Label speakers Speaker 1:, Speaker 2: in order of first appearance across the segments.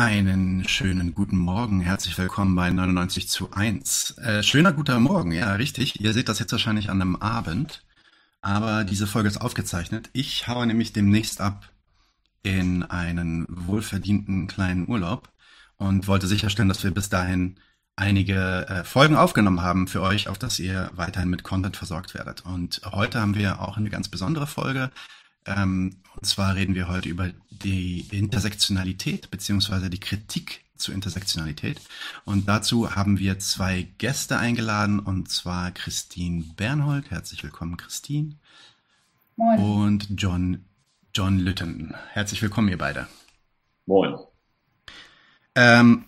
Speaker 1: Einen schönen guten Morgen. Herzlich willkommen bei 99 zu 1. Äh, schöner guter Morgen, ja, richtig. Ihr seht das jetzt wahrscheinlich an einem Abend, aber diese Folge ist aufgezeichnet. Ich haue nämlich demnächst ab in einen wohlverdienten kleinen Urlaub und wollte sicherstellen, dass wir bis dahin einige äh, Folgen aufgenommen haben für euch, auf dass ihr weiterhin mit Content versorgt werdet. Und heute haben wir auch eine ganz besondere Folge. Ähm, und zwar reden wir heute über die Intersektionalität beziehungsweise die Kritik zur Intersektionalität. Und dazu haben wir zwei Gäste eingeladen, und zwar Christine Bernhold. Herzlich willkommen, Christine. Moin. Und John, John Lütten. Herzlich willkommen, ihr beide.
Speaker 2: Moin.
Speaker 1: Ähm,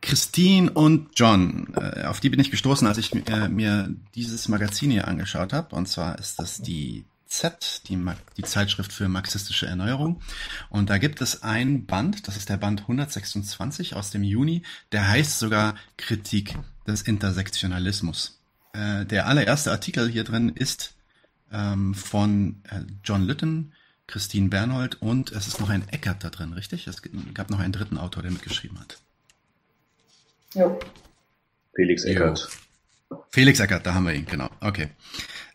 Speaker 1: Christine und John, äh, auf die bin ich gestoßen, als ich äh, mir dieses Magazin hier angeschaut habe. Und zwar ist das die Z, die, die Zeitschrift für marxistische Erneuerung. Und da gibt es ein Band, das ist der Band 126 aus dem Juni, der heißt sogar Kritik des Intersektionalismus. Äh, der allererste Artikel hier drin ist ähm, von äh, John Lytton, Christine Bernhold und es ist noch ein Eckert da drin, richtig? Es gab noch einen dritten Autor, der mitgeschrieben hat.
Speaker 2: Jo. Felix Eckert.
Speaker 1: Jo. Felix Eckert, da haben wir ihn, genau. Okay.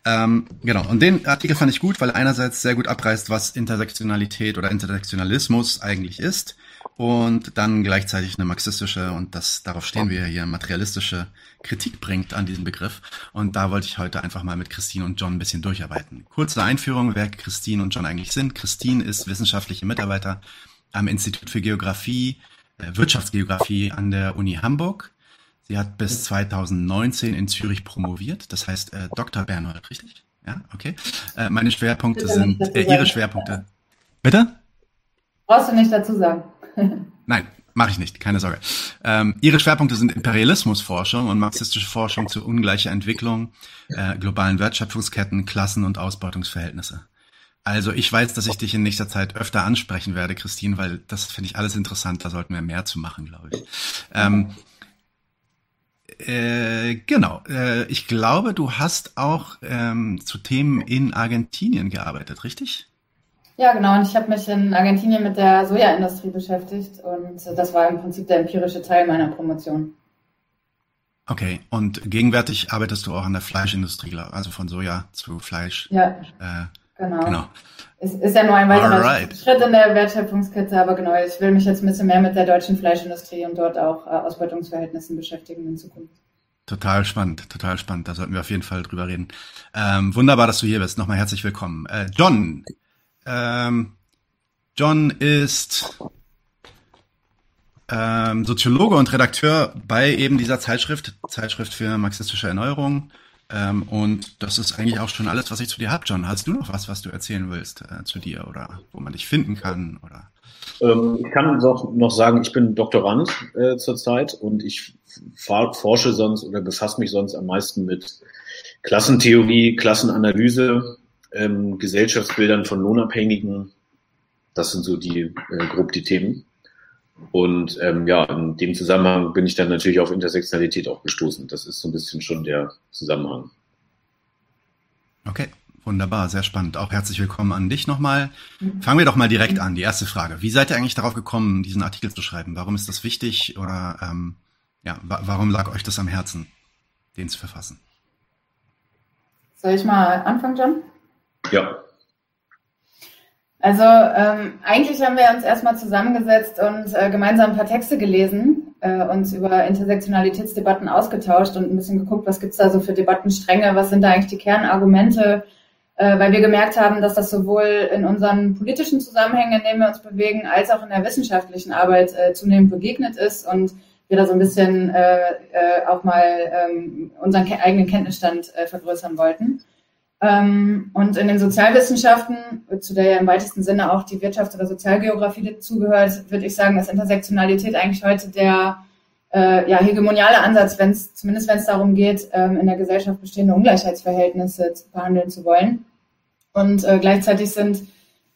Speaker 1: Ähm, genau, und den Artikel fand ich gut, weil er einerseits sehr gut abreißt, was Intersektionalität oder Intersektionalismus eigentlich ist und dann gleichzeitig eine marxistische und das darauf stehen wir hier materialistische Kritik bringt an diesem Begriff und da wollte ich heute einfach mal mit Christine und John ein bisschen durcharbeiten. Kurze Einführung, wer Christine und John eigentlich sind. Christine ist wissenschaftliche Mitarbeiter am Institut für Geografie, äh, Wirtschaftsgeografie an der Uni Hamburg. Sie hat bis 2019 in Zürich promoviert, das heißt äh, Dr. Bernhold, richtig? Ja, okay. Äh, meine Schwerpunkte sind äh, Ihre Schwerpunkte. Bitte?
Speaker 3: Brauchst du nicht dazu sagen.
Speaker 1: Nein, mache ich nicht, keine Sorge. Ähm, ihre Schwerpunkte sind Imperialismusforschung und marxistische Forschung zu ungleicher Entwicklung, äh, globalen Wertschöpfungsketten, Klassen- und Ausbeutungsverhältnisse. Also ich weiß, dass ich dich in nächster Zeit öfter ansprechen werde, Christine, weil das finde ich alles interessant. Da sollten wir mehr zu machen, glaube ich. Ähm, äh, genau. Äh, ich glaube, du hast auch ähm, zu Themen in Argentinien gearbeitet, richtig?
Speaker 3: Ja, genau. Und ich habe mich in Argentinien mit der Sojaindustrie beschäftigt und das war im Prinzip der empirische Teil meiner Promotion.
Speaker 1: Okay, und gegenwärtig arbeitest du auch an der Fleischindustrie, also von Soja zu Fleisch.
Speaker 3: Ja. Äh, Genau. genau. Es ist ja nur ein weiterer Alright. Schritt in der Wertschöpfungskette, aber genau, ich will mich jetzt ein bisschen mehr mit der deutschen Fleischindustrie und dort auch äh, Ausbeutungsverhältnissen beschäftigen in Zukunft.
Speaker 1: Total spannend, total spannend. Da sollten wir auf jeden Fall drüber reden. Ähm, wunderbar, dass du hier bist. Nochmal herzlich willkommen. Äh, John. Ähm, John ist ähm, Soziologe und Redakteur bei eben dieser Zeitschrift, Zeitschrift für marxistische Erneuerung. Ähm, und das ist eigentlich auch schon alles, was ich zu dir habe, John. Hast du noch was, was du erzählen willst äh, zu dir oder wo man dich finden kann? Oder?
Speaker 2: Ähm, ich kann noch, noch sagen, ich bin Doktorand äh, zurzeit und ich forsche sonst oder befasse mich sonst am meisten mit Klassentheorie, Klassenanalyse, ähm, Gesellschaftsbildern von Lohnabhängigen. Das sind so die äh, grob die Themen. Und ähm, ja, in dem Zusammenhang bin ich dann natürlich auf Intersektionalität auch gestoßen. Das ist so ein bisschen schon der Zusammenhang.
Speaker 1: Okay, wunderbar, sehr spannend. Auch herzlich willkommen an dich nochmal. Fangen wir doch mal direkt an. Die erste Frage. Wie seid ihr eigentlich darauf gekommen, diesen Artikel zu schreiben? Warum ist das wichtig oder ähm, ja, wa warum lag euch das am Herzen, den zu verfassen?
Speaker 3: Soll ich mal anfangen, John?
Speaker 2: Ja.
Speaker 3: Also ähm, eigentlich haben wir uns erstmal zusammengesetzt und äh, gemeinsam ein paar Texte gelesen, äh, uns über Intersektionalitätsdebatten ausgetauscht und ein bisschen geguckt, was gibt's da so für Debattenstränge, was sind da eigentlich die Kernargumente, äh, weil wir gemerkt haben, dass das sowohl in unseren politischen Zusammenhängen, in denen wir uns bewegen, als auch in der wissenschaftlichen Arbeit äh, zunehmend begegnet ist und wir da so ein bisschen äh, äh, auch mal ähm, unseren eigenen Kenntnisstand äh, vergrößern wollten. Ähm, und in den Sozialwissenschaften, zu der ja im weitesten Sinne auch die Wirtschafts- oder Sozialgeografie dazugehört, würde ich sagen, dass Intersektionalität eigentlich heute der äh, ja, hegemoniale Ansatz, wenn's, zumindest wenn es darum geht, ähm, in der Gesellschaft bestehende Ungleichheitsverhältnisse zu behandeln zu wollen. Und äh, gleichzeitig sind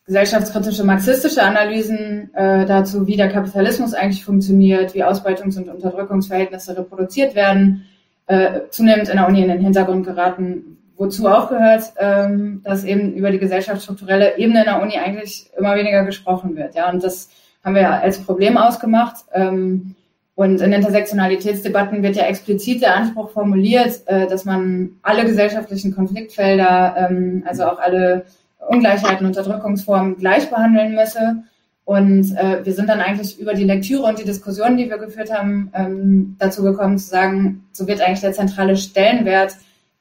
Speaker 3: gesellschaftskritische marxistische Analysen äh, dazu, wie der Kapitalismus eigentlich funktioniert, wie Ausbeutungs- und Unterdrückungsverhältnisse reproduziert werden, äh, zunehmend in der Uni in den Hintergrund geraten, wozu auch gehört, ähm, dass eben über die gesellschaftsstrukturelle Ebene in der Uni eigentlich immer weniger gesprochen wird. Ja, und das haben wir als Problem ausgemacht. Ähm, und in Intersektionalitätsdebatten wird ja explizit der Anspruch formuliert, äh, dass man alle gesellschaftlichen Konfliktfelder, ähm, also auch alle Ungleichheiten, Unterdrückungsformen gleich behandeln müsse. Und äh, wir sind dann eigentlich über die Lektüre und die Diskussionen, die wir geführt haben, ähm, dazu gekommen zu sagen, so wird eigentlich der zentrale Stellenwert,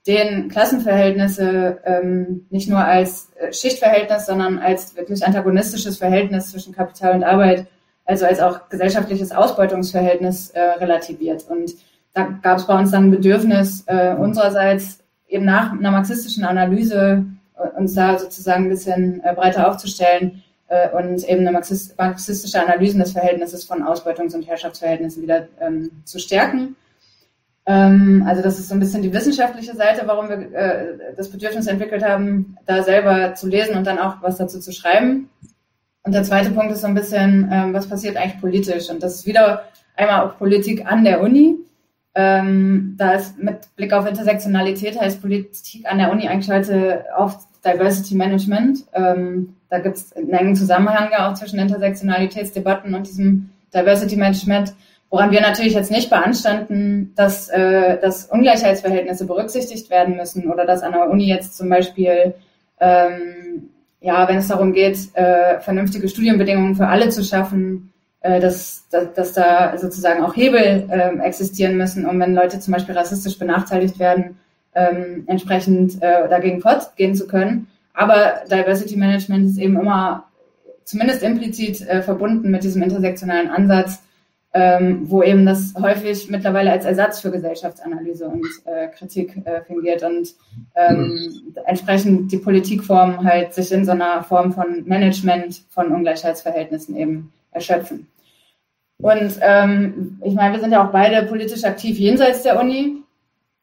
Speaker 3: den Klassenverhältnisse ähm, nicht nur als äh, Schichtverhältnis, sondern als wirklich antagonistisches Verhältnis zwischen Kapital und Arbeit, also als auch gesellschaftliches Ausbeutungsverhältnis äh, relativiert. Und da gab es bei uns dann ein Bedürfnis äh, unsererseits eben nach einer marxistischen Analyse äh, uns da sozusagen ein bisschen äh, breiter aufzustellen, äh, und eben eine marxistische Analyse des Verhältnisses von Ausbeutungs- und Herrschaftsverhältnissen wieder ähm, zu stärken. Ähm, also das ist so ein bisschen die wissenschaftliche Seite, warum wir äh, das Bedürfnis entwickelt haben, da selber zu lesen und dann auch was dazu zu schreiben. Und der zweite Punkt ist so ein bisschen, ähm, was passiert eigentlich politisch? Und das ist wieder einmal auch Politik an der Uni. Ähm, da ist mit Blick auf Intersektionalität heißt Politik an der Uni eigentlich heute oft Diversity Management. Da gibt es einen engen Zusammenhang ja auch zwischen Intersektionalitätsdebatten und diesem Diversity Management, woran wir natürlich jetzt nicht beanstanden, dass, äh, dass Ungleichheitsverhältnisse berücksichtigt werden müssen oder dass an der Uni jetzt zum Beispiel, ähm, ja, wenn es darum geht, äh, vernünftige Studienbedingungen für alle zu schaffen, äh, dass, dass, dass da sozusagen auch Hebel äh, existieren müssen, um wenn Leute zum Beispiel rassistisch benachteiligt werden, ähm, entsprechend äh, dagegen fortgehen zu können. Aber Diversity Management ist eben immer zumindest implizit äh, verbunden mit diesem intersektionalen Ansatz, ähm, wo eben das häufig mittlerweile als Ersatz für Gesellschaftsanalyse und äh, Kritik äh, fungiert und ähm, entsprechend die Politikformen halt sich in so einer Form von Management von Ungleichheitsverhältnissen eben erschöpfen. Und ähm, ich meine, wir sind ja auch beide politisch aktiv jenseits der Uni.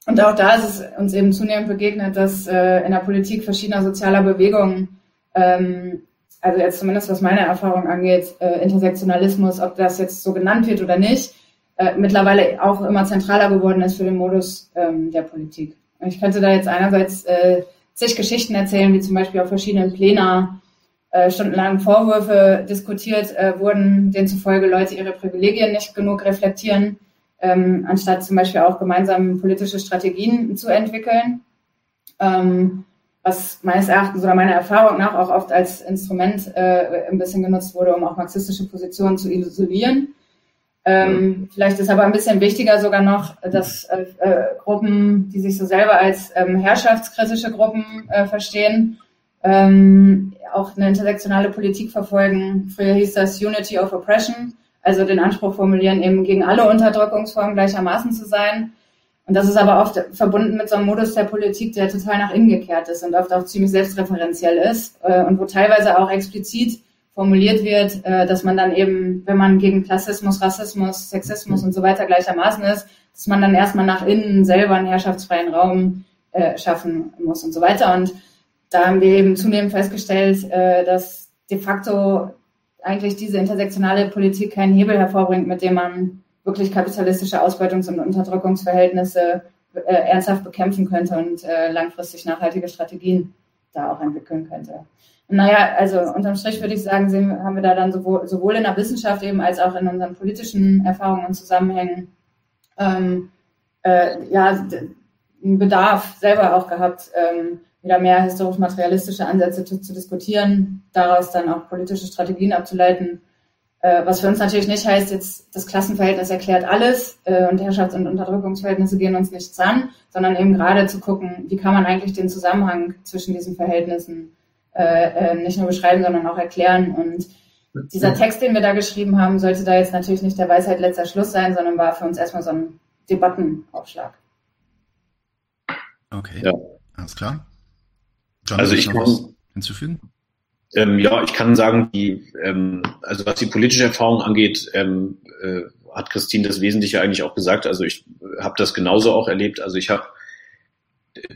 Speaker 3: Und auch da ist es uns eben zunehmend begegnet, dass äh, in der Politik verschiedener sozialer Bewegungen, ähm, also jetzt zumindest was meine Erfahrung angeht, äh, Intersektionalismus, ob das jetzt so genannt wird oder nicht, äh, mittlerweile auch immer zentraler geworden ist für den Modus ähm, der Politik. Ich könnte da jetzt einerseits äh, zig Geschichten erzählen, wie zum Beispiel auf verschiedenen Plänen äh, stundenlang Vorwürfe diskutiert äh, wurden, denen zufolge Leute ihre Privilegien nicht genug reflektieren ähm, anstatt zum Beispiel auch gemeinsam politische Strategien zu entwickeln, ähm, was meines Erachtens oder meiner Erfahrung nach auch oft als Instrument äh, ein bisschen genutzt wurde, um auch marxistische Positionen zu isolieren. Ähm, vielleicht ist aber ein bisschen wichtiger sogar noch, dass äh, äh, Gruppen, die sich so selber als ähm, herrschaftskritische Gruppen äh, verstehen, ähm, auch eine intersektionale Politik verfolgen. Früher hieß das Unity of Oppression also den Anspruch formulieren, eben gegen alle Unterdrückungsformen gleichermaßen zu sein. Und das ist aber oft verbunden mit so einem Modus der Politik, der total nach innen gekehrt ist und oft auch ziemlich selbstreferenziell ist äh, und wo teilweise auch explizit formuliert wird, äh, dass man dann eben, wenn man gegen Klassismus, Rassismus, Sexismus und so weiter gleichermaßen ist, dass man dann erstmal nach innen selber einen herrschaftsfreien Raum äh, schaffen muss und so weiter. Und da haben wir eben zunehmend festgestellt, dass de facto eigentlich diese intersektionale Politik keinen Hebel hervorbringt, mit dem man wirklich kapitalistische Ausbeutungs- und Unterdrückungsverhältnisse äh, ernsthaft bekämpfen könnte und äh, langfristig nachhaltige Strategien da auch entwickeln könnte. Naja, also unterm Strich würde ich sagen, sehen, haben wir da dann sowohl, sowohl in der Wissenschaft eben als auch in unseren politischen Erfahrungen und Zusammenhängen ähm, äh, ja, einen Bedarf selber auch gehabt, ähm, wieder mehr historisch-materialistische Ansätze zu, zu, diskutieren, daraus dann auch politische Strategien abzuleiten. Äh, was für uns natürlich nicht heißt, jetzt das Klassenverhältnis erklärt alles äh, und Herrschafts- und Unterdrückungsverhältnisse gehen uns nichts an, sondern eben gerade zu gucken, wie kann man eigentlich den Zusammenhang zwischen diesen Verhältnissen äh, äh nicht nur beschreiben, sondern auch erklären. Und dieser Text, den wir da geschrieben haben, sollte da jetzt natürlich nicht der Weisheit letzter Schluss sein, sondern war für uns erstmal so ein Debattenaufschlag.
Speaker 1: Okay, ja. alles klar.
Speaker 2: John, also ich kann hinzufügen. Ähm, ja, ich kann sagen, die, ähm, also was die politische Erfahrung angeht, ähm, äh, hat Christine das Wesentliche eigentlich auch gesagt. Also ich habe das genauso auch erlebt. Also ich habe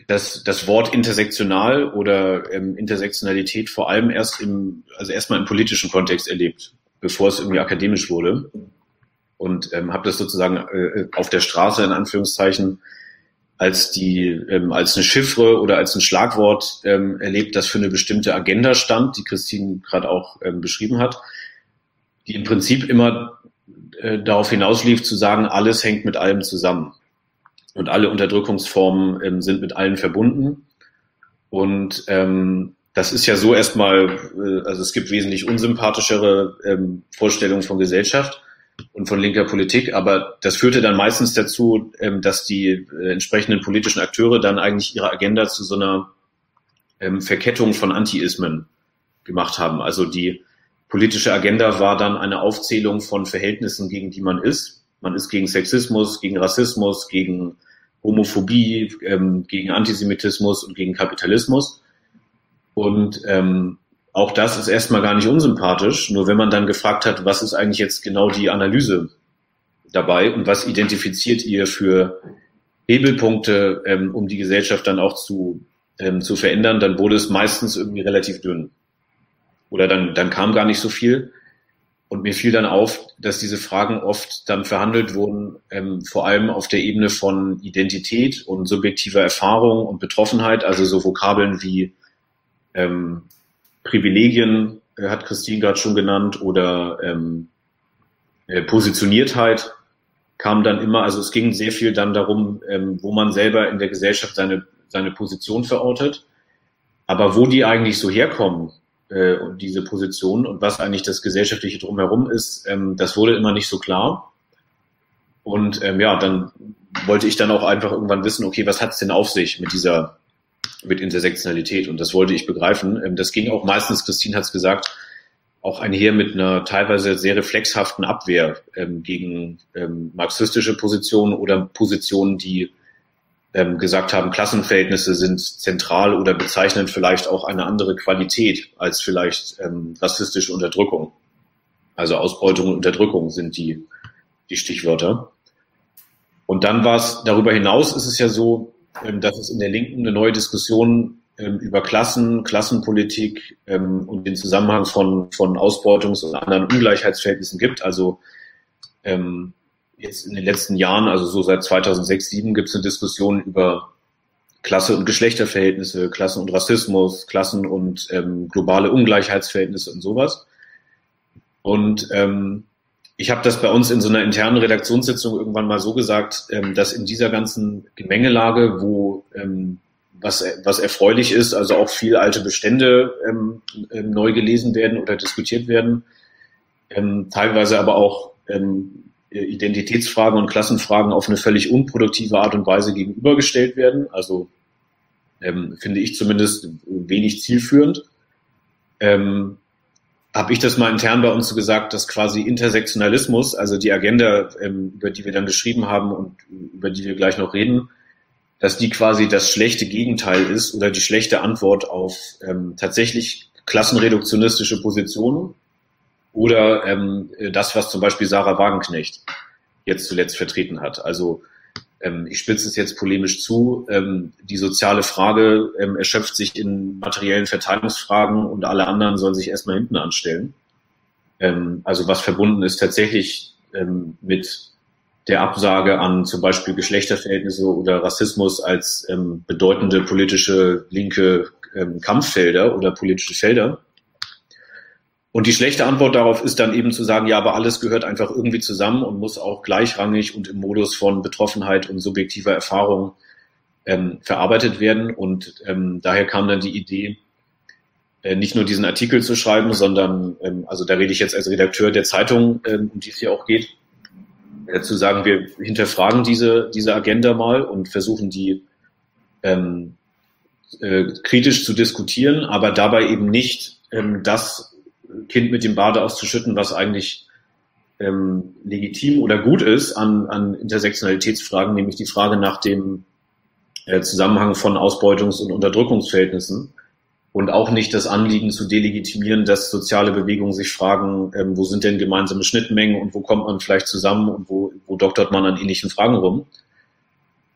Speaker 2: das, das Wort intersektional oder ähm, Intersektionalität vor allem erst im, also erstmal im politischen Kontext erlebt, bevor es irgendwie akademisch wurde. Und ähm, habe das sozusagen äh, auf der Straße in Anführungszeichen als die ähm, als eine Chiffre oder als ein Schlagwort ähm, erlebt, das für eine bestimmte Agenda stand, die Christine gerade auch ähm, beschrieben hat. die im Prinzip immer äh, darauf hinauslief zu sagen, alles hängt mit allem zusammen. Und alle Unterdrückungsformen ähm, sind mit allen verbunden. Und ähm, das ist ja so erstmal, äh, also es gibt wesentlich unsympathischere ähm, Vorstellungen von Gesellschaft und von linker Politik, aber das führte dann meistens dazu, ähm, dass die äh, entsprechenden politischen Akteure dann eigentlich ihre Agenda zu so einer ähm, Verkettung von Antiismen gemacht haben. Also die politische Agenda war dann eine Aufzählung von Verhältnissen, gegen die man ist. Man ist gegen Sexismus, gegen Rassismus, gegen Homophobie, ähm, gegen Antisemitismus und gegen Kapitalismus. Und ähm, auch das ist erstmal gar nicht unsympathisch. Nur wenn man dann gefragt hat, was ist eigentlich jetzt genau die Analyse dabei und was identifiziert ihr für Hebelpunkte, ähm, um die Gesellschaft dann auch zu, ähm, zu verändern, dann wurde es meistens irgendwie relativ dünn oder dann, dann kam gar nicht so viel. Und mir fiel dann auf, dass diese Fragen oft dann verhandelt wurden, ähm, vor allem auf der Ebene von Identität und subjektiver Erfahrung und Betroffenheit, also so Vokabeln wie ähm, Privilegien, äh, hat Christine gerade schon genannt, oder ähm, äh, Positioniertheit kam dann immer, also es ging sehr viel dann darum, ähm, wo man selber in der Gesellschaft seine, seine Position verortet. Aber wo die eigentlich so herkommen, äh, diese Position und was eigentlich das Gesellschaftliche drumherum ist, ähm, das wurde immer nicht so klar. Und ähm, ja, dann wollte ich dann auch einfach irgendwann wissen, okay, was hat es denn auf sich mit dieser, mit Intersektionalität? Und das wollte ich begreifen. Ähm, das ging auch meistens, Christine hat es gesagt, auch einher mit einer teilweise sehr reflexhaften Abwehr ähm, gegen ähm, marxistische Positionen oder Positionen, die ähm, gesagt haben, Klassenverhältnisse sind zentral oder bezeichnen vielleicht auch eine andere Qualität als vielleicht ähm, rassistische Unterdrückung. Also Ausbeutung und Unterdrückung sind die, die Stichwörter. Und dann war es, darüber hinaus ist es ja so, dass es in der Linken eine neue Diskussion ähm, über Klassen, Klassenpolitik ähm, und den Zusammenhang von, von Ausbeutungs- und anderen Ungleichheitsverhältnissen gibt. Also ähm, jetzt in den letzten Jahren, also so seit 2006, 2007, gibt es eine Diskussion über Klasse- und Geschlechterverhältnisse, Klassen- und Rassismus, Klassen- und ähm, globale Ungleichheitsverhältnisse und sowas. Und ähm, ich habe das bei uns in so einer internen Redaktionssitzung irgendwann mal so gesagt, ähm, dass in dieser ganzen Gemengelage, wo ähm, was, was erfreulich ist, also auch viel alte Bestände ähm, neu gelesen werden oder diskutiert werden, teilweise aber auch Identitätsfragen und Klassenfragen auf eine völlig unproduktive Art und Weise gegenübergestellt werden. Also finde ich zumindest wenig zielführend. Ähm, habe ich das mal intern bei uns so gesagt, dass quasi Intersektionalismus, also die Agenda, ähm, über die wir dann geschrieben haben und über die wir gleich noch reden, dass die quasi das schlechte Gegenteil ist oder die schlechte Antwort auf ähm, tatsächlich klassenreduktionistische Positionen oder ähm, das, was zum Beispiel Sarah Wagenknecht jetzt zuletzt vertreten hat. Also ähm, ich spitze es jetzt polemisch zu, ähm, die soziale Frage ähm, erschöpft sich in materiellen Verteilungsfragen und alle anderen sollen sich erstmal hinten anstellen. Ähm, also was verbunden ist tatsächlich ähm, mit der Absage an zum Beispiel Geschlechterverhältnisse oder Rassismus als ähm, bedeutende politische linke Kampffelder oder politische Felder und die schlechte Antwort darauf ist dann eben zu sagen, ja, aber alles gehört einfach irgendwie zusammen und muss auch gleichrangig und im Modus von Betroffenheit und subjektiver Erfahrung ähm, verarbeitet werden. Und ähm, daher kam dann die Idee, äh, nicht nur diesen Artikel zu schreiben, sondern, ähm, also da rede ich jetzt als Redakteur der Zeitung, ähm, um die es hier auch geht, äh, zu sagen, wir hinterfragen diese, diese Agenda mal und versuchen die ähm, äh, kritisch zu diskutieren, aber dabei eben nicht ähm, das Kind mit dem Bade auszuschütten, was eigentlich ähm, legitim oder gut ist an, an Intersektionalitätsfragen, nämlich die Frage nach dem äh, Zusammenhang von Ausbeutungs- und Unterdrückungsverhältnissen und auch nicht das Anliegen zu delegitimieren, dass soziale Bewegungen sich fragen, ähm, wo sind denn gemeinsame Schnittmengen und wo kommt man vielleicht zusammen und wo, wo doktert man an ähnlichen Fragen rum.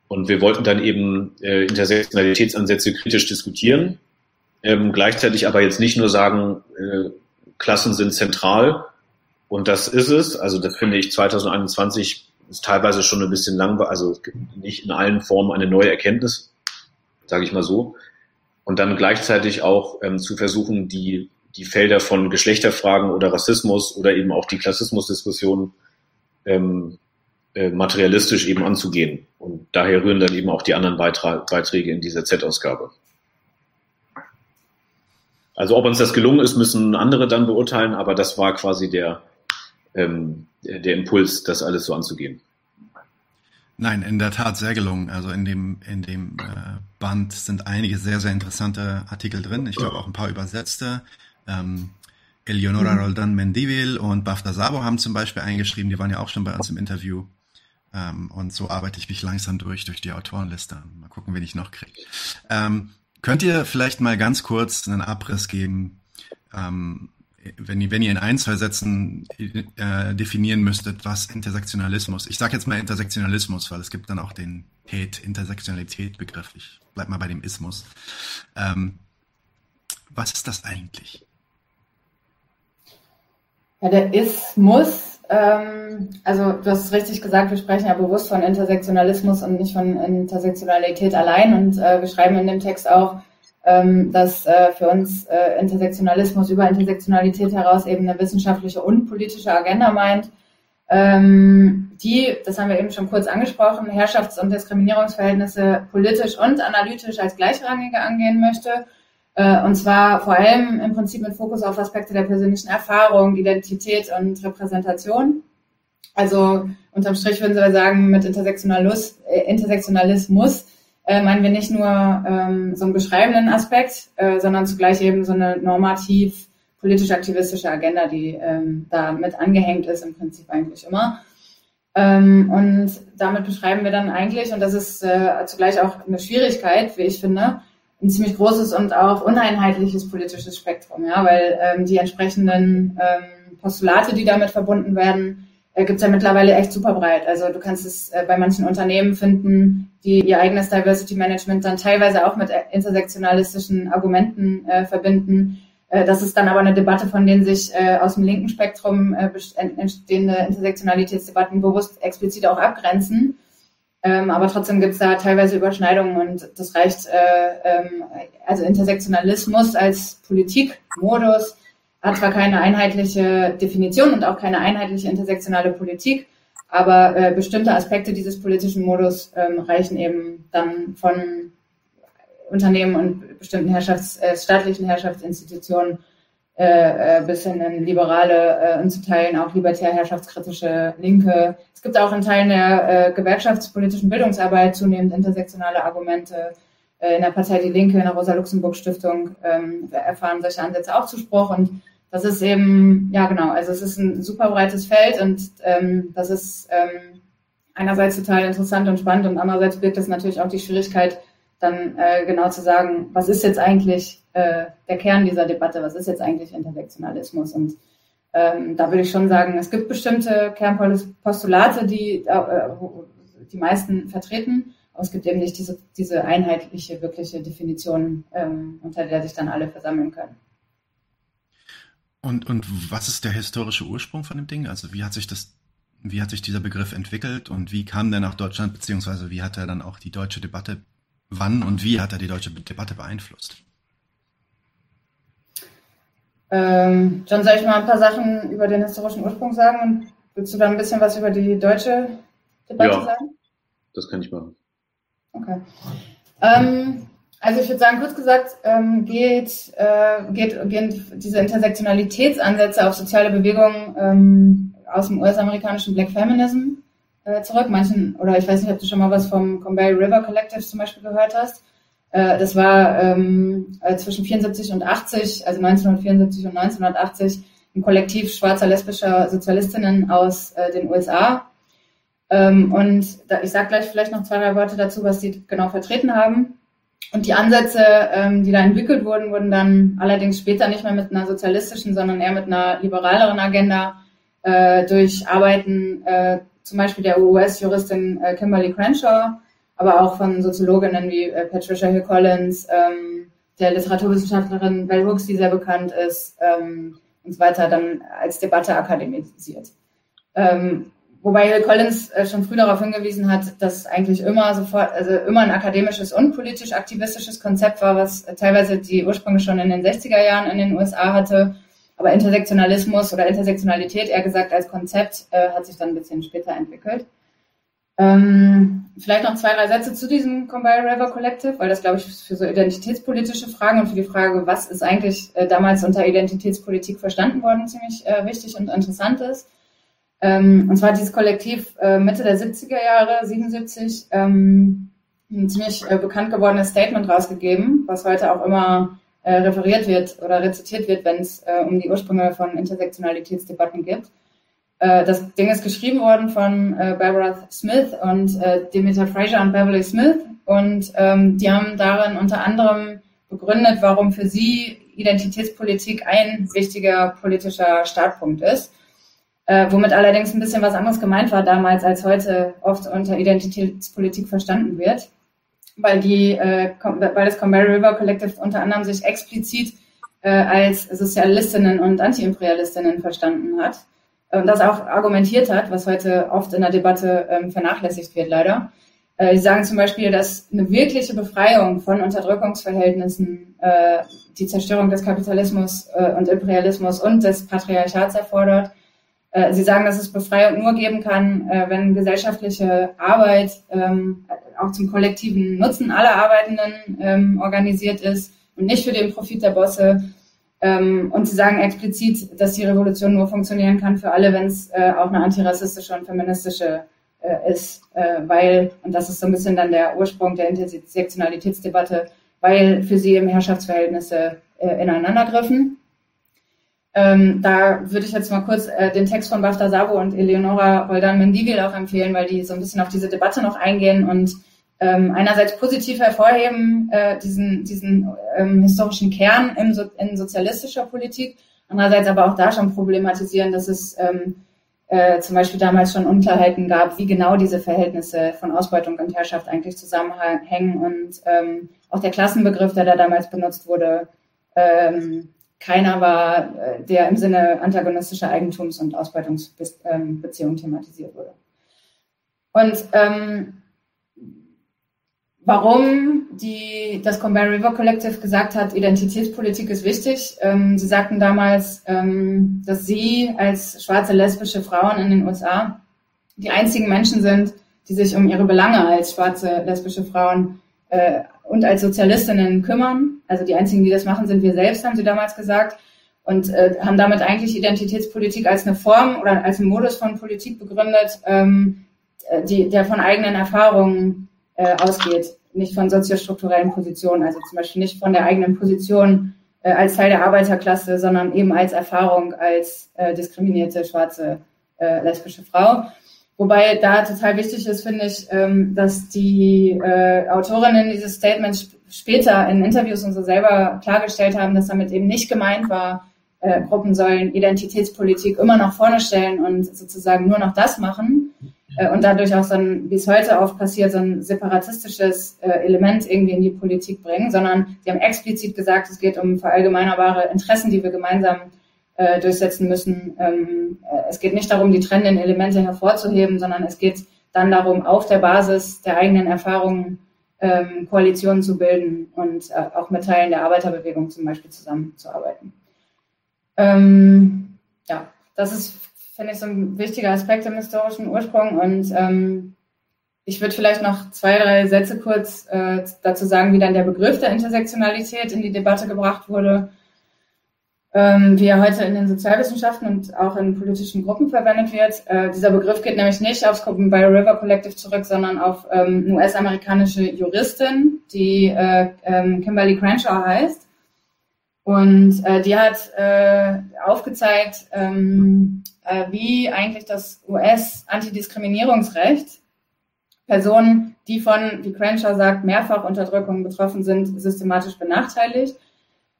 Speaker 2: Und wir wollten dann eben äh, Intersektionalitätsansätze kritisch diskutieren, ähm, gleichzeitig aber jetzt nicht nur sagen, äh, Klassen sind zentral und das ist es. Also das finde ich 2021 ist teilweise schon ein bisschen lang, also nicht in allen Formen eine neue Erkenntnis, sage ich mal so. Und dann gleichzeitig auch ähm, zu versuchen, die, die Felder von Geschlechterfragen oder Rassismus oder eben auch die Klassismusdiskussion ähm, äh, materialistisch eben anzugehen. Und daher rühren dann eben auch die anderen Beitra Beiträge in dieser Z-Ausgabe. Also ob uns das gelungen ist, müssen andere dann beurteilen, aber das war quasi der, ähm, der Impuls, das alles so anzugehen.
Speaker 1: Nein, in der Tat sehr gelungen. Also in dem, in dem äh, Band sind einige sehr, sehr interessante Artikel drin. Ich glaube auch ein paar übersetzte. Ähm, Eleonora mhm. Roldan Mendivil und Bafta Sabo haben zum Beispiel eingeschrieben, die waren ja auch schon bei uns im Interview. Ähm, und so arbeite ich mich langsam durch, durch die Autorenliste. Mal gucken, wen ich noch kriege. Ähm, könnt ihr vielleicht mal ganz kurz einen Abriss geben, ähm, wenn ihr, wenn ihr in ein, zwei Sätzen äh, definieren müsstet, was Intersektionalismus, ich sage jetzt mal Intersektionalismus, weil es gibt dann auch den Hate, Intersektionalität-Begriff, ich bleib mal bei dem Ismus. Ähm, was ist das eigentlich?
Speaker 3: Ja, der Ismus, also du hast es richtig gesagt, wir sprechen ja bewusst von Intersektionalismus und nicht von Intersektionalität allein und äh, wir schreiben in dem Text auch, ähm, dass äh, für uns äh, Intersektionalismus über Intersektionalität heraus eben eine wissenschaftliche und politische Agenda meint, ähm, die, das haben wir eben schon kurz angesprochen, Herrschafts- und Diskriminierungsverhältnisse politisch und analytisch als gleichrangige angehen möchte. Äh, und zwar vor allem im Prinzip mit Fokus auf Aspekte der persönlichen Erfahrung, Identität und Repräsentation. Also unterm Strich würden wir sagen, mit Intersektionalismus, äh, Intersektionalismus äh, meinen wir nicht nur ähm, so einen beschreibenden Aspekt, äh, sondern zugleich eben so eine normativ politisch-aktivistische Agenda, die ähm, da mit angehängt ist, im Prinzip eigentlich immer. Ähm, und damit beschreiben wir dann eigentlich, und das ist äh, zugleich auch eine Schwierigkeit, wie ich finde, ein ziemlich großes und auch uneinheitliches politisches Spektrum, ja, weil ähm, die entsprechenden ähm, Postulate, die damit verbunden werden, äh, gibt es ja mittlerweile echt super breit. Also du kannst es äh, bei manchen Unternehmen finden, die ihr eigenes Diversity Management dann teilweise auch mit äh, intersektionalistischen Argumenten äh, verbinden. Äh, das ist dann aber eine Debatte, von denen sich äh, aus dem linken Spektrum äh, entstehende Intersektionalitätsdebatten bewusst explizit auch abgrenzen. Ähm, aber trotzdem gibt es da teilweise Überschneidungen und das reicht, äh, ähm, also Intersektionalismus als Politikmodus hat zwar keine einheitliche Definition und auch keine einheitliche intersektionale Politik, aber äh, bestimmte Aspekte dieses politischen Modus ähm, reichen eben dann von Unternehmen und bestimmten Herrschafts-, äh, staatlichen Herrschaftsinstitutionen äh, äh, bis hin in liberale äh, und zu Teilen auch libertär herrschaftskritische Linke. Es gibt auch in Teilen der äh, gewerkschaftspolitischen Bildungsarbeit zunehmend intersektionale Argumente. Äh, in der Partei Die Linke, in der Rosa-Luxemburg-Stiftung ähm, erfahren solche Ansätze auch Zuspruch und das ist eben, ja genau, also es ist ein super breites Feld und ähm, das ist ähm, einerseits total interessant und spannend und andererseits birgt es natürlich auch die Schwierigkeit, dann äh, genau zu sagen, was ist jetzt eigentlich äh, der Kern dieser Debatte, was ist jetzt eigentlich Intersektionalismus und ähm, da würde ich schon sagen, es gibt bestimmte Kernpostulate, die äh, die meisten vertreten, aber es gibt eben nicht diese, diese einheitliche, wirkliche Definition, ähm, unter der sich dann alle versammeln können.
Speaker 1: Und, und was ist der historische Ursprung von dem Ding? Also wie hat sich das, wie hat sich dieser Begriff entwickelt und wie kam der nach Deutschland, beziehungsweise wie hat er dann auch die deutsche Debatte, wann und wie hat er die deutsche Debatte beeinflusst?
Speaker 3: Ähm, John, soll ich mal ein paar Sachen über den historischen Ursprung sagen und willst du dann ein bisschen was über die deutsche Debatte ja, sagen?
Speaker 2: Das kann ich machen.
Speaker 3: Okay. Ähm, also ich würde sagen, kurz gesagt, ähm, geht, äh, geht, gehen diese Intersektionalitätsansätze auf soziale Bewegungen ähm, aus dem US-amerikanischen Black Feminism äh, zurück. Manchen, oder ich weiß nicht, ob du schon mal was vom Conway River Collective zum Beispiel gehört hast. Äh, das war ähm, äh, zwischen 74 und 80, also 1974 und 1980, ein Kollektiv schwarzer lesbischer Sozialistinnen aus äh, den USA. Ähm, und da, ich sage gleich vielleicht noch zwei, drei Worte dazu, was sie genau vertreten haben. Und die Ansätze, ähm, die da entwickelt wurden, wurden dann allerdings später nicht mehr mit einer sozialistischen, sondern eher mit einer liberaleren Agenda äh, durch Arbeiten äh, zum Beispiel der US-Juristin äh, Kimberly Crenshaw, aber auch von Soziologinnen wie äh, Patricia Hill Collins, ähm, der Literaturwissenschaftlerin Bell Hooks, die sehr bekannt ist, ähm, und so weiter, dann als Debatte akademisiert. Ähm, wobei Hill Collins äh, schon früh darauf hingewiesen hat, dass eigentlich immer sofort, also immer ein akademisches und politisch aktivistisches Konzept war, was teilweise die Ursprünge schon in den 60er Jahren in den USA hatte. Aber Intersektionalismus oder Intersektionalität, eher gesagt als Konzept, äh, hat sich dann ein bisschen später entwickelt. Ähm, vielleicht noch zwei, drei Sätze zu diesem Combine River Collective, weil das, glaube ich, für so identitätspolitische Fragen und für die Frage, was ist eigentlich äh, damals unter Identitätspolitik verstanden worden, ziemlich äh, wichtig und interessant ist. Ähm, und zwar hat dieses Kollektiv äh, Mitte der 70er Jahre, 77, ähm, ein ziemlich äh, bekannt gewordenes Statement rausgegeben, was heute auch immer äh, referiert wird oder rezitiert wird, wenn es äh, um die Ursprünge von Intersektionalitätsdebatten geht. Äh, das Ding ist geschrieben worden von äh, Barbara Smith und äh, Demeter Fraser und Beverly Smith und ähm, die haben darin unter anderem begründet, warum für sie Identitätspolitik ein wichtiger politischer Startpunkt ist. Äh, womit allerdings ein bisschen was anderes gemeint war damals, als heute oft unter Identitätspolitik verstanden wird, weil die, äh, weil das Convery River Collective unter anderem sich explizit äh, als Sozialistinnen und Antiimperialistinnen verstanden hat und das auch argumentiert hat, was heute oft in der Debatte ähm, vernachlässigt wird, leider. Äh, sie sagen zum Beispiel, dass eine wirkliche Befreiung von Unterdrückungsverhältnissen äh, die Zerstörung des Kapitalismus äh, und Imperialismus und des Patriarchats erfordert. Äh, sie sagen, dass es Befreiung nur geben kann, äh, wenn gesellschaftliche Arbeit ähm, auch zum kollektiven Nutzen aller Arbeitenden ähm, organisiert ist und nicht für den Profit der Bosse ähm, und sie sagen explizit, dass die Revolution nur funktionieren kann für alle, wenn es äh, auch eine antirassistische und feministische äh, ist, äh, weil, und das ist so ein bisschen dann der Ursprung der Intersektionalitätsdebatte, weil für sie eben Herrschaftsverhältnisse äh, ineinandergriffen. Ähm, da würde ich jetzt mal kurz äh, den Text von Bafta Sabo und Eleonora Roldan-Mendivil auch empfehlen, weil die so ein bisschen auf diese Debatte noch eingehen und ähm, einerseits positiv hervorheben, äh, diesen, diesen ähm, historischen Kern im so, in sozialistischer Politik, andererseits aber auch da schon problematisieren, dass es ähm, äh, zum Beispiel damals schon Unklarheiten gab, wie genau diese Verhältnisse von Ausbeutung und Herrschaft eigentlich zusammenhängen und ähm, auch der Klassenbegriff, der da damals benutzt wurde, ähm, keiner war, äh, der im Sinne antagonistischer Eigentums- und Ausbeutungsbeziehungen thematisiert wurde. Und ähm, warum die, das Conveyor River Collective gesagt hat, Identitätspolitik ist wichtig. Ähm, sie sagten damals, ähm, dass sie als schwarze lesbische Frauen in den USA die einzigen Menschen sind, die sich um ihre Belange als schwarze lesbische Frauen äh, und als Sozialistinnen kümmern. Also die einzigen, die das machen, sind wir selbst, haben sie damals gesagt. Und äh, haben damit eigentlich Identitätspolitik als eine Form oder als einen Modus von Politik begründet, ähm, die, der von eigenen Erfahrungen äh, ausgeht, nicht von soziostrukturellen Positionen, also zum Beispiel nicht von der eigenen Position äh, als Teil der Arbeiterklasse, sondern eben als Erfahrung als äh, diskriminierte schwarze äh, lesbische Frau. Wobei da total wichtig ist, finde ich, ähm, dass die äh, Autorinnen dieses Statements sp später in Interviews und so selber klargestellt haben, dass damit eben nicht gemeint war, äh, Gruppen sollen Identitätspolitik immer nach vorne stellen und sozusagen nur noch das machen, äh, und dadurch auch so ein, wie es heute oft passiert, so ein separatistisches äh, Element irgendwie in die Politik bringen, sondern sie haben explizit gesagt, es geht um verallgemeinerbare Interessen, die wir gemeinsam äh, durchsetzen müssen. Ähm, äh, es geht nicht darum, die trennenden Elemente hervorzuheben, sondern es geht dann darum, auf der Basis der eigenen Erfahrungen ähm, Koalitionen zu bilden und äh, auch mit Teilen der Arbeiterbewegung zum Beispiel zusammenzuarbeiten. Ähm, ja, das ist finde ich so ein wichtiger Aspekt im historischen Ursprung. Und ähm, ich würde vielleicht noch zwei, drei Sätze kurz äh, dazu sagen, wie dann der Begriff der Intersektionalität in die Debatte gebracht wurde, ähm, wie er heute in den Sozialwissenschaften und auch in politischen Gruppen verwendet wird. Äh, dieser Begriff geht nämlich nicht aufs Bio River Collective zurück, sondern auf ähm, eine US-amerikanische Juristin, die äh, ähm, Kimberly Crenshaw heißt. Und äh, die hat äh, aufgezeigt, ähm, äh, wie eigentlich das US-Antidiskriminierungsrecht Personen, die von, wie Crenshaw sagt, mehrfach Unterdrückung betroffen sind, systematisch benachteiligt.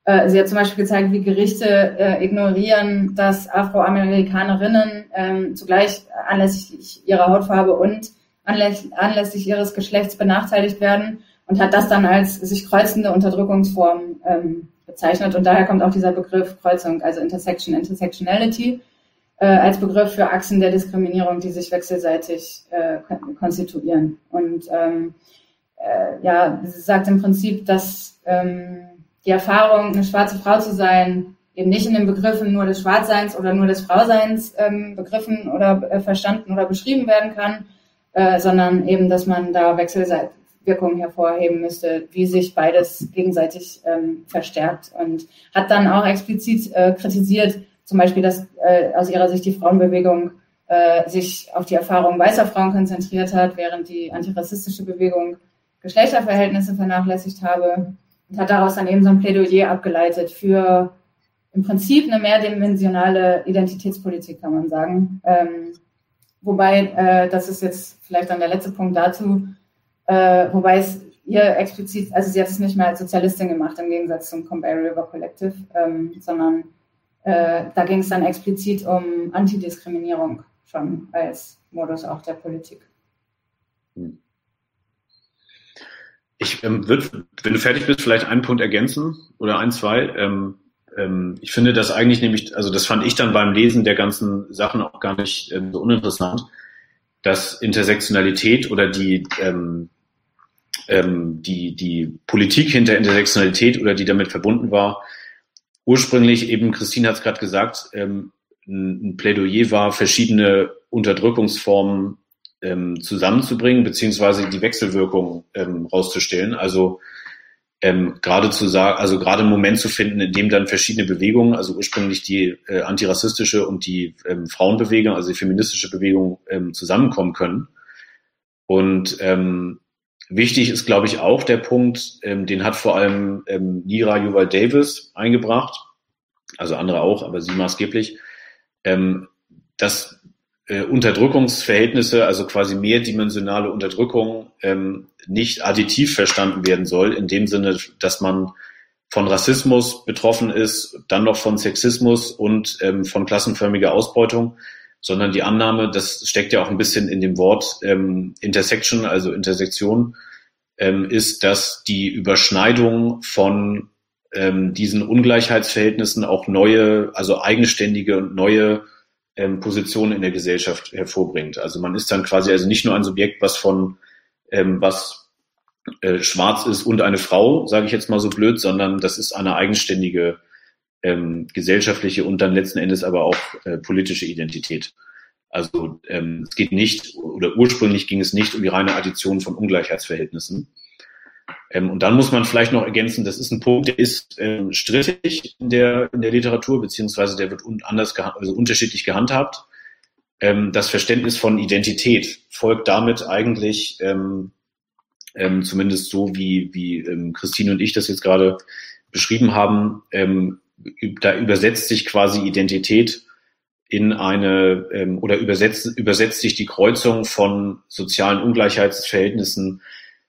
Speaker 3: Äh, sie hat zum Beispiel gezeigt, wie Gerichte äh, ignorieren, dass Afroamerikanerinnen ähm, zugleich anlässlich ihrer Hautfarbe und anlässlich, anlässlich ihres Geschlechts benachteiligt werden und hat das dann als sich kreuzende Unterdrückungsform ähm, bezeichnet. Und daher kommt auch dieser Begriff Kreuzung, also Intersection, Intersectionality. äh, als Begriff für Achsen der Diskriminierung, die sich wechselseitig äh, konstituieren. Und ähm, äh, ja, sie sagt im Prinzip, dass ähm, die Erfahrung, eine schwarze Frau zu sein, eben nicht in den Begriffen nur des Schwarzseins oder nur des Frauseins ähm, begriffen oder äh, verstanden oder beschrieben werden kann, äh, sondern eben, dass man da Wechselwirkungen hervorheben müsste, wie sich beides gegenseitig ähm, verstärkt und hat dann auch explizit äh, kritisiert, zum Beispiel, dass äh, aus ihrer Sicht die Frauenbewegung äh, sich auf die Erfahrungen weißer Frauen konzentriert hat, während die antirassistische Bewegung Geschlechterverhältnisse vernachlässigt habe und hat daraus dann eben so ein Plädoyer abgeleitet für im Prinzip eine mehrdimensionale Identitätspolitik, kann man sagen. Ähm, wobei, äh, das ist jetzt vielleicht dann der letzte Punkt dazu, äh, wobei es ihr explizit, also sie hat es nicht mehr als Sozialistin gemacht, im Gegensatz zum Compare River Collective, ähm, sondern äh, da ging es dann explizit um Antidiskriminierung schon als Modus auch der Politik. Hm.
Speaker 2: Ich ähm, würde, wenn du fertig bist, vielleicht einen Punkt ergänzen oder ein, zwei. Ähm, ähm, ich finde das eigentlich nämlich, also das fand ich dann beim Lesen der ganzen Sachen auch gar nicht ähm, so uninteressant, dass Intersektionalität oder die, ähm, ähm, die, die Politik hinter Intersektionalität oder die damit verbunden war, ursprünglich eben, Christine hat es gerade gesagt, ähm, ein Plädoyer war, verschiedene Unterdrückungsformen ähm, zusammenzubringen, beziehungsweise die Wechselwirkung ähm, rauszustellen. Also ähm, gerade zu sagen, also gerade einen Moment zu finden, in dem dann verschiedene Bewegungen, also ursprünglich die äh, antirassistische und die ähm, Frauenbewegung, also die feministische Bewegung ähm, zusammenkommen können. Und ähm, Wichtig ist, glaube ich, auch der Punkt, ähm, den hat vor allem ähm, Nira Yuval Davis eingebracht, also andere auch, aber sie maßgeblich, ähm, dass äh, Unterdrückungsverhältnisse, also quasi mehrdimensionale Unterdrückung, ähm, nicht additiv verstanden werden soll, in dem Sinne, dass man von Rassismus betroffen ist, dann noch von Sexismus und ähm, von klassenförmiger Ausbeutung, sondern die Annahme, das steckt ja auch ein bisschen in dem Wort ähm, Intersection, also Intersektion, ähm, ist, dass die Überschneidung von ähm, diesen Ungleichheitsverhältnissen auch neue, also eigenständige und neue ähm, Positionen in der Gesellschaft hervorbringt. Also man ist dann quasi also nicht nur ein Subjekt, was von ähm, was äh, schwarz ist und eine Frau, sage ich jetzt mal so blöd, sondern das ist eine eigenständige ähm, gesellschaftliche und dann letzten Endes aber auch äh, politische Identität. Also ähm, es geht nicht, oder ursprünglich ging es nicht um die reine Addition von Ungleichheitsverhältnissen. Ähm, und dann muss man vielleicht noch ergänzen, das ist ein Punkt, der ist ähm, strittig in der, in der Literatur, beziehungsweise der wird un anders also unterschiedlich gehandhabt. Ähm, das Verständnis von Identität folgt damit eigentlich, ähm, ähm, zumindest so wie, wie ähm, Christine und ich das jetzt gerade beschrieben haben, da übersetzt sich quasi Identität in eine oder übersetzt, übersetzt sich die Kreuzung von sozialen Ungleichheitsverhältnissen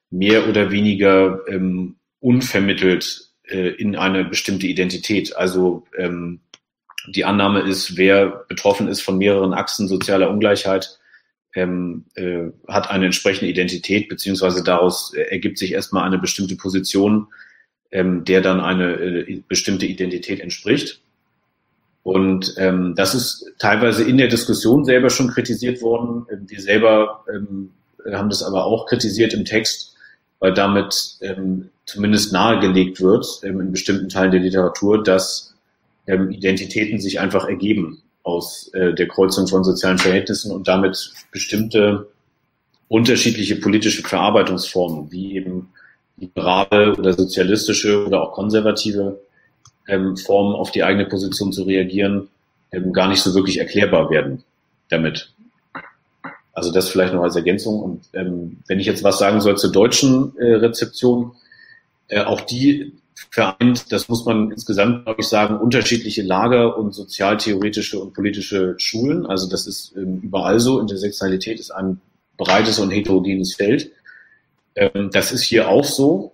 Speaker 2: mehr oder weniger ähm, unvermittelt äh, in eine bestimmte Identität. Also ähm, die Annahme ist, wer betroffen ist von mehreren Achsen sozialer Ungleichheit, ähm, äh, hat eine entsprechende Identität, beziehungsweise daraus äh, ergibt sich erstmal eine bestimmte Position, ähm, der dann eine äh, bestimmte Identität entspricht. Und ähm, das ist teilweise in der Diskussion selber schon kritisiert worden. Ähm, wir selber ähm, haben das aber auch kritisiert im Text, weil damit ähm, zumindest nahegelegt wird ähm, in bestimmten Teilen der Literatur, dass ähm, Identitäten sich einfach ergeben aus äh, der Kreuzung von sozialen Verhältnissen und damit bestimmte unterschiedliche politische Verarbeitungsformen, wie eben liberale oder sozialistische oder auch konservative ähm, Formen auf die eigene Position zu reagieren, ähm, gar nicht so wirklich erklärbar werden damit. Also das vielleicht noch als Ergänzung. Und ähm, wenn ich jetzt was sagen soll zur deutschen äh, Rezeption, äh, auch die vereint, das muss man insgesamt, glaube ich, sagen, unterschiedliche Lager und sozialtheoretische und politische Schulen. Also das ist ähm, überall so. Intersektionalität ist ein breites und heterogenes Feld. Ähm, das ist hier auch so.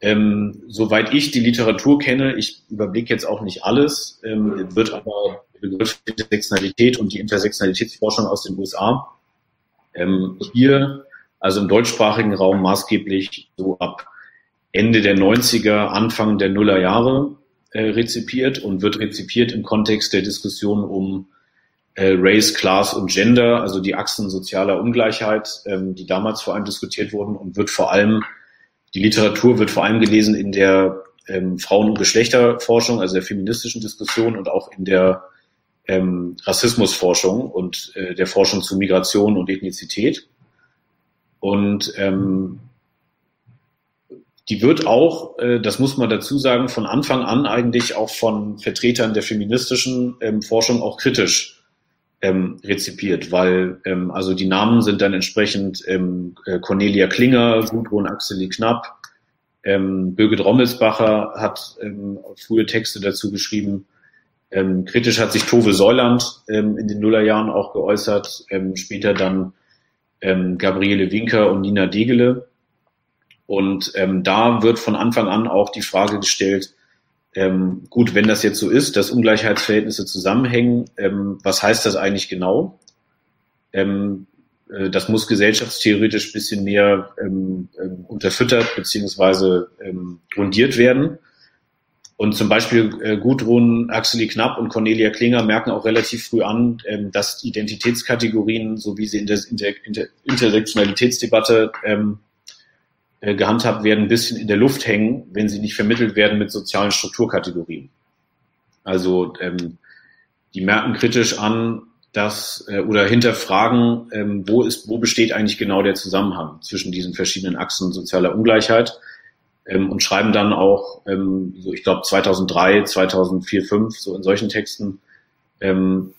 Speaker 2: Ähm, soweit ich die Literatur kenne, ich überblicke jetzt auch nicht alles, ähm, wird aber der Begriff Intersektionalität und die Intersektionalitätsforschung aus den USA ähm, hier, also im deutschsprachigen Raum maßgeblich so ab Ende der 90er, Anfang der Nullerjahre äh, rezipiert und wird rezipiert im Kontext der Diskussion um äh, Race, Class und Gender, also die Achsen sozialer Ungleichheit, ähm, die damals vor allem diskutiert wurden und wird vor allem, die Literatur wird vor allem gelesen in der ähm, Frauen- und Geschlechterforschung, also der feministischen Diskussion und auch in der ähm, Rassismusforschung und äh, der Forschung zu Migration und Ethnizität. Und ähm, die wird auch, äh, das muss man dazu sagen, von Anfang an eigentlich auch von Vertretern der feministischen ähm, Forschung auch kritisch ähm, rezipiert, weil ähm, also die Namen sind dann entsprechend ähm, äh, Cornelia Klinger, Gudrun Axeli Knapp, ähm, Birgit Rommelsbacher hat ähm, frühe Texte dazu geschrieben. Ähm, kritisch hat sich Tove Säuland ähm, in den Nullerjahren auch geäußert, ähm, später dann ähm, Gabriele Winker und Nina Degele. Und ähm, da wird von Anfang an auch die Frage gestellt, ähm, gut, wenn das jetzt so ist, dass Ungleichheitsverhältnisse zusammenhängen, was heißt das eigentlich genau? Äh, das muss gesellschaftstheoretisch bisschen mehr unterfüttert beziehungsweise grundiert werden. Und zum Beispiel äh, Gudrun, Axeli Knapp und Cornelia Klinger merken auch relativ früh an, ähm, dass Identitätskategorien, so wie sie in der, in der, in der Intersektionalitätsdebatte ähm, äh, gehandhabt werden, ein bisschen in der Luft hängen, wenn sie nicht vermittelt werden mit sozialen Strukturkategorien. Also ähm, die merken kritisch an, dass äh, oder hinterfragen, ähm, wo ist, wo besteht eigentlich genau der Zusammenhang zwischen diesen verschiedenen Achsen sozialer Ungleichheit ähm, und schreiben dann auch, ähm, so ich glaube 2003, 2004, 5 so in solchen Texten ähm,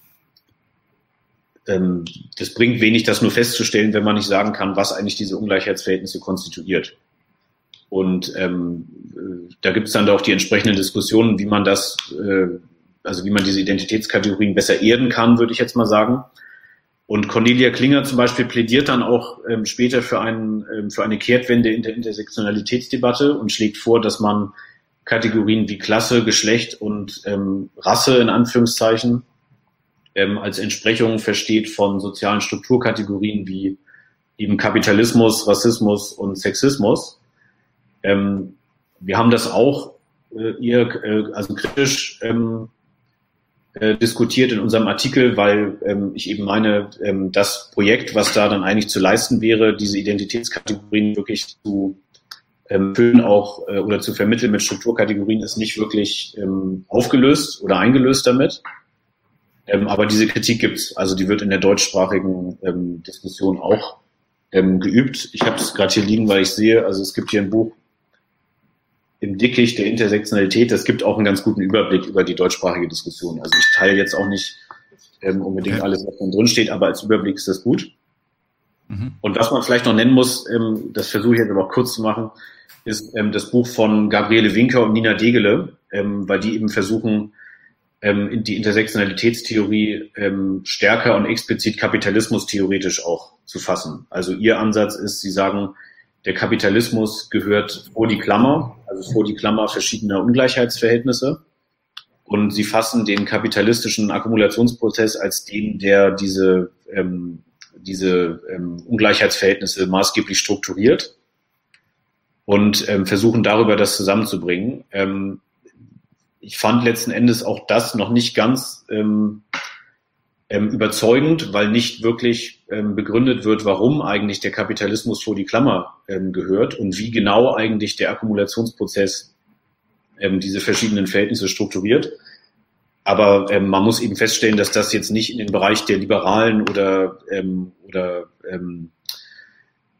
Speaker 2: ähm, das bringt wenig, das nur festzustellen, wenn man nicht sagen kann, was eigentlich diese Ungleichheitsverhältnisse konstituiert. Und ähm, äh, da gibt es dann auch die entsprechenden Diskussionen, wie man das, äh, also wie man diese Identitätskategorien besser erden kann, würde ich jetzt mal sagen. Und Cornelia Klinger zum Beispiel plädiert dann auch ähm, später für, einen, ähm, für eine Kehrtwende in der Intersektionalitätsdebatte und schlägt vor, dass man Kategorien wie Klasse, Geschlecht und ähm, Rasse in Anführungszeichen ähm, als Entsprechung versteht von sozialen Strukturkategorien wie eben Kapitalismus, Rassismus und Sexismus. Ähm, wir haben das auch äh, ihr, äh, also kritisch ähm, äh, diskutiert in unserem Artikel, weil ähm, ich eben meine, ähm, das Projekt, was da dann eigentlich zu leisten wäre, diese Identitätskategorien wirklich zu ähm, füllen auch äh, oder zu vermitteln mit Strukturkategorien, ist nicht wirklich ähm, aufgelöst oder eingelöst damit. Ähm, aber diese Kritik gibt's. Also die wird in der deutschsprachigen ähm, Diskussion auch ähm, geübt. Ich habe es gerade hier liegen, weil ich sehe, also es gibt hier ein Buch im Dickicht der Intersektionalität. Das gibt auch einen ganz guten Überblick über die deutschsprachige Diskussion. Also ich teile jetzt auch nicht ähm, unbedingt alles, was drin steht, aber als Überblick ist das gut. Mhm. Und was man vielleicht noch nennen muss, ähm, das versuche ich jetzt aber auch kurz zu machen, ist ähm, das Buch von Gabriele Winker und Nina Degele, ähm, weil die eben versuchen, ähm, die Intersektionalitätstheorie ähm, stärker und explizit kapitalismustheoretisch auch zu fassen. Also ihr Ansatz ist, sie sagen, der Kapitalismus gehört vor die Klammer, also vor die Klammer verschiedener Ungleichheitsverhältnisse. Und sie fassen den kapitalistischen Akkumulationsprozess als den, der diese, ähm, diese ähm, Ungleichheitsverhältnisse maßgeblich strukturiert und ähm, versuchen darüber das zusammenzubringen. Ähm, ich fand letzten Endes auch das noch nicht ganz ähm, überzeugend, weil nicht wirklich ähm, begründet wird, warum eigentlich der Kapitalismus vor die Klammer ähm, gehört und wie genau eigentlich der Akkumulationsprozess ähm, diese verschiedenen Verhältnisse strukturiert. Aber ähm, man muss eben feststellen, dass das jetzt nicht in den Bereich der liberalen oder, ähm, oder ähm,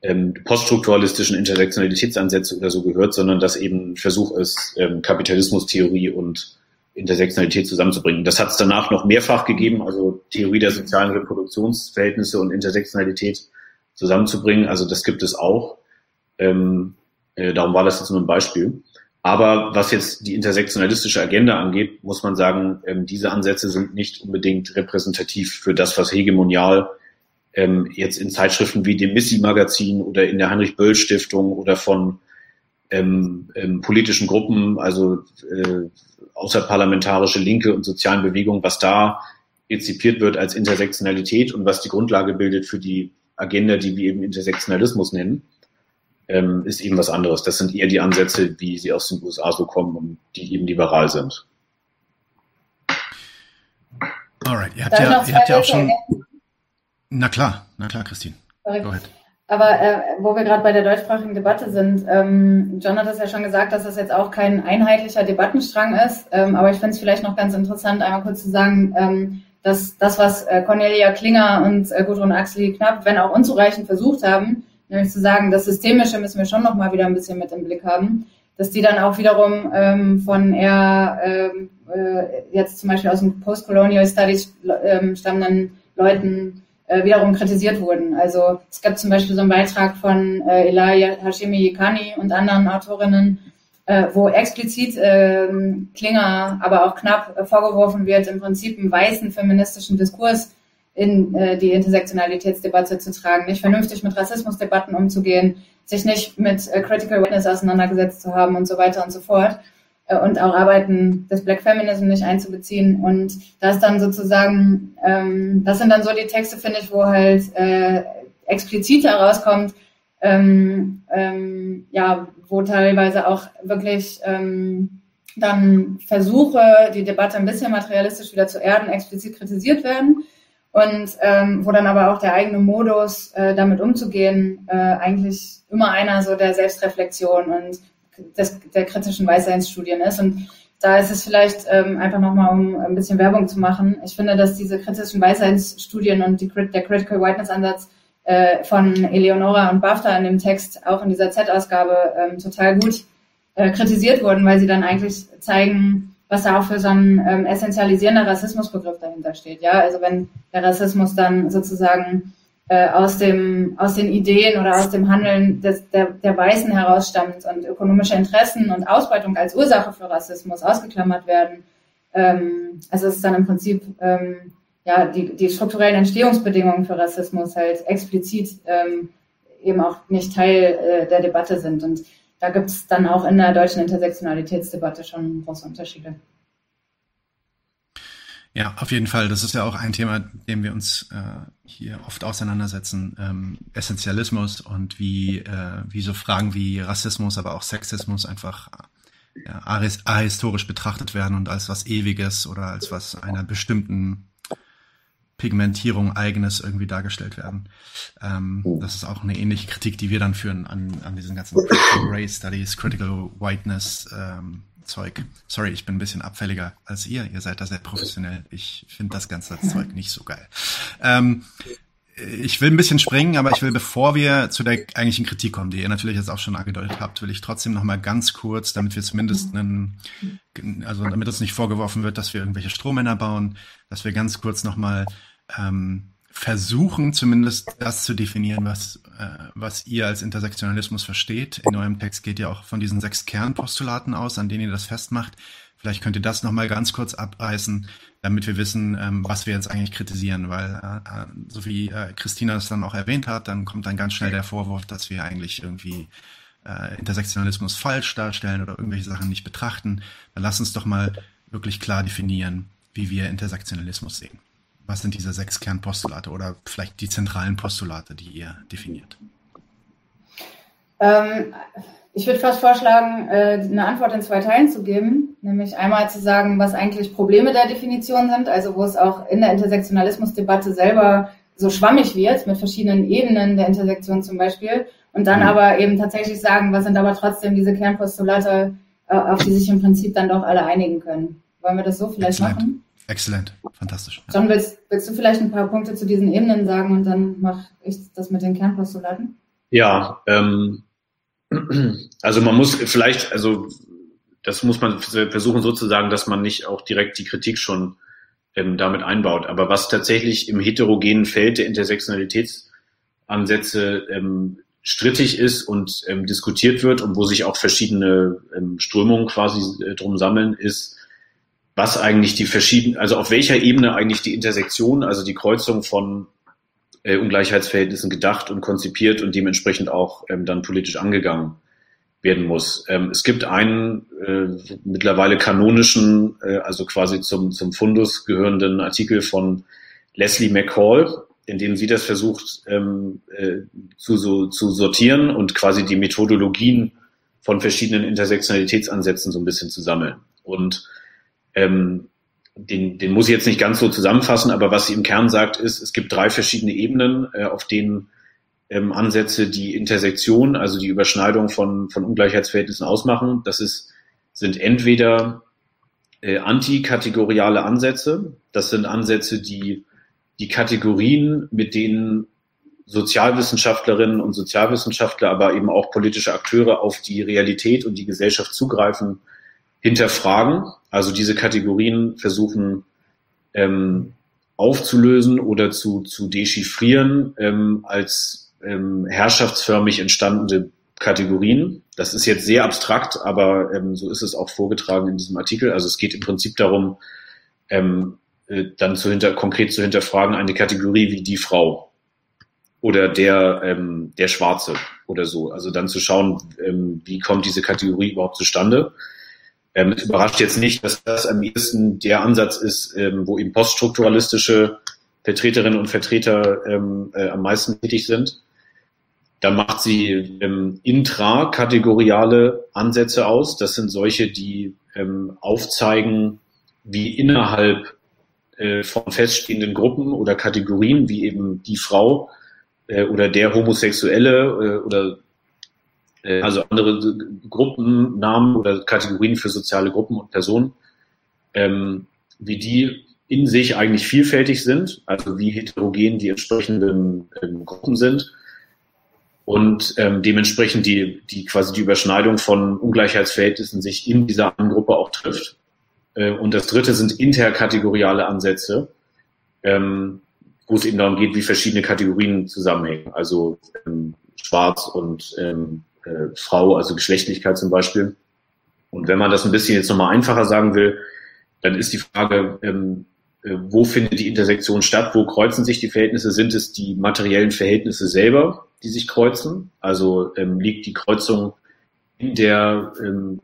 Speaker 2: ähm, poststrukturalistischen Intersektionalitätsansätze oder so gehört, sondern dass eben Versuch ist, ähm, Kapitalismustheorie und Intersektionalität zusammenzubringen. Das hat es danach noch mehrfach gegeben, also Theorie der sozialen Reproduktionsverhältnisse und Intersektionalität zusammenzubringen. Also das gibt es auch. Ähm, äh, darum war das jetzt nur ein Beispiel. Aber was jetzt die intersektionalistische Agenda angeht, muss man sagen, ähm, diese Ansätze sind nicht unbedingt repräsentativ für das, was hegemonial ähm, jetzt in Zeitschriften wie dem Missy-Magazin oder in der Heinrich-Böll-Stiftung oder von ähm, ähm, politischen Gruppen, also äh, außerparlamentarische Linke und sozialen Bewegungen, was da rezipiert wird als Intersektionalität und was die Grundlage bildet für die Agenda, die wir eben Intersektionalismus nennen, ähm, ist eben was anderes. Das sind eher die Ansätze, wie sie aus den USA so kommen und die eben liberal sind.
Speaker 1: Alright, ihr habt, ja, ihr habt ja auch schon. Na klar, na klar, Christine. Go ahead.
Speaker 3: Aber äh, wo wir gerade bei der deutschsprachigen Debatte sind, ähm, John hat es ja schon gesagt, dass das jetzt auch kein einheitlicher Debattenstrang ist. Ähm, aber ich finde es vielleicht noch ganz interessant, einmal kurz zu sagen, ähm, dass das, was äh, Cornelia Klinger und äh, Gudrun Axel knapp, wenn auch unzureichend versucht haben, nämlich zu sagen, das Systemische müssen wir schon noch mal wieder ein bisschen mit im Blick haben, dass die dann auch wiederum ähm, von eher ähm, äh, jetzt zum Beispiel aus dem Postcolonial Studies ähm, stammenden Leuten äh, wiederum kritisiert wurden. Also es gab zum Beispiel so einen Beitrag von äh, Elia Hashimi Yikani und anderen Autorinnen, äh, wo explizit äh, Klinger, aber auch knapp äh, vorgeworfen wird, im Prinzip einen weißen feministischen Diskurs in äh, die Intersektionalitätsdebatte zu tragen, nicht vernünftig mit Rassismusdebatten umzugehen, sich nicht mit äh, Critical Witness auseinandergesetzt zu haben und so weiter und so fort und auch Arbeiten des Black Feminism nicht einzubeziehen. Und da ist dann sozusagen, ähm, das sind dann so die Texte, finde ich, wo halt äh, explizit herauskommt, ähm, ähm, ja, wo teilweise auch wirklich ähm, dann Versuche, die Debatte ein bisschen materialistisch wieder zu erden, explizit kritisiert werden und ähm, wo dann aber auch der eigene Modus, äh, damit umzugehen, äh, eigentlich immer einer so der Selbstreflexion und des, der kritischen Weißseinsstudien ist. Und da ist es vielleicht ähm, einfach nochmal, um ein bisschen Werbung zu machen. Ich finde, dass diese kritischen Weißseinsstudien und die, der Critical Whiteness Ansatz äh, von Eleonora und BAFTA in dem Text, auch in dieser Z-Ausgabe, ähm, total gut äh, kritisiert wurden, weil sie dann eigentlich zeigen, was da auch für so ein ähm, essentialisierender Rassismusbegriff dahinter steht. Ja, also wenn der Rassismus dann sozusagen äh, aus dem aus den Ideen oder aus dem Handeln des, der, der Weißen herausstammt und ökonomische Interessen und Ausbeutung als Ursache für Rassismus ausgeklammert werden. Ähm, also es ist dann im Prinzip ähm, ja, die, die strukturellen Entstehungsbedingungen für Rassismus halt explizit ähm, eben auch nicht Teil äh, der Debatte sind. Und da gibt es dann auch in der deutschen Intersektionalitätsdebatte schon große Unterschiede.
Speaker 1: Ja, auf jeden Fall. Das ist ja auch ein Thema, dem wir uns äh, hier oft auseinandersetzen. Ähm, Essentialismus und wie, äh, wie so Fragen wie Rassismus, aber auch Sexismus einfach ja, ahistorisch betrachtet werden und als was Ewiges oder als was einer bestimmten Pigmentierung eigenes irgendwie dargestellt werden. Ähm, oh. Das ist auch eine ähnliche Kritik, die wir dann führen an, an diesen ganzen Race Studies, Critical Whiteness ähm, Zeug. Sorry, ich bin ein bisschen abfälliger als ihr. Ihr seid da sehr professionell. Ich finde das ganze Zeug nicht so geil. Ähm, ich will ein bisschen springen, aber ich will, bevor wir zu der eigentlichen Kritik kommen, die ihr natürlich jetzt auch schon angedeutet habt, will ich trotzdem noch mal ganz kurz, damit wir zumindest einen, also damit uns nicht vorgeworfen wird, dass wir irgendwelche Strohmänner bauen, dass wir ganz kurz noch mal ähm, versuchen, zumindest das zu definieren, was was ihr als Intersektionalismus versteht. In eurem Text geht ihr auch von diesen sechs Kernpostulaten aus, an denen ihr das festmacht. Vielleicht könnt ihr das noch mal ganz kurz abreißen, damit wir wissen, ähm, was wir jetzt eigentlich kritisieren, weil äh, äh, so wie äh, Christina es dann auch erwähnt hat, dann kommt dann ganz schnell der Vorwurf, dass wir eigentlich irgendwie äh, Intersektionalismus falsch darstellen oder irgendwelche Sachen nicht betrachten. Dann lass uns doch mal wirklich klar definieren, wie wir Intersektionalismus sehen. Was sind diese sechs Kernpostulate oder vielleicht die zentralen Postulate, die ihr definiert?
Speaker 3: Ähm, ich würde fast vorschlagen, äh, eine Antwort in zwei Teilen zu geben, nämlich einmal zu sagen, was eigentlich Probleme der Definition sind, also wo es auch in der Intersektionalismusdebatte selber so schwammig wird, mit verschiedenen Ebenen der Intersektion zum Beispiel, und dann mhm. aber eben tatsächlich sagen, was sind aber trotzdem diese Kernpostulate, äh, auf die sich im Prinzip dann doch alle einigen können. Wollen wir das so vielleicht
Speaker 1: Exzellent.
Speaker 3: machen?
Speaker 1: Exzellent, fantastisch.
Speaker 3: John, willst, willst du vielleicht ein paar Punkte zu diesen Ebenen sagen und dann mache ich das mit den Kernpostulaten?
Speaker 2: Ja, ähm, also man muss vielleicht, also das muss man versuchen so zu sagen, dass man nicht auch direkt die Kritik schon ähm, damit einbaut. Aber was tatsächlich im heterogenen Feld der Intersektionalitätsansätze ähm, strittig ist und ähm, diskutiert wird und wo sich auch verschiedene ähm, Strömungen quasi äh, drum sammeln, ist, was eigentlich die verschiedenen, also auf welcher Ebene eigentlich die Intersektion, also die Kreuzung von äh, Ungleichheitsverhältnissen gedacht und konzipiert und dementsprechend auch ähm, dann politisch angegangen werden muss. Ähm, es gibt einen äh, mittlerweile kanonischen, äh, also quasi zum, zum Fundus gehörenden Artikel von Leslie McCall, in dem sie das versucht ähm, äh, zu, so, zu sortieren und quasi die Methodologien von verschiedenen Intersektionalitätsansätzen so ein bisschen zu sammeln. Und ähm, den, den muss ich jetzt nicht ganz so zusammenfassen, aber was sie im Kern sagt, ist, es gibt drei verschiedene Ebenen, äh, auf denen ähm, Ansätze die Intersektion, also die Überschneidung von, von Ungleichheitsverhältnissen ausmachen. Das ist, sind entweder äh, antikategoriale Ansätze, das sind Ansätze, die die Kategorien, mit denen Sozialwissenschaftlerinnen und Sozialwissenschaftler, aber eben auch politische Akteure auf die Realität und die Gesellschaft zugreifen, hinterfragen. Also diese Kategorien versuchen ähm, aufzulösen oder zu, zu dechiffrieren ähm, als ähm, herrschaftsförmig entstandene Kategorien. Das ist jetzt sehr abstrakt, aber ähm, so ist es auch vorgetragen in diesem Artikel. Also es geht im Prinzip darum, ähm, äh, dann zu hinter, konkret zu hinterfragen, eine Kategorie wie die Frau oder der, ähm, der Schwarze oder so. Also dann zu schauen, ähm, wie kommt diese Kategorie überhaupt zustande. Ähm, es überrascht jetzt nicht, dass das am ehesten der Ansatz ist, ähm, wo eben poststrukturalistische Vertreterinnen und Vertreter ähm, äh, am meisten tätig sind. Da macht sie ähm, intrakategoriale Ansätze aus. Das sind solche, die ähm, aufzeigen, wie innerhalb äh, von feststehenden Gruppen oder Kategorien, wie eben die Frau, äh, oder der Homosexuelle äh, oder also andere Gruppennamen oder Kategorien für soziale Gruppen und Personen, ähm, wie die in sich eigentlich vielfältig sind, also wie heterogen die entsprechenden ähm, Gruppen sind und ähm, dementsprechend die, die quasi die Überschneidung von Ungleichheitsverhältnissen sich in dieser Gruppe auch trifft. Äh, und das dritte sind interkategoriale Ansätze, ähm, wo es eben darum geht, wie verschiedene Kategorien zusammenhängen. Also ähm, Schwarz und ähm, äh, Frau, also Geschlechtlichkeit zum Beispiel. Und wenn man das ein bisschen jetzt nochmal einfacher sagen will, dann ist die Frage, ähm, äh, wo findet die Intersektion statt? Wo kreuzen sich die Verhältnisse? Sind es die materiellen Verhältnisse selber, die sich kreuzen? Also ähm, liegt die Kreuzung in der ähm,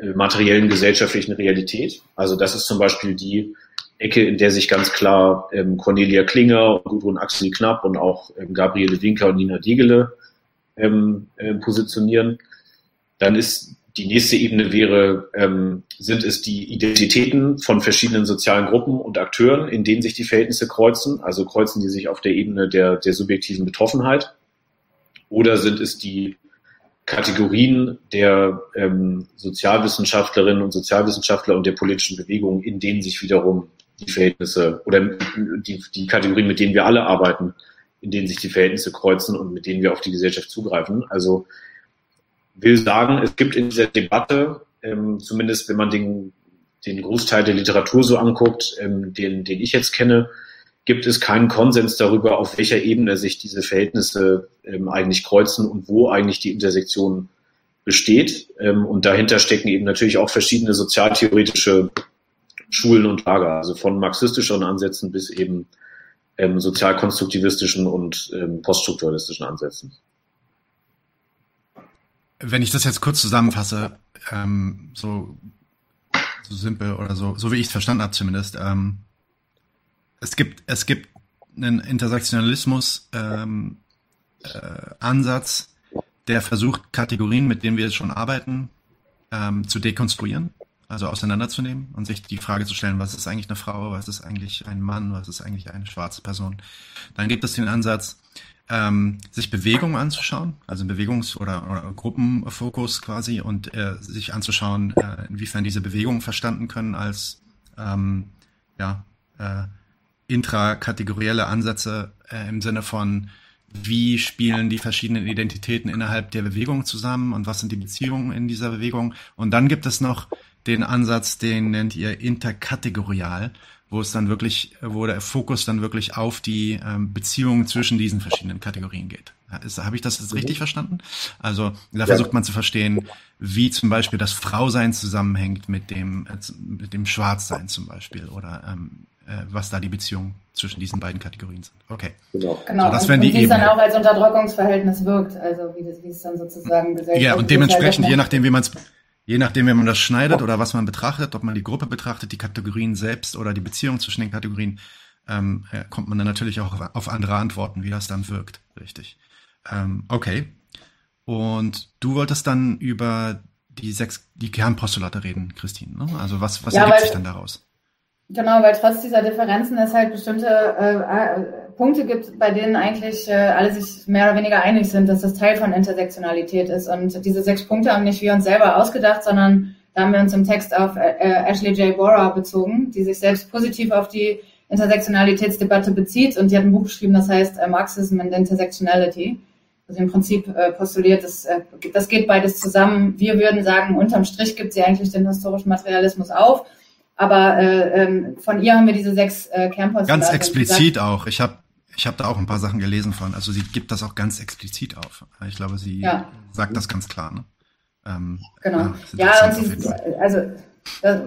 Speaker 2: äh, materiellen gesellschaftlichen Realität? Also das ist zum Beispiel die Ecke, in der sich ganz klar ähm, Cornelia Klinger, Gudrun Axel Knapp und auch ähm, Gabriele Winker und Nina Diegele ähm, äh, positionieren. Dann ist die nächste Ebene wäre, ähm, sind es die Identitäten von verschiedenen sozialen Gruppen und Akteuren, in denen sich die Verhältnisse kreuzen, also kreuzen die sich auf der Ebene der, der subjektiven Betroffenheit, oder sind es die Kategorien der ähm, Sozialwissenschaftlerinnen und Sozialwissenschaftler und der politischen Bewegung, in denen sich wiederum die Verhältnisse oder die, die Kategorien, mit denen wir alle arbeiten, in denen sich die Verhältnisse kreuzen und mit denen wir auf die Gesellschaft zugreifen. Also will sagen, es gibt in dieser Debatte, ähm, zumindest wenn man den, den Großteil der Literatur so anguckt, ähm, den, den ich jetzt kenne, gibt es keinen Konsens darüber, auf welcher Ebene sich diese Verhältnisse ähm, eigentlich kreuzen und wo eigentlich die Intersektion besteht. Ähm, und dahinter stecken eben natürlich auch verschiedene sozialtheoretische Schulen und Lager, also von marxistischeren Ansätzen bis eben ähm, sozialkonstruktivistischen und ähm, poststrukturalistischen Ansätzen.
Speaker 1: Wenn ich das jetzt kurz zusammenfasse, ähm, so, so simpel oder so, so wie ich es verstanden habe zumindest, ähm, es gibt, es gibt einen Intersektionalismus ähm, äh, Ansatz, der versucht, Kategorien, mit denen wir jetzt schon arbeiten, ähm, zu dekonstruieren also auseinanderzunehmen und sich die Frage zu stellen, was ist eigentlich eine Frau, was ist eigentlich ein Mann, was ist eigentlich eine schwarze Person. Dann gibt es den Ansatz, ähm, sich Bewegungen anzuschauen, also Bewegungs- oder, oder Gruppenfokus quasi und äh, sich anzuschauen, äh, inwiefern diese Bewegungen verstanden können als ähm, ja, äh, intrakategorielle Ansätze äh, im Sinne von wie spielen die verschiedenen Identitäten innerhalb der Bewegung zusammen und was sind die Beziehungen in dieser Bewegung. Und dann gibt es noch den Ansatz, den nennt ihr interkategorial, wo es dann wirklich, wo der Fokus dann wirklich auf die ähm, Beziehungen zwischen diesen verschiedenen Kategorien geht. Habe ich das jetzt richtig mhm. verstanden? Also da ja. versucht man zu verstehen, wie zum Beispiel das Frausein zusammenhängt mit dem, äh, mit dem Schwarzsein zum Beispiel oder ähm, äh, was da die Beziehungen zwischen diesen beiden Kategorien sind. Okay.
Speaker 3: Genau. genau. So, das und, und wie es dann auch als Unterdrückungsverhältnis wirkt, also wie, das, wie es dann sozusagen
Speaker 1: gesellschaftlich Ja, und dementsprechend, je nachdem, wie man es Je nachdem, wie man das schneidet oder was man betrachtet, ob man die Gruppe betrachtet, die Kategorien selbst oder die Beziehung zwischen den Kategorien, ähm, kommt man dann natürlich auch auf andere Antworten, wie das dann wirkt. Richtig. Ähm, okay. Und du wolltest dann über die sechs, die Kernpostulate reden, Christine. Ne? Also was, was ja, ergibt sich dann daraus?
Speaker 3: Genau, weil trotz dieser Differenzen es halt bestimmte äh, äh, Punkte gibt, bei denen eigentlich äh, alle sich mehr oder weniger einig sind, dass das Teil von Intersektionalität ist. Und diese sechs Punkte haben nicht wir uns selber ausgedacht, sondern da haben wir uns im Text auf äh, äh Ashley J. Bora bezogen, die sich selbst positiv auf die Intersektionalitätsdebatte bezieht und die hat ein Buch geschrieben, das heißt Marxism and Intersectionality. Also im Prinzip postuliert, dass, äh, das geht beides zusammen. Wir würden sagen, unterm Strich gibt sie eigentlich den historischen Materialismus auf aber äh, ähm, von ihr haben wir diese sechs äh, Kernpostulate.
Speaker 1: Ganz explizit auch. Ich habe ich hab da auch ein paar Sachen gelesen von. Also sie gibt das auch ganz explizit auf. Ich glaube, sie ja. sagt das ganz klar. Ne?
Speaker 3: Ähm, genau. Ja, ja und sie, also das,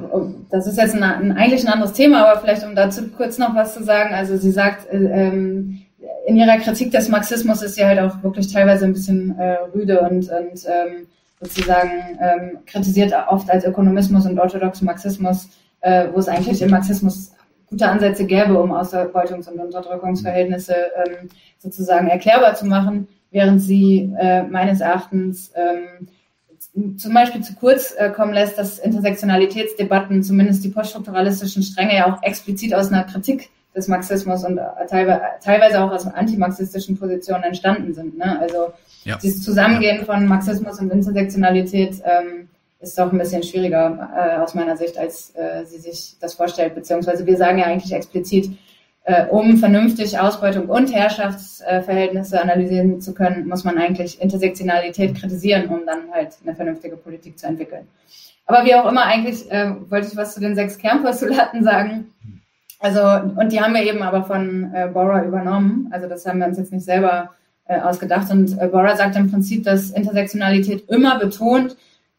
Speaker 3: das ist jetzt ein, ein, eigentlich ein anderes Thema, aber vielleicht um dazu kurz noch was zu sagen. Also sie sagt, äh, ähm, in ihrer Kritik des Marxismus ist sie halt auch wirklich teilweise ein bisschen äh, rüde und, und ähm, sozusagen ähm, kritisiert oft als Ökonomismus und orthodoxen Marxismus äh, wo es eigentlich im Marxismus gute Ansätze gäbe, um Ausbeutungs- und Unterdrückungsverhältnisse ähm, sozusagen erklärbar zu machen, während sie äh, meines Erachtens ähm, zum Beispiel zu kurz äh, kommen lässt, dass Intersektionalitätsdebatten, zumindest die poststrukturalistischen Stränge, ja auch explizit aus einer Kritik des Marxismus und äh, teilweise auch aus antimarxistischen Positionen entstanden sind. Ne? Also ja. dieses Zusammengehen von Marxismus und Intersektionalität ähm, ist doch ein bisschen schwieriger äh, aus meiner Sicht, als äh, sie sich das vorstellt. Beziehungsweise wir sagen ja eigentlich explizit, äh, um vernünftig Ausbeutung und Herrschaftsverhältnisse analysieren zu können, muss man eigentlich Intersektionalität kritisieren, um dann halt eine vernünftige Politik zu entwickeln. Aber wie auch immer, eigentlich äh, wollte ich was zu den sechs Kernpostulaten sagen. Also, und die haben wir eben aber von äh, Bora übernommen. Also das haben wir uns jetzt nicht selber äh, ausgedacht. Und äh, Bora sagt im Prinzip, dass Intersektionalität immer betont,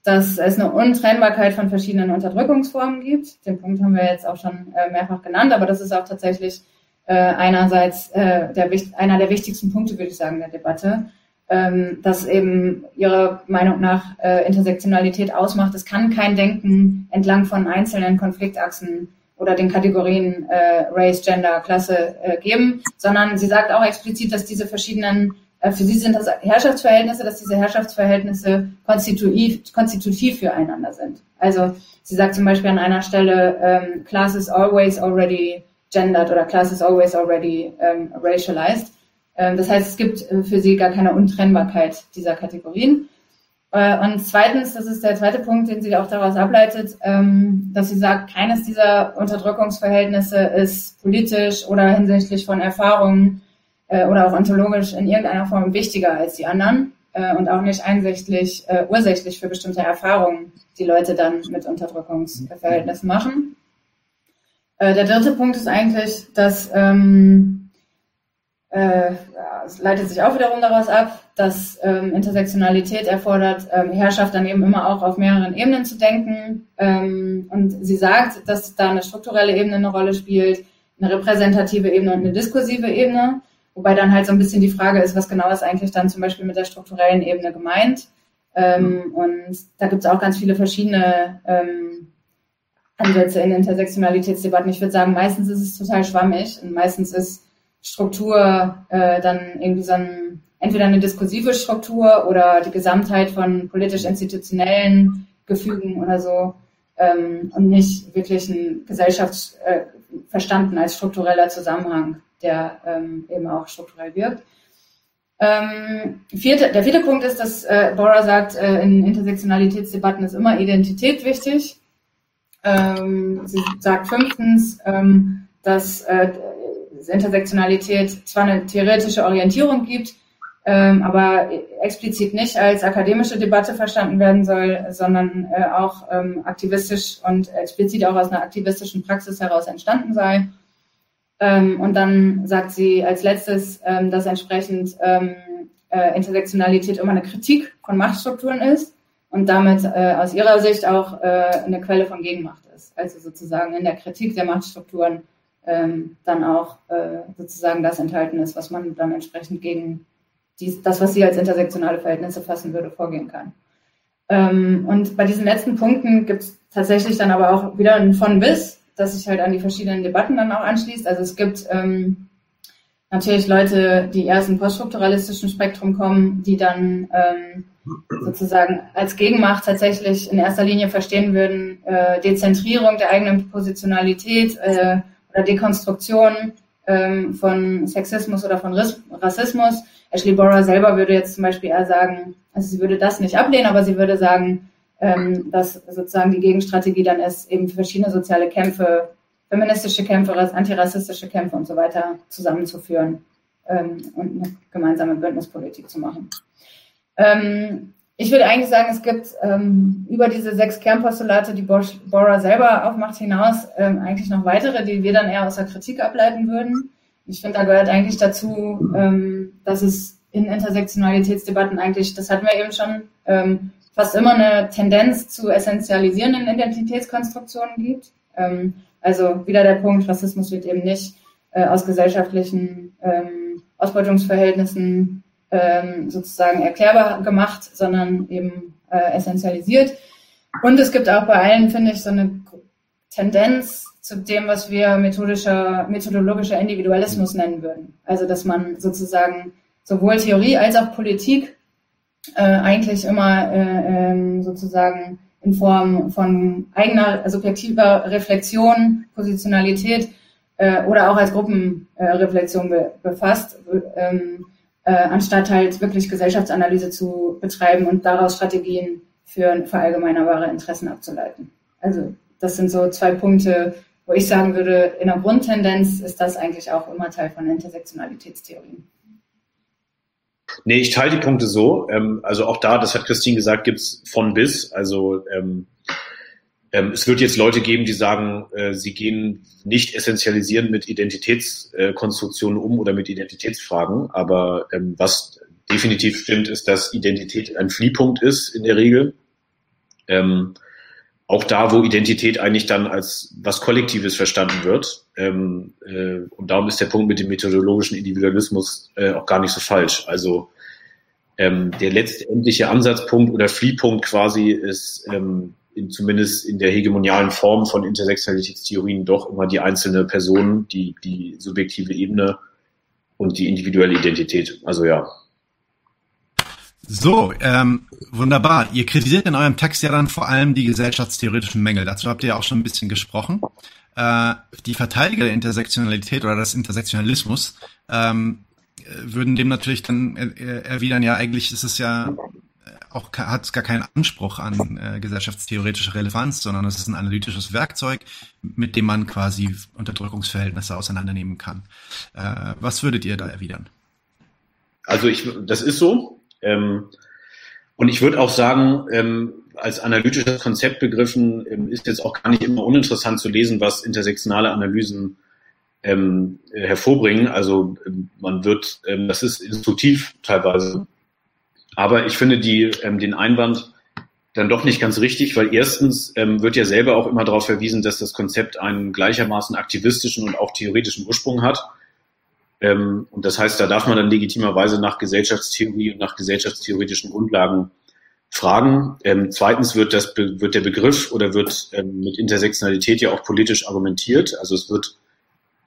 Speaker 3: dass es eine Untrennbarkeit von verschiedenen Unterdrückungsformen gibt. Den Punkt haben wir jetzt auch schon äh, mehrfach genannt, aber das ist auch tatsächlich äh, einerseits äh, der, einer der wichtigsten Punkte, würde ich sagen, der Debatte, ähm, dass eben ihrer Meinung nach äh, Intersektionalität ausmacht. Es kann kein Denken entlang von einzelnen Konfliktachsen oder den Kategorien äh, Race, Gender, Klasse äh, geben, sondern sie sagt auch explizit, dass diese verschiedenen für sie sind das Herrschaftsverhältnisse, dass diese Herrschaftsverhältnisse konstitutiv, konstitutiv füreinander sind. Also sie sagt zum Beispiel an einer Stelle, ähm, class is always already gendered oder class is always already ähm, racialized. Ähm, das heißt, es gibt äh, für sie gar keine Untrennbarkeit dieser Kategorien. Äh, und zweitens, das ist der zweite Punkt, den sie auch daraus ableitet, ähm, dass sie sagt, keines dieser Unterdrückungsverhältnisse ist politisch oder hinsichtlich von Erfahrungen äh, oder auch ontologisch in irgendeiner Form wichtiger als die anderen äh, und auch nicht einsichtlich, äh, ursächlich für bestimmte Erfahrungen, die Leute dann mit Unterdrückungsverhältnissen machen. Äh, der dritte Punkt ist eigentlich, dass ähm, äh, es leitet sich auch wiederum daraus ab, dass ähm, Intersektionalität erfordert, ähm, Herrschaft dann eben immer auch auf mehreren Ebenen zu denken. Ähm, und sie sagt, dass da eine strukturelle Ebene eine Rolle spielt, eine repräsentative Ebene und eine diskursive Ebene. Wobei dann halt so ein bisschen die Frage ist, was genau ist eigentlich dann zum Beispiel mit der strukturellen Ebene gemeint. Ähm, und da gibt es auch ganz viele verschiedene ähm, Ansätze in Intersektionalitätsdebatten. Ich würde sagen, meistens ist es total schwammig und meistens ist Struktur äh, dann irgendwie so ein, entweder eine diskursive Struktur oder die Gesamtheit von politisch-institutionellen Gefügen oder so ähm, und nicht wirklich ein Gesellschafts, äh, verstanden als struktureller Zusammenhang der ähm, eben auch strukturell wirkt. Ähm, vierte, der vierte Punkt ist, dass äh, Bora sagt, äh, in Intersektionalitätsdebatten ist immer Identität wichtig. Ähm, sie sagt fünftens, ähm, dass äh, Intersektionalität zwar eine theoretische Orientierung gibt, ähm, aber explizit nicht als akademische Debatte verstanden werden soll, sondern äh, auch ähm, aktivistisch und explizit auch aus einer aktivistischen Praxis heraus entstanden sei. Ähm, und dann sagt sie als letztes, ähm, dass entsprechend ähm, äh, Intersektionalität immer eine Kritik von Machtstrukturen ist und damit äh, aus ihrer Sicht auch äh, eine Quelle von Gegenmacht ist. Also sozusagen in der Kritik der Machtstrukturen ähm, dann auch äh, sozusagen das enthalten ist, was man dann entsprechend gegen dies, das, was sie als intersektionale Verhältnisse fassen würde, vorgehen kann. Ähm, und bei diesen letzten Punkten gibt es tatsächlich dann aber auch wieder ein von bis das sich halt an die verschiedenen Debatten dann auch anschließt. Also es gibt ähm, natürlich Leute, die eher aus dem poststrukturalistischen Spektrum kommen, die dann ähm, sozusagen als Gegenmacht tatsächlich in erster Linie verstehen würden, äh, Dezentrierung der eigenen Positionalität äh, oder Dekonstruktion ähm, von Sexismus oder von Rassismus. Ashley Bora selber würde jetzt zum Beispiel eher sagen, also sie würde das nicht ablehnen, aber sie würde sagen, ähm, dass sozusagen die Gegenstrategie dann ist, eben verschiedene soziale Kämpfe, feministische Kämpfe, antirassistische Kämpfe und so weiter zusammenzuführen ähm, und eine gemeinsame Bündnispolitik zu machen. Ähm, ich würde eigentlich sagen, es gibt ähm, über diese sechs Kernpostulate, die Bora selber aufmacht, hinaus ähm, eigentlich noch weitere, die wir dann eher aus der Kritik ableiten würden. Ich finde, da gehört eigentlich dazu, ähm, dass es in Intersektionalitätsdebatten eigentlich, das hatten wir eben schon, fast immer eine Tendenz zu essentialisierenden Identitätskonstruktionen gibt. Ähm, also wieder der Punkt, Rassismus wird eben nicht äh, aus gesellschaftlichen ähm, Ausbeutungsverhältnissen ähm, sozusagen erklärbar gemacht, sondern eben äh, essentialisiert. Und es gibt auch bei allen, finde ich, so eine Tendenz zu dem, was wir methodischer, methodologischer Individualismus nennen würden. Also dass man sozusagen sowohl Theorie als auch Politik äh, eigentlich immer äh, ähm, sozusagen in Form von eigener subjektiver Reflexion, Positionalität äh, oder auch als Gruppenreflexion be befasst, ähm, äh, anstatt halt wirklich Gesellschaftsanalyse zu betreiben und daraus Strategien für verallgemeinerbare Interessen abzuleiten. Also das sind so zwei Punkte, wo ich sagen würde, in der Grundtendenz ist das eigentlich auch immer Teil von Intersektionalitätstheorien.
Speaker 2: Nee, ich teile die Punkte so. Ähm, also auch da, das hat Christine gesagt, gibt's von bis. Also ähm, ähm, es wird jetzt Leute geben, die sagen, äh, sie gehen nicht essentialisieren mit Identitätskonstruktionen äh, um oder mit Identitätsfragen. Aber ähm, was definitiv stimmt, ist, dass Identität ein Fliehpunkt ist in der Regel. Ähm, auch da, wo Identität eigentlich dann als was Kollektives verstanden wird. Ähm, äh, und darum ist der Punkt mit dem methodologischen Individualismus äh, auch gar nicht so falsch. Also ähm, der letztendliche Ansatzpunkt oder Fliehpunkt quasi ist ähm, in, zumindest in der hegemonialen Form von Intersektionalitätstheorien doch immer die einzelne Person, die, die subjektive Ebene und die individuelle Identität. Also ja,
Speaker 1: so, ähm, wunderbar. Ihr kritisiert in eurem Text ja dann vor allem die gesellschaftstheoretischen Mängel. Dazu habt ihr ja auch schon ein bisschen gesprochen. Äh, die Verteidiger der Intersektionalität oder des Intersektionalismus ähm, würden dem natürlich dann erwidern, ja, eigentlich ist es ja auch hat es gar keinen Anspruch an äh, gesellschaftstheoretische Relevanz, sondern es ist ein analytisches Werkzeug, mit dem man quasi Unterdrückungsverhältnisse auseinandernehmen kann. Äh, was würdet ihr da erwidern?
Speaker 2: Also ich, das ist so. Ähm, und ich würde auch sagen, ähm, als analytisches Konzept begriffen, ähm, ist jetzt auch gar nicht immer uninteressant zu lesen, was intersektionale Analysen ähm, hervorbringen. Also ähm, man wird, ähm, das ist instruktiv teilweise. Aber ich finde die, ähm, den Einwand dann doch nicht ganz richtig, weil erstens ähm, wird ja selber auch immer darauf verwiesen, dass das Konzept einen gleichermaßen aktivistischen und auch theoretischen Ursprung hat. Ähm, und das heißt, da darf man dann legitimerweise nach Gesellschaftstheorie und nach gesellschaftstheoretischen Grundlagen fragen. Ähm, zweitens wird, das, wird der Begriff oder wird ähm, mit Intersektionalität ja auch politisch argumentiert. Also es wird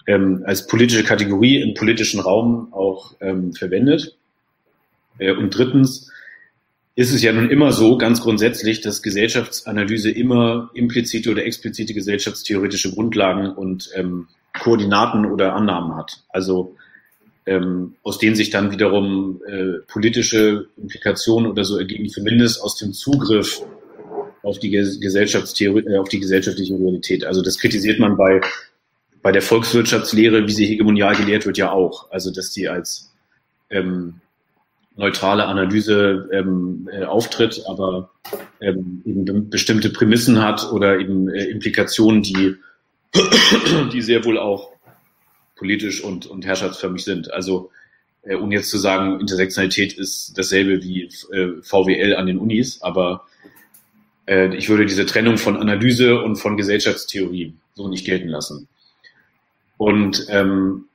Speaker 2: ähm, als politische Kategorie im politischen Raum auch ähm, verwendet. Äh, und drittens ist es ja nun immer so, ganz grundsätzlich, dass Gesellschaftsanalyse immer implizite oder explizite gesellschaftstheoretische Grundlagen und ähm, Koordinaten oder Annahmen hat. Also ähm, aus denen sich dann wiederum äh, politische Implikationen oder so ergeben, zumindest aus dem Zugriff auf die Gesellschaftstheorie, äh, auf die gesellschaftliche Realität. Also das kritisiert man bei bei der Volkswirtschaftslehre, wie sie hegemonial gelehrt wird, ja auch. Also dass die als ähm, neutrale Analyse ähm, äh, auftritt, aber ähm, eben bestimmte Prämissen hat oder eben äh, Implikationen, die die sehr wohl auch politisch und, und herrschaftsförmig sind. Also äh, um jetzt zu sagen, Intersektionalität ist dasselbe wie äh, VWL an den Unis, aber äh, ich würde diese Trennung von Analyse und von Gesellschaftstheorie so nicht gelten lassen. Und ähm,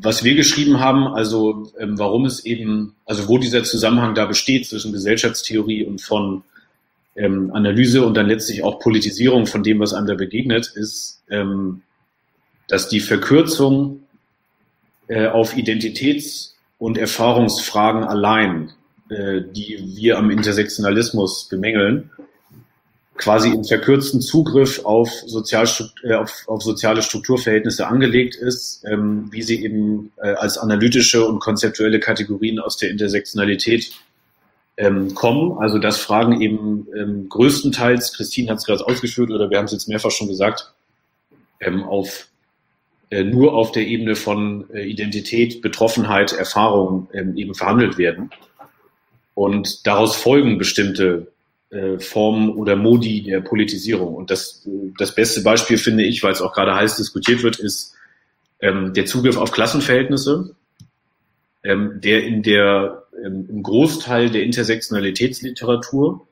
Speaker 2: was wir geschrieben haben, also ähm, warum es eben, also wo dieser Zusammenhang da besteht zwischen Gesellschaftstheorie und von ähm, Analyse und dann letztlich auch Politisierung von dem, was einem da begegnet, ist, ähm, dass die Verkürzung äh, auf Identitäts- und Erfahrungsfragen allein, äh, die wir am Intersektionalismus bemängeln, quasi im verkürzten Zugriff auf, Sozial, äh, auf, auf soziale Strukturverhältnisse angelegt ist, ähm, wie sie eben äh, als analytische und konzeptuelle Kategorien aus der Intersektionalität ähm, kommen. Also das Fragen eben ähm, größtenteils, Christine hat es gerade ausgeführt oder wir haben es jetzt mehrfach schon gesagt, ähm, auf nur auf der Ebene von äh, Identität, Betroffenheit, Erfahrung ähm, eben verhandelt werden. Und daraus folgen bestimmte äh, Formen oder Modi der Politisierung. Und das, das beste Beispiel finde ich, weil es auch gerade heiß diskutiert wird, ist ähm, der Zugriff auf Klassenverhältnisse, ähm, der in der im Großteil der Intersektionalitätsliteratur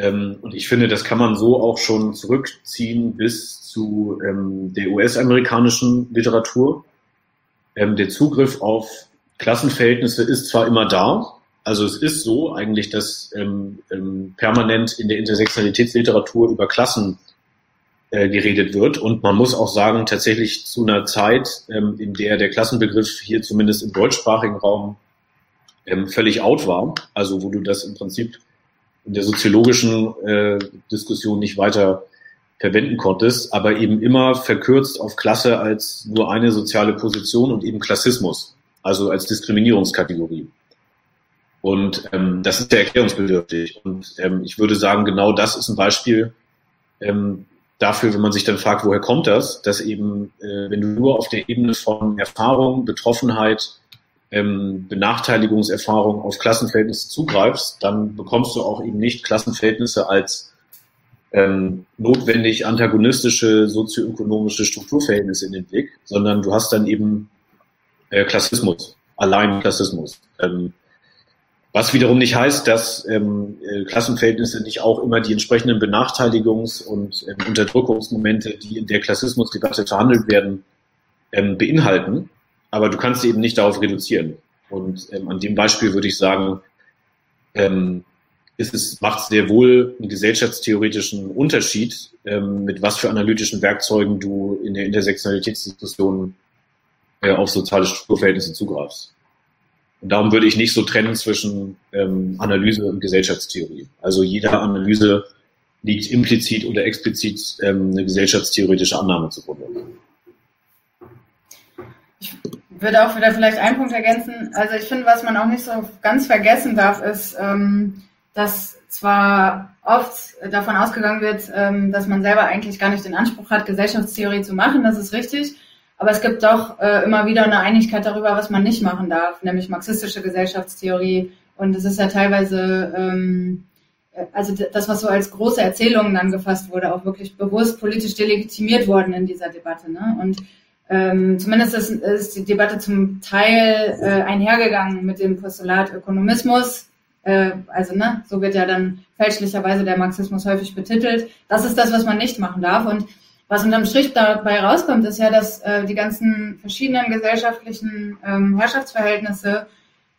Speaker 2: und ich finde, das kann man so auch schon zurückziehen bis zu ähm, der US-amerikanischen Literatur. Ähm, der Zugriff auf Klassenverhältnisse ist zwar immer da, also es ist so eigentlich, dass ähm, ähm, permanent in der Intersektionalitätsliteratur über Klassen äh, geredet wird. Und man muss auch sagen, tatsächlich zu einer Zeit, ähm, in der der Klassenbegriff hier zumindest im deutschsprachigen Raum ähm, völlig out war, also wo du das im Prinzip in der soziologischen äh, Diskussion nicht weiter verwenden konntest, aber eben immer verkürzt auf Klasse als nur eine soziale Position und eben Klassismus, also als Diskriminierungskategorie. Und ähm, das ist sehr erklärungsbedürftig. Und ähm, ich würde sagen, genau das ist ein Beispiel ähm, dafür, wenn man sich dann fragt, woher kommt das, dass eben, äh, wenn du nur auf der Ebene von Erfahrung, Betroffenheit, ähm, Benachteiligungserfahrung auf Klassenverhältnisse zugreifst, dann bekommst du auch eben nicht Klassenverhältnisse als ähm, notwendig antagonistische sozioökonomische Strukturverhältnisse in den Blick, sondern du hast dann eben äh, Klassismus, allein Klassismus. Ähm, was wiederum nicht heißt, dass ähm, äh, Klassenverhältnisse nicht auch immer die entsprechenden Benachteiligungs- und ähm, Unterdrückungsmomente, die in der Klassismusdebatte verhandelt werden, ähm, beinhalten. Aber du kannst sie eben nicht darauf reduzieren. Und ähm, an dem Beispiel würde ich sagen, ähm, ist es macht sehr wohl einen gesellschaftstheoretischen Unterschied, ähm, mit was für analytischen Werkzeugen du in der Intersektionalitätsdiskussion äh, auf soziale Strukturverhältnisse zugreifst. Und darum würde ich nicht so trennen zwischen ähm, Analyse und Gesellschaftstheorie. Also jeder Analyse liegt implizit oder explizit ähm, eine gesellschaftstheoretische Annahme zugrunde.
Speaker 3: Würde auch wieder vielleicht einen Punkt ergänzen. Also ich finde, was man auch nicht so ganz vergessen darf, ist, ähm, dass zwar oft davon ausgegangen wird, ähm, dass man selber eigentlich gar nicht den Anspruch hat, Gesellschaftstheorie zu machen, das ist richtig. Aber es gibt doch äh, immer wieder eine Einigkeit darüber, was man nicht machen darf, nämlich marxistische Gesellschaftstheorie. Und es ist ja teilweise, ähm, äh, also das, was so als große Erzählungen angefasst wurde, auch wirklich bewusst politisch delegitimiert worden in dieser Debatte. Ne? Und ähm, zumindest ist, ist die Debatte zum Teil äh, einhergegangen mit dem Postulat Ökonomismus. Äh, also, ne, so wird ja dann fälschlicherweise der Marxismus häufig betitelt. Das ist das, was man nicht machen darf. Und was unterm Strich dabei rauskommt, ist ja, dass äh, die ganzen verschiedenen gesellschaftlichen ähm, Herrschaftsverhältnisse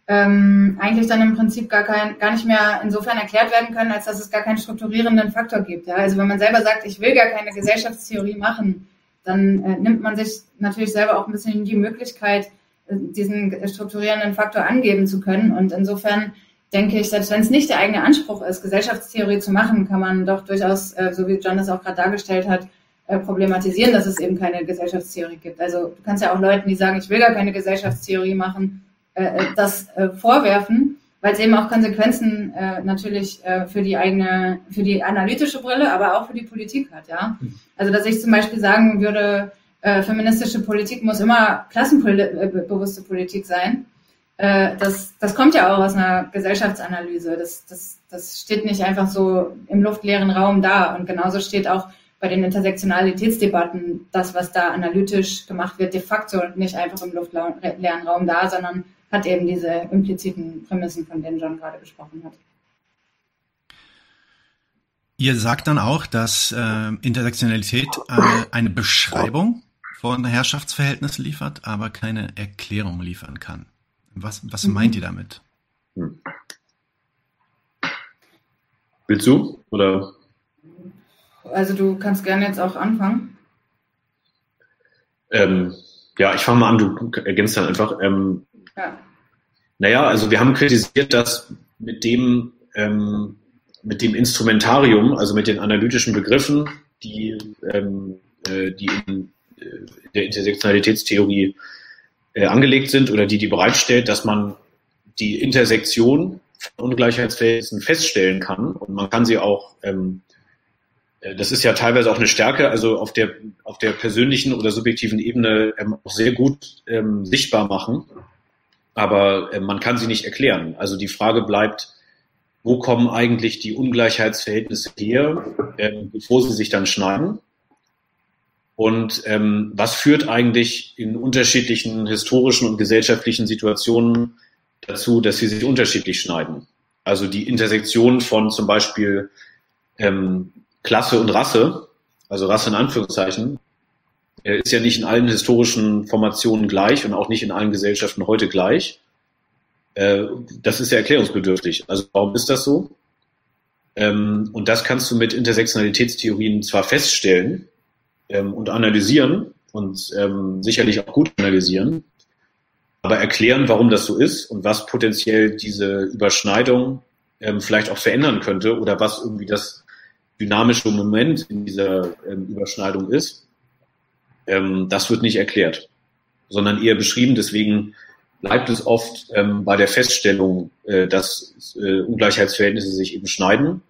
Speaker 3: ähm, eigentlich dann im Prinzip gar kein, gar nicht mehr insofern erklärt werden können, als dass es gar keinen strukturierenden Faktor gibt. Ja? Also wenn man selber sagt, ich will gar keine Gesellschaftstheorie machen, dann äh, nimmt man sich natürlich selber auch ein bisschen die Möglichkeit, äh, diesen strukturierenden Faktor angeben zu können. Und insofern denke ich, selbst wenn es nicht der eigene Anspruch ist, Gesellschaftstheorie zu machen, kann man doch durchaus, äh, so wie John das auch gerade dargestellt hat, äh, problematisieren, dass es eben keine Gesellschaftstheorie gibt. Also du kannst ja auch Leuten, die sagen, ich will gar keine Gesellschaftstheorie machen, äh, das vorwerfen, weil es eben auch Konsequenzen natürlich für die eigene, für die analytische Brille, aber auch für die Politik hat, ja. Also dass ich zum Beispiel sagen würde, äh, feministische Politik muss immer klassenbewusste Politik sein. Äh, das, das kommt ja auch aus einer Gesellschaftsanalyse. Das, das, das steht nicht einfach so im luftleeren Raum da. Und genauso steht auch bei den Intersektionalitätsdebatten das, was da analytisch gemacht wird, de facto nicht einfach im luftleeren Raum da, sondern hat eben diese impliziten Prämissen, von denen John gerade gesprochen hat.
Speaker 1: Ihr sagt dann auch, dass äh, Intersektionalität äh, eine Beschreibung von Herrschaftsverhältnissen liefert, aber keine Erklärung liefern kann. Was, was mhm. meint ihr damit? Hm.
Speaker 2: Willst du? Oder?
Speaker 3: Also du kannst gerne jetzt auch anfangen.
Speaker 2: Ähm, Ja, ich fange mal an, du ergänzt dann einfach. Ähm, ja. Naja, also wir haben kritisiert, dass mit dem, ähm, mit dem Instrumentarium, also mit den analytischen Begriffen, die, ähm, äh, die in äh, der Intersektionalitätstheorie äh, angelegt sind oder die die bereitstellt, dass man die Intersektion von Ungleichheitsverhältnissen feststellen kann und man kann sie auch ähm, äh, das ist ja teilweise auch eine Stärke, also auf der, auf der persönlichen oder subjektiven Ebene ähm, auch sehr gut ähm, sichtbar machen. Aber äh, man kann sie nicht erklären. Also die Frage bleibt, wo kommen eigentlich die Ungleichheitsverhältnisse her, ähm, bevor sie sich dann schneiden? Und ähm, was führt eigentlich in unterschiedlichen historischen und gesellschaftlichen Situationen dazu, dass sie sich unterschiedlich schneiden? Also die Intersektion von zum Beispiel ähm, Klasse und Rasse, also Rasse in Anführungszeichen, ist ja nicht in allen historischen Formationen gleich und auch nicht in allen Gesellschaften heute gleich. Äh, das ist ja erklärungsbedürftig. Also warum ist das so? Ähm, und das kannst du mit Intersektionalitätstheorien zwar feststellen ähm, und analysieren und ähm, sicherlich auch gut analysieren, aber erklären, warum das so ist und was potenziell diese Überschneidung vielleicht auch verändern könnte oder was irgendwie das dynamische Moment in dieser ähm, Überschneidung ist, ähm, das wird nicht erklärt, sondern eher beschrieben. Deswegen bleibt es oft ähm, bei der Feststellung, äh, dass äh, Ungleichheitsverhältnisse sich eben schneiden.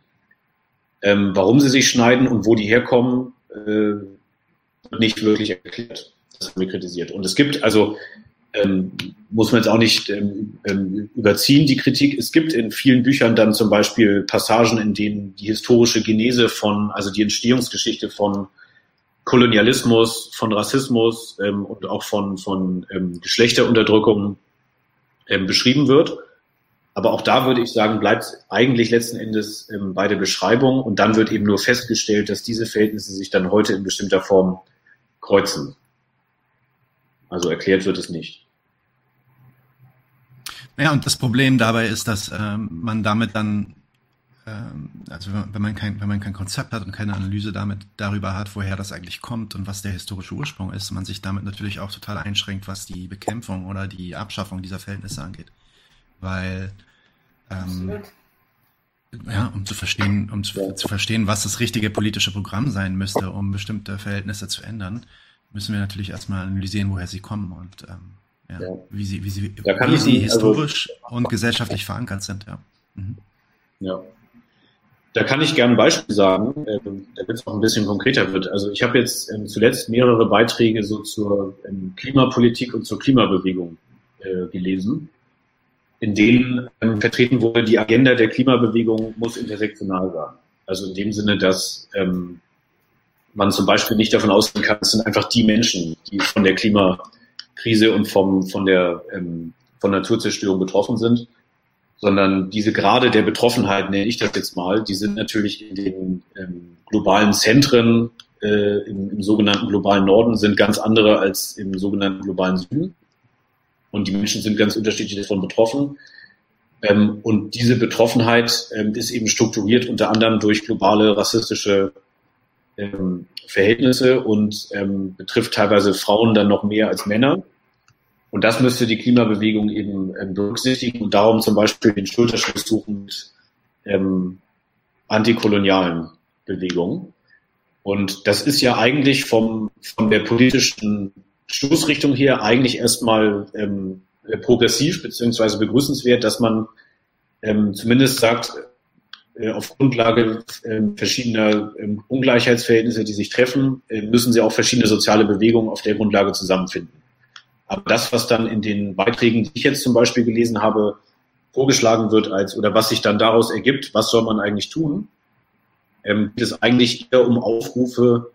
Speaker 2: Ähm, warum sie sich schneiden und wo die herkommen, äh, wird nicht wirklich erklärt. Das haben wir kritisiert. Und es gibt also ähm, muss man jetzt auch nicht ähm, ähm, überziehen, die Kritik. Es gibt in vielen Büchern dann zum Beispiel Passagen, in denen die historische Genese von, also die Entstehungsgeschichte von Kolonialismus, von Rassismus ähm, und auch von, von ähm, Geschlechterunterdrückung ähm, beschrieben wird. Aber auch da würde ich sagen, bleibt eigentlich letzten Endes ähm, bei der Beschreibung und dann wird eben nur festgestellt, dass diese Verhältnisse sich dann heute in bestimmter Form kreuzen. Also erklärt wird es nicht.
Speaker 1: Ja, und das Problem dabei ist, dass ähm, man damit dann, also wenn man, kein, wenn man kein Konzept hat und keine Analyse damit darüber hat, woher das eigentlich kommt und was der historische Ursprung ist, man sich damit natürlich auch total einschränkt, was die Bekämpfung oder die Abschaffung dieser Verhältnisse angeht. Weil ähm, ja, um zu verstehen, um zu, zu verstehen, was das richtige politische Programm sein müsste, um bestimmte Verhältnisse zu ändern, müssen wir natürlich erstmal analysieren, woher sie kommen und ähm, ja, ja. wie sie, wie sie, wie sie also historisch also, und gesellschaftlich verankert sind. Ja. Mhm.
Speaker 2: ja. Da kann ich gerne ein Beispiel sagen, äh, damit es auch ein bisschen konkreter wird. Also ich habe jetzt ähm, zuletzt mehrere Beiträge so zur ähm, Klimapolitik und zur Klimabewegung äh, gelesen, in denen ähm, vertreten wurde, die Agenda der Klimabewegung muss intersektional sein. Also in dem Sinne, dass ähm, man zum Beispiel nicht davon ausgehen kann, es sind einfach die Menschen, die von der Klimakrise und vom, von der ähm, von Naturzerstörung betroffen sind, sondern diese Grade der Betroffenheit, nenne ich das jetzt mal, die sind natürlich in den ähm, globalen Zentren äh, im, im sogenannten globalen Norden sind ganz andere als im sogenannten globalen Süden. Und die Menschen sind ganz unterschiedlich davon betroffen. Ähm, und diese Betroffenheit ähm, ist eben strukturiert unter anderem durch globale rassistische ähm, Verhältnisse und ähm, betrifft teilweise Frauen dann noch mehr als Männer. Und das müsste die Klimabewegung eben ähm, berücksichtigen und darum zum Beispiel den Schulterschluss suchen mit ähm, antikolonialen Bewegungen. Und das ist ja eigentlich vom, von der politischen Stoßrichtung her eigentlich erstmal ähm, progressiv beziehungsweise begrüßenswert, dass man ähm, zumindest sagt, äh, auf Grundlage äh, verschiedener äh, Ungleichheitsverhältnisse, die sich treffen, äh, müssen sie auch verschiedene soziale Bewegungen auf der Grundlage zusammenfinden. Aber das, was dann in den Beiträgen, die ich jetzt zum Beispiel gelesen habe, vorgeschlagen wird als oder was sich dann daraus ergibt, was soll man eigentlich tun, ähm, geht es eigentlich eher um Aufrufe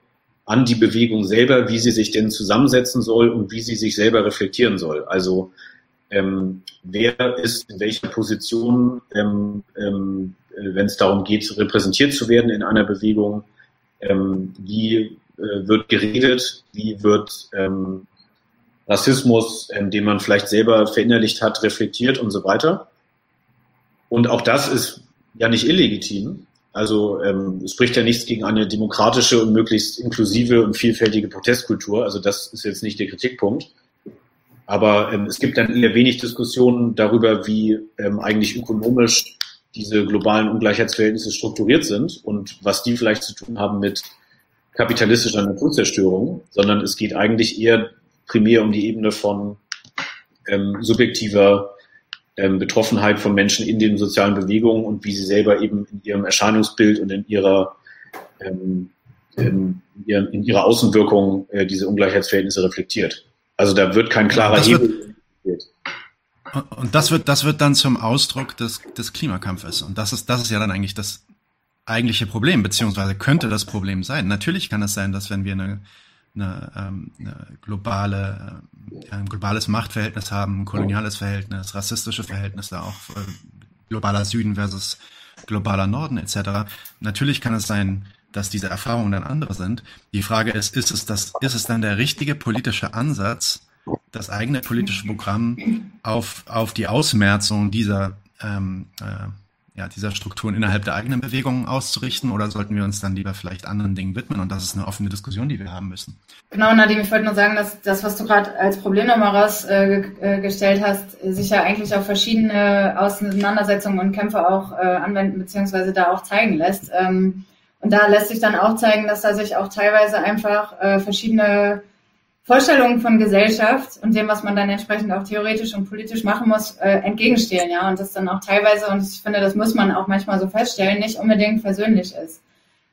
Speaker 2: an die Bewegung selber, wie sie sich denn zusammensetzen soll und wie sie sich selber reflektieren soll. Also ähm, wer ist in welcher Position ähm, ähm, äh, wenn es darum geht, repräsentiert zu werden in einer Bewegung, ähm, wie äh, wird geredet, wie wird ähm, Rassismus, ähm, den man vielleicht selber verinnerlicht hat, reflektiert und so weiter. Und auch das ist ja nicht illegitim. Also ähm, es spricht ja nichts gegen eine demokratische und möglichst inklusive und vielfältige Protestkultur. Also das ist jetzt nicht der Kritikpunkt. Aber ähm, es gibt dann eher wenig Diskussionen darüber, wie ähm, eigentlich ökonomisch diese globalen Ungleichheitsverhältnisse strukturiert sind und was die vielleicht zu tun haben mit kapitalistischer Naturzerstörung, sondern es geht eigentlich eher primär um die Ebene von ähm, subjektiver ähm, Betroffenheit von Menschen in den sozialen Bewegungen und wie sie selber eben in ihrem Erscheinungsbild und in ihrer ähm, in, in ihrer Außenwirkung äh, diese Ungleichheitsverhältnisse reflektiert. Also da wird kein klarer
Speaker 1: das Hebel. Wird, und das wird, das wird dann zum Ausdruck des, des Klimakampfes. Und das ist, das ist ja dann eigentlich das eigentliche Problem, beziehungsweise könnte das Problem sein. Natürlich kann es sein, dass wenn wir eine, eine, ähm, eine globale, äh, ein globales Machtverhältnis haben, ein koloniales Verhältnis, rassistische Verhältnisse, auch äh, globaler Süden versus globaler Norden etc. Natürlich kann es sein, dass diese Erfahrungen dann andere sind. Die Frage ist, ist es das, ist es dann der richtige politische Ansatz, das eigene politische Programm auf, auf die Ausmerzung dieser, ähm, äh, ja, dieser Strukturen innerhalb der eigenen Bewegungen auszurichten oder sollten wir uns dann lieber vielleicht anderen Dingen widmen? Und das ist eine offene Diskussion, die wir haben müssen.
Speaker 3: Genau, Nadim, ich wollte nur sagen, dass das, was du gerade als Problem nochmal rausgestellt äh, hast, sich ja eigentlich auf verschiedene Auseinandersetzungen und Kämpfe auch äh, anwenden beziehungsweise da auch zeigen lässt. Ähm, und da lässt sich dann auch zeigen, dass da sich auch teilweise einfach äh, verschiedene Vorstellungen von Gesellschaft und dem, was man dann entsprechend auch theoretisch und politisch machen muss, äh, entgegenstehen, ja. Und das dann auch teilweise, und ich finde, das muss man auch manchmal so feststellen, nicht unbedingt versöhnlich ist.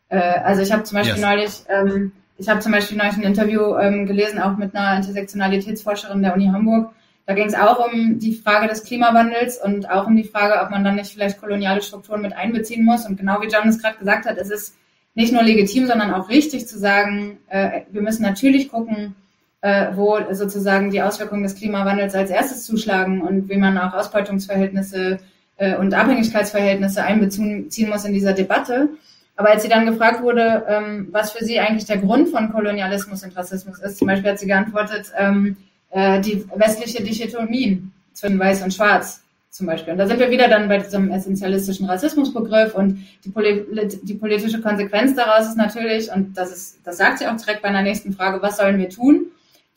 Speaker 3: Äh, also ich habe zum Beispiel yes. neulich, ähm, ich habe zum Beispiel neulich ein Interview ähm, gelesen, auch mit einer Intersektionalitätsforscherin der Uni Hamburg. Da ging es auch um die Frage des Klimawandels und auch um die Frage, ob man dann nicht vielleicht koloniale Strukturen mit einbeziehen muss. Und genau wie John es gerade gesagt hat, es ist nicht nur legitim, sondern auch richtig zu sagen, äh, wir müssen natürlich gucken, äh, wo sozusagen die Auswirkungen des Klimawandels als erstes zuschlagen und wie man auch Ausbeutungsverhältnisse äh, und Abhängigkeitsverhältnisse einbeziehen muss in dieser Debatte. Aber als sie dann gefragt wurde, ähm, was für sie eigentlich der Grund von Kolonialismus und Rassismus ist, zum Beispiel hat sie geantwortet, ähm, äh, die westliche Dichotomie zwischen Weiß und Schwarz zum Beispiel. Und da sind wir wieder dann bei diesem essentialistischen Rassismusbegriff und die, Poli die politische Konsequenz daraus ist natürlich, und das ist, das sagt sie auch direkt bei einer nächsten Frage, was sollen wir tun?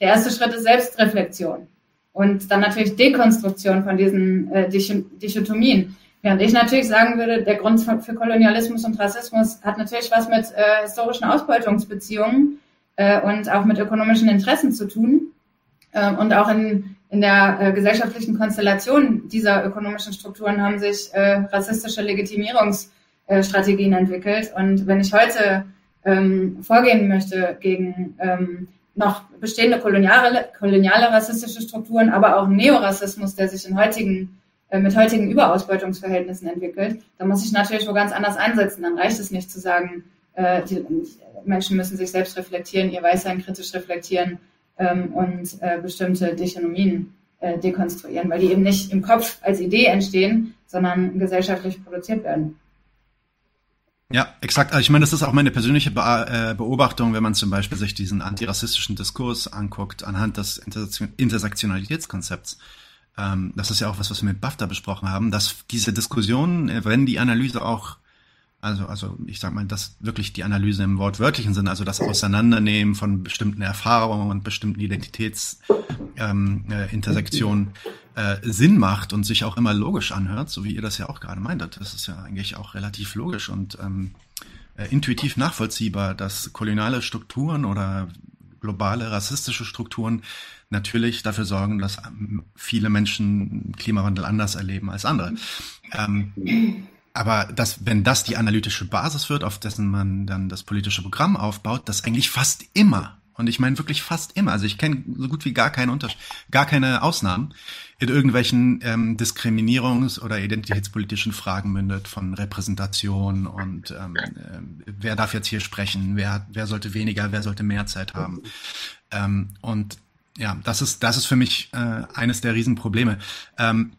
Speaker 3: Der erste Schritt ist Selbstreflexion und dann natürlich Dekonstruktion von diesen äh, Dichotomien. Während ich natürlich sagen würde, der Grund für Kolonialismus und Rassismus hat natürlich was mit äh, historischen Ausbeutungsbeziehungen äh, und auch mit ökonomischen Interessen zu tun. Äh, und auch in in der äh, gesellschaftlichen Konstellation dieser ökonomischen Strukturen haben sich äh, rassistische Legitimierungsstrategien entwickelt. Und wenn ich heute ähm, vorgehen möchte gegen ähm, noch bestehende koloniale, koloniale rassistische Strukturen, aber auch Neorassismus, der sich in heutigen, äh, mit heutigen Überausbeutungsverhältnissen entwickelt, dann muss ich natürlich wo ganz anders einsetzen. Dann reicht es nicht zu sagen, äh, die Menschen müssen sich selbst reflektieren, ihr Weißsein kritisch reflektieren, ähm, und äh, bestimmte Dichotomien äh, dekonstruieren, weil die eben nicht im Kopf als Idee entstehen, sondern gesellschaftlich produziert werden.
Speaker 1: Ja, exakt. Also ich meine, das ist auch meine persönliche äh, Beobachtung, wenn man zum Beispiel sich diesen antirassistischen Diskurs anguckt, anhand des Intersektionalitätskonzepts. Ähm, das ist ja auch was, was wir mit BAFTA besprochen haben, dass diese Diskussion, äh, wenn die Analyse auch also, also ich sag mal, dass wirklich die Analyse im wortwörtlichen Sinne, also das Auseinandernehmen von bestimmten Erfahrungen und bestimmten Identitätsintersektionen ähm, äh, Sinn macht und sich auch immer logisch anhört, so wie ihr das ja auch gerade meintet. Das ist ja eigentlich auch relativ logisch und ähm, äh, intuitiv nachvollziehbar, dass koloniale Strukturen oder globale rassistische Strukturen natürlich dafür sorgen, dass ähm, viele Menschen Klimawandel anders erleben als andere. Ähm, aber das, wenn das die analytische Basis wird, auf dessen man dann das politische Programm aufbaut, das eigentlich fast immer, und ich meine wirklich fast immer, also ich kenne so gut wie gar keine Unterschied, gar keine Ausnahmen, in irgendwelchen ähm, Diskriminierungs- oder identitätspolitischen Fragen mündet von Repräsentation und ähm, äh, wer darf jetzt hier sprechen, wer, wer sollte weniger, wer sollte mehr Zeit haben. Ähm, und ja, das ist, das ist für mich äh, eines der Riesenprobleme. Ähm.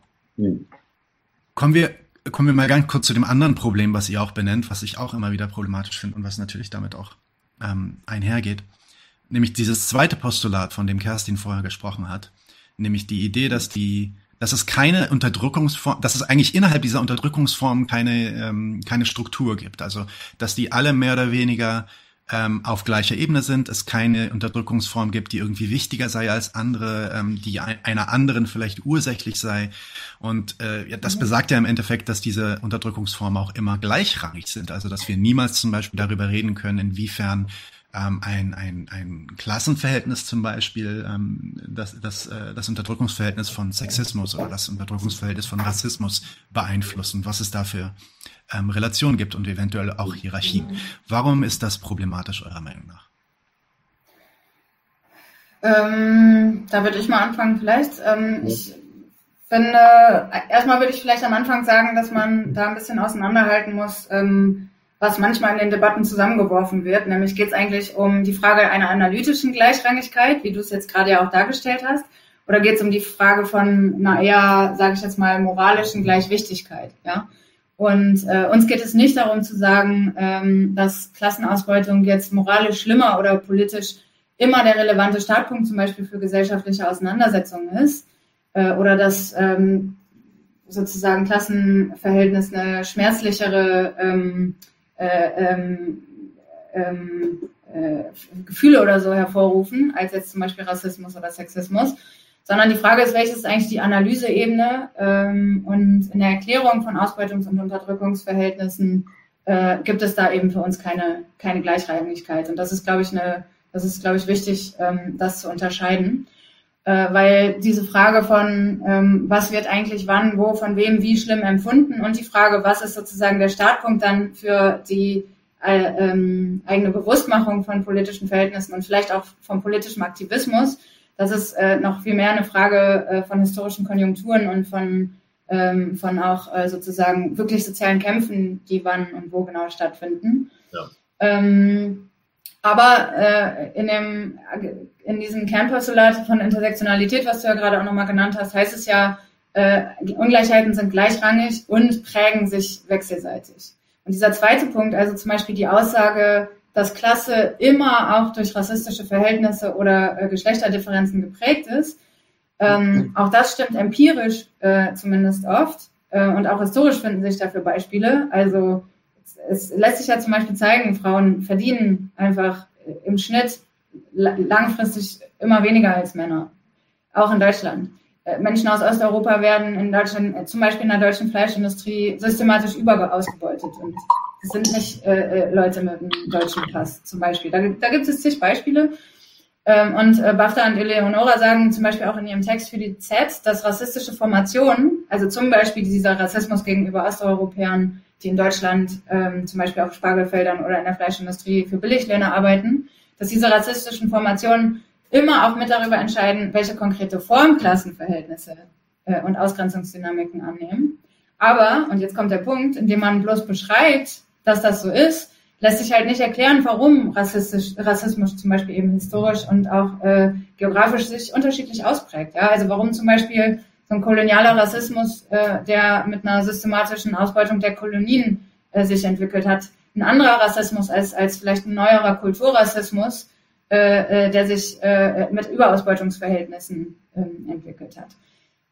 Speaker 1: Kommen wir kommen wir mal ganz kurz zu dem anderen Problem, was ihr auch benennt, was ich auch immer wieder problematisch finde und was natürlich damit auch ähm, einhergeht. Nämlich dieses zweite Postulat, von dem Kerstin vorher gesprochen hat, nämlich die Idee, dass die, dass es keine Unterdrückungsform, dass es eigentlich innerhalb dieser Unterdrückungsform keine, ähm, keine Struktur gibt. Also, dass die alle mehr oder weniger ähm, auf gleicher Ebene sind, es keine Unterdrückungsform gibt, die irgendwie wichtiger sei als andere, ähm, die ein, einer anderen vielleicht ursächlich sei. Und äh, ja, das mhm. besagt ja im Endeffekt, dass diese Unterdrückungsformen auch immer gleichrangig sind. Also dass wir niemals zum Beispiel darüber reden können, inwiefern ähm, ein, ein, ein Klassenverhältnis zum Beispiel, ähm, das, das, äh, das Unterdrückungsverhältnis von Sexismus oder das Unterdrückungsverhältnis von Rassismus beeinflussen, was es da für ähm, Relationen gibt und eventuell auch Hierarchien. Warum ist das problematisch eurer Meinung nach?
Speaker 3: Ähm, da würde ich mal anfangen vielleicht. Ähm. Ich finde, erstmal würde ich vielleicht am Anfang sagen, dass man da ein bisschen auseinanderhalten muss, ähm, was manchmal in den Debatten zusammengeworfen wird. Nämlich geht es eigentlich um die Frage einer analytischen Gleichrangigkeit, wie du es jetzt gerade ja auch dargestellt hast, oder geht es um die Frage von einer eher, sage ich jetzt mal, moralischen Gleichwichtigkeit, ja? Und äh, uns geht es nicht darum zu sagen, ähm, dass Klassenausbeutung jetzt moralisch schlimmer oder politisch immer der relevante Startpunkt zum Beispiel für gesellschaftliche Auseinandersetzungen ist äh, oder dass ähm, sozusagen Klassenverhältnis eine schmerzlichere ähm, äh, ähm, ähm, äh, Gefühle oder so hervorrufen, als jetzt zum Beispiel Rassismus oder Sexismus, sondern die Frage ist, welches ist eigentlich die Analyseebene ähm, und in der Erklärung von Ausbeutungs- und Unterdrückungsverhältnissen äh, gibt es da eben für uns keine, keine Gleichrangigkeit. Und das ist, glaube ich, eine, das ist, glaube ich, wichtig, ähm, das zu unterscheiden. Äh, weil diese Frage von, ähm, was wird eigentlich wann, wo, von wem, wie schlimm empfunden und die Frage, was ist sozusagen der Startpunkt dann für die äh, ähm, eigene Bewusstmachung von politischen Verhältnissen und vielleicht auch vom politischen Aktivismus, das ist äh, noch viel mehr eine Frage äh, von historischen Konjunkturen und von, ähm, von auch äh, sozusagen wirklich sozialen Kämpfen, die wann und wo genau stattfinden. Ja. Ähm, aber äh, in, dem, in diesem Kernpostulat von Intersektionalität, was du ja gerade auch nochmal genannt hast, heißt es ja, äh, Ungleichheiten sind gleichrangig und prägen sich wechselseitig. Und dieser zweite Punkt, also zum Beispiel die Aussage, dass Klasse immer auch durch rassistische Verhältnisse oder äh, Geschlechterdifferenzen geprägt ist, ähm, auch das stimmt empirisch äh, zumindest oft. Äh, und auch historisch finden sich dafür Beispiele. Also es lässt sich ja zum Beispiel zeigen, Frauen verdienen einfach im Schnitt langfristig immer weniger als Männer. Auch in Deutschland. Äh, Menschen aus Osteuropa werden in Deutschland, äh, zum Beispiel in der deutschen Fleischindustrie, systematisch überausgebeutet. Und das sind nicht äh, äh, Leute mit einem deutschen Pass zum Beispiel. Da, da gibt es zig Beispiele. Ähm, und äh, Bafta und Eleonora sagen zum Beispiel auch in ihrem Text für die Z, dass rassistische Formationen, also zum Beispiel dieser Rassismus gegenüber Osteuropäern, die in Deutschland ähm, zum Beispiel auf Spargelfeldern oder in der Fleischindustrie für Billiglöhne arbeiten, dass diese rassistischen Formationen immer auch mit darüber entscheiden, welche konkrete Form Klassenverhältnisse äh, und Ausgrenzungsdynamiken annehmen. Aber, und jetzt kommt der Punkt, indem man bloß beschreibt, dass das so ist, lässt sich halt nicht erklären, warum Rassistisch, Rassismus zum Beispiel eben historisch und auch äh, geografisch sich unterschiedlich ausprägt. Ja? Also warum zum Beispiel so ein kolonialer Rassismus, äh, der mit einer systematischen Ausbeutung der Kolonien äh, sich entwickelt hat. Ein anderer Rassismus als, als vielleicht ein neuerer Kulturrassismus, äh, äh, der sich äh, mit Überausbeutungsverhältnissen ähm, entwickelt hat.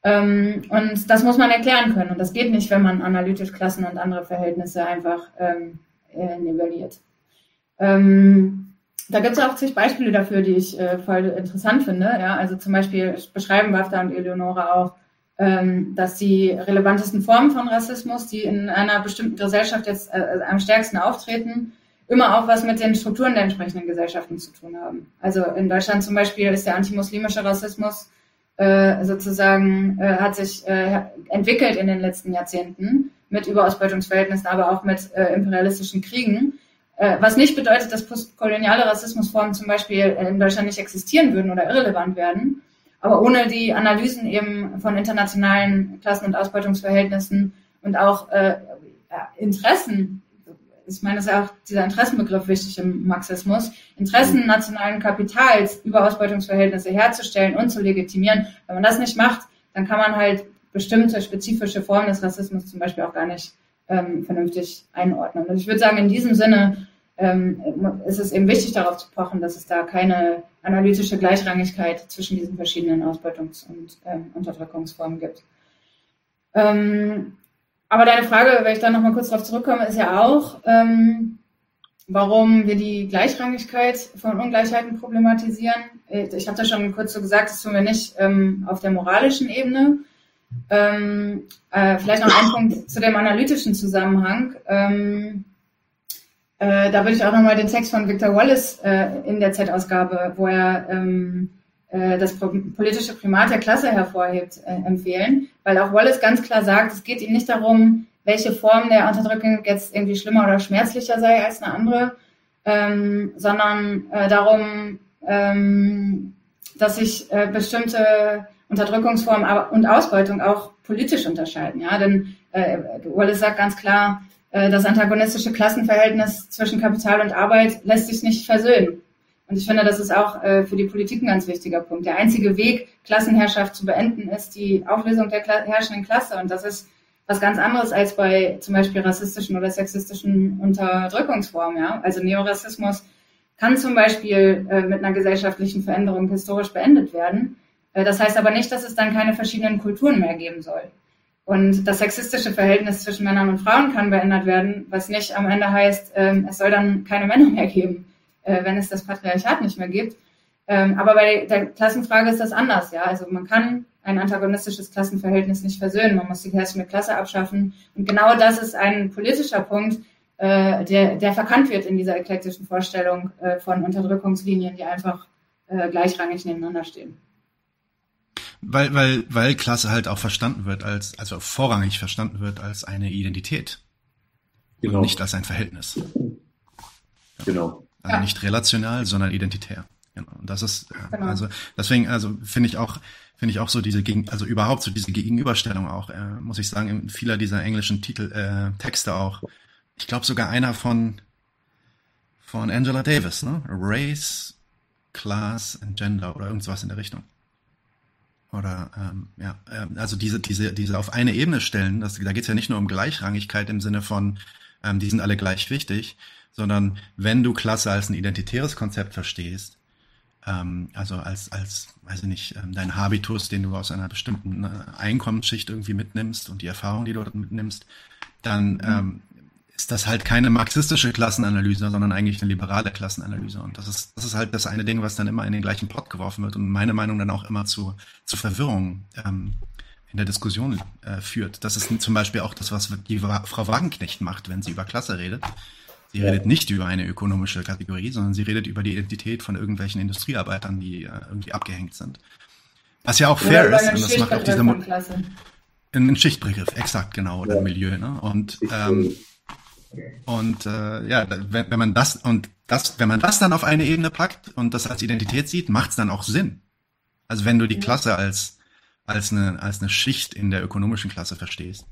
Speaker 3: Ähm, und das muss man erklären können. Und das geht nicht, wenn man analytisch Klassen und andere Verhältnisse einfach ähm, äh, nivelliert. Ähm, da gibt es auch zig Beispiele dafür, die ich äh, voll interessant finde. Ja? Also zum Beispiel beschreiben Bafta und Eleonora auch dass die relevantesten Formen von Rassismus, die in einer bestimmten Gesellschaft jetzt äh, am stärksten auftreten, immer auch was mit den Strukturen der entsprechenden Gesellschaften zu tun haben. Also in Deutschland zum Beispiel ist der antimuslimische Rassismus äh, sozusagen äh, hat sich äh, entwickelt in den letzten Jahrzehnten mit Überausbeutungsverhältnissen, aber auch mit äh, imperialistischen Kriegen. Äh, was nicht bedeutet, dass postkoloniale Rassismusformen zum Beispiel in Deutschland nicht existieren würden oder irrelevant werden, aber ohne die Analysen eben von internationalen Klassen- und Ausbeutungsverhältnissen und auch äh, Interessen, ich meine, es ist ja auch dieser Interessenbegriff wichtig im Marxismus, Interessen nationalen Kapitals über Ausbeutungsverhältnisse herzustellen und zu legitimieren. Wenn man das nicht macht, dann kann man halt bestimmte spezifische Formen des Rassismus zum Beispiel auch gar nicht ähm, vernünftig einordnen. Und ich würde sagen, in diesem Sinne ähm, ist es eben wichtig, darauf zu pochen, dass es da keine analytische Gleichrangigkeit zwischen diesen verschiedenen Ausbeutungs- und ähm, Unterdrückungsformen gibt. Ähm, aber deine Frage, wenn ich da nochmal kurz darauf zurückkomme, ist ja auch, ähm, warum wir die Gleichrangigkeit von Ungleichheiten problematisieren. Ich habe das schon kurz so gesagt, das tun wir nicht ähm, auf der moralischen Ebene. Ähm, äh, vielleicht noch ein Punkt zu dem analytischen Zusammenhang. Äh, da würde ich auch nochmal den Text von Victor Wallace äh, in der Z-Ausgabe, wo er ähm, äh, das politische Primat der Klasse hervorhebt, äh, empfehlen, weil auch Wallace ganz klar sagt, es geht ihm nicht darum, welche Form der Unterdrückung jetzt irgendwie schlimmer oder schmerzlicher sei als eine andere, ähm, sondern äh, darum, ähm, dass sich bestimmte Unterdrückungsformen und Ausbeutung auch politisch unterscheiden. Ja, denn Wallace sagt ganz klar, das antagonistische Klassenverhältnis zwischen Kapital und Arbeit lässt sich nicht versöhnen. Und ich finde, das ist auch äh, für die Politik ein ganz wichtiger Punkt. Der einzige Weg, Klassenherrschaft zu beenden, ist die Auflösung der herrschenden Klasse. Und das ist was ganz anderes als bei zum Beispiel rassistischen oder sexistischen Unterdrückungsformen. Ja? Also Neorassismus kann zum Beispiel äh, mit einer gesellschaftlichen Veränderung historisch beendet werden. Äh, das heißt aber nicht, dass es dann keine verschiedenen Kulturen mehr geben soll. Und das sexistische Verhältnis zwischen Männern und Frauen kann verändert werden, was nicht am Ende heißt, ähm, es soll dann keine Männer mehr geben, äh, wenn es das Patriarchat nicht mehr gibt. Ähm, aber bei der Klassenfrage ist das anders, ja. Also man kann ein antagonistisches Klassenverhältnis nicht versöhnen. Man muss die herrschende Klasse abschaffen. Und genau das ist ein politischer Punkt, äh, der, der verkannt wird in dieser eklektischen Vorstellung äh, von Unterdrückungslinien, die einfach gleichrangig nebeneinander stehen.
Speaker 1: Weil, weil, weil Klasse halt auch verstanden wird als, also vorrangig verstanden wird als eine Identität. Genau. Und nicht als ein Verhältnis.
Speaker 2: Genau.
Speaker 1: Also ja. nicht relational, sondern identitär. Genau. Und das ist, äh, genau. also deswegen, also finde ich auch, finde ich auch so diese gegen, also überhaupt so diese Gegenüberstellung auch, äh, muss ich sagen, in vieler dieser englischen Titel, äh, Texte auch. Ich glaube sogar einer von von Angela Davis, ne? Race, Class and Gender oder irgendwas in der Richtung. Oder ähm, ja, äh, also diese, diese, diese auf eine Ebene stellen, das, da geht es ja nicht nur um Gleichrangigkeit im Sinne von, ähm, die sind alle gleich wichtig, sondern wenn du Klasse als ein identitäres Konzept verstehst, ähm, also als, als, weiß ich nicht, ähm, dein Habitus, den du aus einer bestimmten äh, Einkommensschicht irgendwie mitnimmst und die Erfahrung, die du dort mitnimmst, dann mhm. ähm, ist das halt keine marxistische Klassenanalyse, sondern eigentlich eine liberale Klassenanalyse. Und das ist, das ist halt das eine Ding, was dann immer in den gleichen Pot geworfen wird und meine Meinung dann auch immer zu, zu Verwirrung ähm, in der Diskussion äh, führt. Das ist zum Beispiel auch das, was die Frau Wagenknecht macht, wenn sie über Klasse redet. Sie ja. redet nicht über eine ökonomische Kategorie, sondern sie redet über die Identität von irgendwelchen Industriearbeitern, die äh, irgendwie abgehängt sind. Was ja auch fair ist, und das macht auch diese Mo ein Schichtbegriff, exakt, genau, oder ja. ein Milieu. Ne? Und ähm, und äh, ja, wenn, wenn man das und das, wenn man das dann auf eine Ebene packt und das als Identität sieht, macht es dann auch Sinn. Also wenn du die Klasse als als eine als eine Schicht in der ökonomischen Klasse verstehst,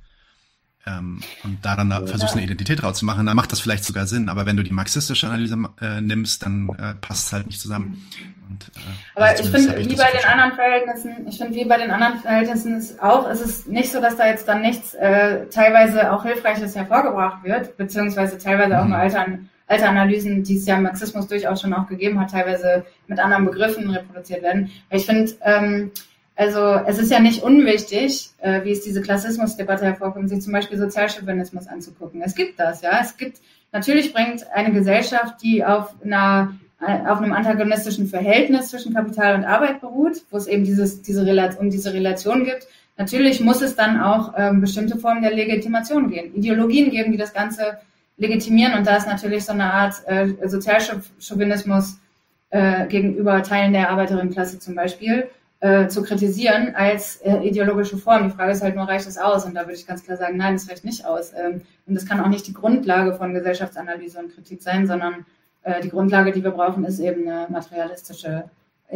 Speaker 1: ähm, und daran ja. versuchst eine Identität draus zu machen, dann macht das vielleicht sogar Sinn. Aber wenn du die marxistische Analyse äh, nimmst, dann äh, passt es halt nicht zusammen. Und,
Speaker 3: äh, Aber also ich finde, wie bei den anderen Verhältnissen, ich finde, wie bei den anderen Verhältnissen ist auch, ist es nicht so, dass da jetzt dann nichts äh, teilweise auch Hilfreiches hervorgebracht wird, beziehungsweise teilweise auch mhm. nur alte, alte Analysen, die es ja im Marxismus durchaus schon auch gegeben hat, teilweise mit anderen Begriffen reproduziert werden. Ich finde, ähm, also es ist ja nicht unwichtig, äh, wie es diese Klassismusdebatte hervorkommt, sich zum Beispiel Sozialchauvinismus anzugucken. Es gibt das, ja. Es gibt, natürlich bringt eine Gesellschaft, die auf einer auf einem antagonistischen Verhältnis zwischen Kapital und Arbeit beruht, wo es eben dieses, diese um diese Relation gibt. Natürlich muss es dann auch ähm, bestimmte Formen der Legitimation gehen, Ideologien geben, die das Ganze legitimieren. Und da ist natürlich so eine Art äh, Sozialchauvinismus äh, gegenüber Teilen der Arbeiterinnenklasse zum Beispiel äh, zu kritisieren als äh, ideologische Form. Die Frage ist halt nur, reicht das aus? Und da würde ich ganz klar sagen, nein, das reicht nicht aus. Ähm, und das kann auch nicht die Grundlage von Gesellschaftsanalyse und Kritik sein, sondern die Grundlage, die wir brauchen, ist eben eine materialistische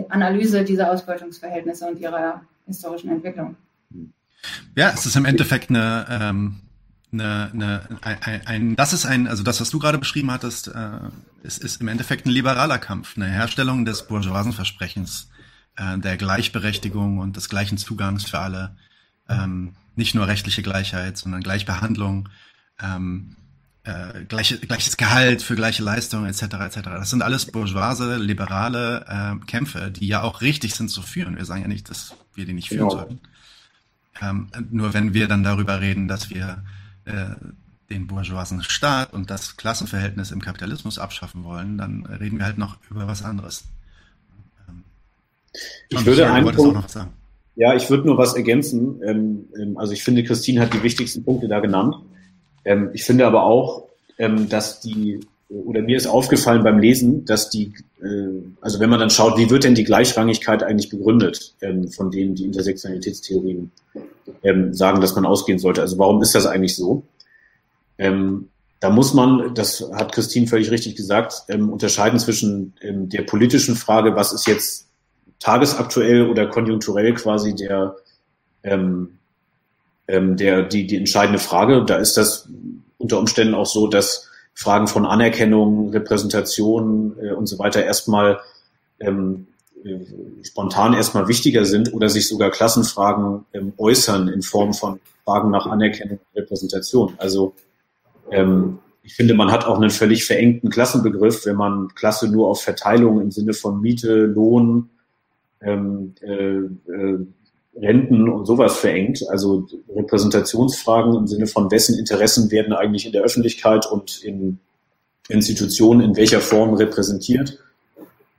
Speaker 3: Analyse dieser Ausbeutungsverhältnisse und ihrer historischen Entwicklung.
Speaker 1: Ja, es ist im Endeffekt eine, ähm, eine, eine ein, ein, das ist ein, also das, was du gerade beschrieben hattest, äh, ist, ist im Endeffekt ein liberaler Kampf, eine Herstellung des Bourgeoisenversprechens äh, der Gleichberechtigung und des gleichen Zugangs für alle. Ähm, nicht nur rechtliche Gleichheit, sondern Gleichbehandlung, ähm, äh, gleiche, gleiches Gehalt für gleiche Leistung etc. etc. Das sind alles bourgeoise, liberale äh, Kämpfe, die ja auch richtig sind zu führen. Wir sagen ja nicht, dass wir die nicht führen genau. sollten. Ähm, nur wenn wir dann darüber reden, dass wir äh, den bourgeoisen Staat und das Klassenverhältnis im Kapitalismus abschaffen wollen, dann reden wir halt noch über was anderes.
Speaker 2: Ähm, ich würde einen Punkt, ja, ich würde nur was ergänzen. Ähm, ähm, also ich finde, Christine hat die wichtigsten Punkte da genannt. Ähm, ich finde aber auch, ähm, dass die, oder mir ist aufgefallen beim Lesen, dass die, äh, also wenn man dann schaut, wie wird denn die Gleichrangigkeit eigentlich begründet, ähm, von denen die Intersektionalitätstheorien ähm, sagen, dass man ausgehen sollte. Also warum ist das eigentlich so? Ähm, da muss man, das hat Christine völlig richtig gesagt, ähm, unterscheiden zwischen der politischen Frage, was ist jetzt tagesaktuell oder konjunkturell quasi der, ähm, ähm, der, die, die entscheidende Frage. Da ist das unter Umständen auch so, dass Fragen von Anerkennung, Repräsentation äh, und so weiter erstmal ähm, äh, spontan erstmal wichtiger sind oder sich sogar Klassenfragen ähm, äußern in Form von Fragen nach Anerkennung und Repräsentation. Also ähm, ich finde, man hat auch einen völlig verengten Klassenbegriff, wenn man Klasse nur auf Verteilung im Sinne von Miete, Lohn, ähm, äh, äh, Renten und sowas verengt. Also Repräsentationsfragen im Sinne von wessen Interessen werden eigentlich in der Öffentlichkeit und in Institutionen in welcher Form repräsentiert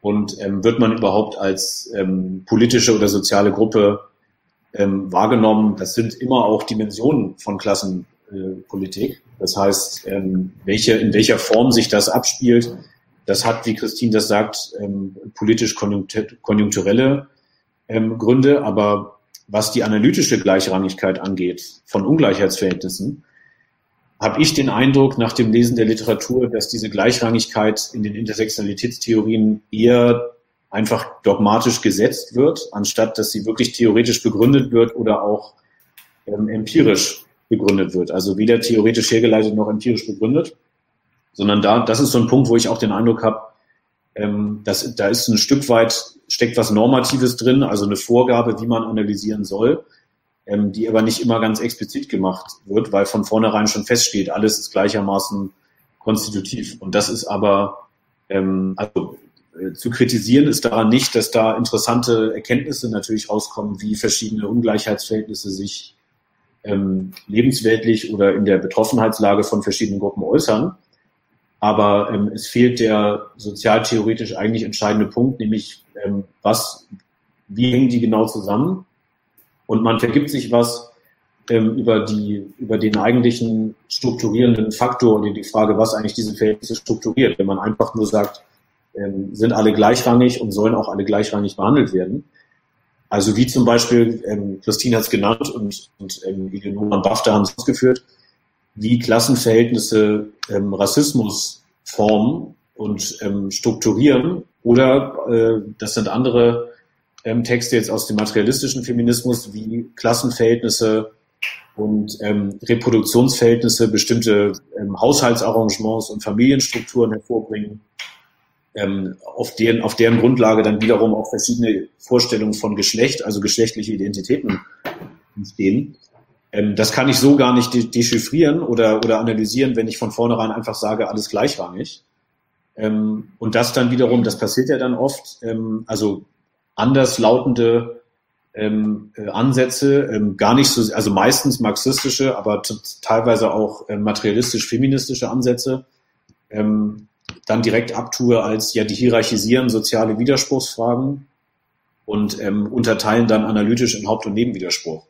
Speaker 2: und ähm, wird man überhaupt als ähm, politische oder soziale Gruppe ähm, wahrgenommen. Das sind immer auch Dimensionen von Klassenpolitik. Äh, das heißt, ähm, welche, in welcher Form sich das abspielt, das hat, wie Christine das sagt, ähm, politisch konjunkturelle ähm, Gründe, aber was die analytische Gleichrangigkeit angeht von Ungleichheitsverhältnissen, habe ich den Eindruck nach dem Lesen der Literatur, dass diese Gleichrangigkeit in den Intersektionalitätstheorien eher einfach dogmatisch gesetzt wird, anstatt dass sie wirklich theoretisch begründet wird oder auch ähm, empirisch begründet wird. Also weder theoretisch hergeleitet noch empirisch begründet sondern da, das ist so ein Punkt, wo ich auch den Eindruck habe, ähm, dass da ist ein Stück weit, steckt was Normatives drin, also eine Vorgabe, wie man analysieren soll, ähm, die aber nicht immer ganz explizit gemacht wird, weil von vornherein schon feststeht, alles ist gleichermaßen konstitutiv. Und das ist aber, ähm, also äh, zu kritisieren ist daran nicht, dass da interessante Erkenntnisse natürlich rauskommen, wie verschiedene Ungleichheitsverhältnisse sich ähm, lebensweltlich oder in der Betroffenheitslage von verschiedenen Gruppen äußern. Aber ähm, es fehlt der sozialtheoretisch eigentlich entscheidende Punkt, nämlich ähm, was, wie hängen die genau zusammen? Und man vergibt sich was ähm, über die, über den eigentlichen strukturierenden Faktor und die Frage, was eigentlich diese Verhältnisse strukturiert. Wenn man einfach nur sagt, ähm, sind alle gleichrangig und sollen auch alle gleichrangig behandelt werden. Also wie zum Beispiel, ähm, Christine hat es genannt und, und ähm, Eleonora und Bafta haben es ausgeführt, wie Klassenverhältnisse ähm, Rassismus formen und ähm, strukturieren. Oder äh, das sind andere ähm, Texte jetzt aus dem materialistischen Feminismus, wie Klassenverhältnisse und ähm, Reproduktionsverhältnisse bestimmte ähm, Haushaltsarrangements und Familienstrukturen hervorbringen, ähm, auf, deren, auf deren Grundlage dann wiederum auch verschiedene Vorstellungen von Geschlecht, also geschlechtliche Identitäten entstehen. Ähm, das kann ich so gar nicht de dechiffrieren oder, oder analysieren, wenn ich von vornherein einfach sage, alles gleichrangig. Ähm, und das dann wiederum, das passiert ja dann oft, ähm, also anders lautende ähm, äh, Ansätze, ähm, gar nicht so, also meistens marxistische, aber teilweise auch äh, materialistisch-feministische Ansätze, ähm, dann direkt abtue als, ja, die hierarchisieren soziale Widerspruchsfragen und unterteilen dann analytisch in Haupt- und Nebenwiderspruch.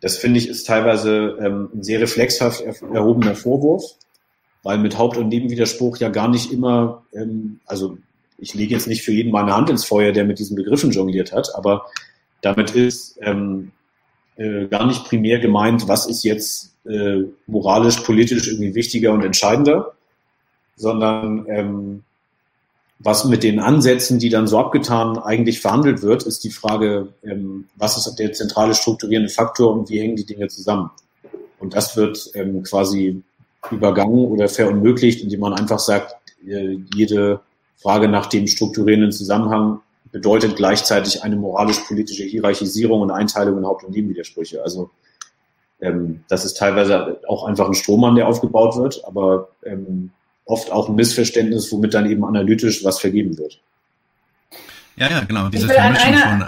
Speaker 2: Das finde ich ist teilweise ähm, ein sehr reflexhaft erhobener Vorwurf, weil mit Haupt- und Nebenwiderspruch ja gar nicht immer, ähm, also ich lege jetzt nicht für jeden meine Hand ins Feuer, der mit diesen Begriffen jongliert hat, aber damit ist ähm, äh, gar nicht primär gemeint, was ist jetzt äh, moralisch, politisch irgendwie wichtiger und entscheidender, sondern ähm, was mit den Ansätzen, die dann so abgetan eigentlich verhandelt wird, ist die Frage, ähm, was ist der zentrale strukturierende Faktor und wie hängen die Dinge zusammen? Und das wird ähm, quasi übergangen oder verunmöglicht, indem man einfach sagt, äh, jede Frage nach dem strukturierenden Zusammenhang bedeutet gleichzeitig eine moralisch-politische Hierarchisierung und Einteilung in Haupt- und Nebenwidersprüche. Also ähm, das ist teilweise auch einfach ein Strohmann, der aufgebaut wird, aber ähm, oft auch ein Missverständnis, womit dann eben analytisch was vergeben wird.
Speaker 1: Ja, ja, genau. Diese Vermischung von.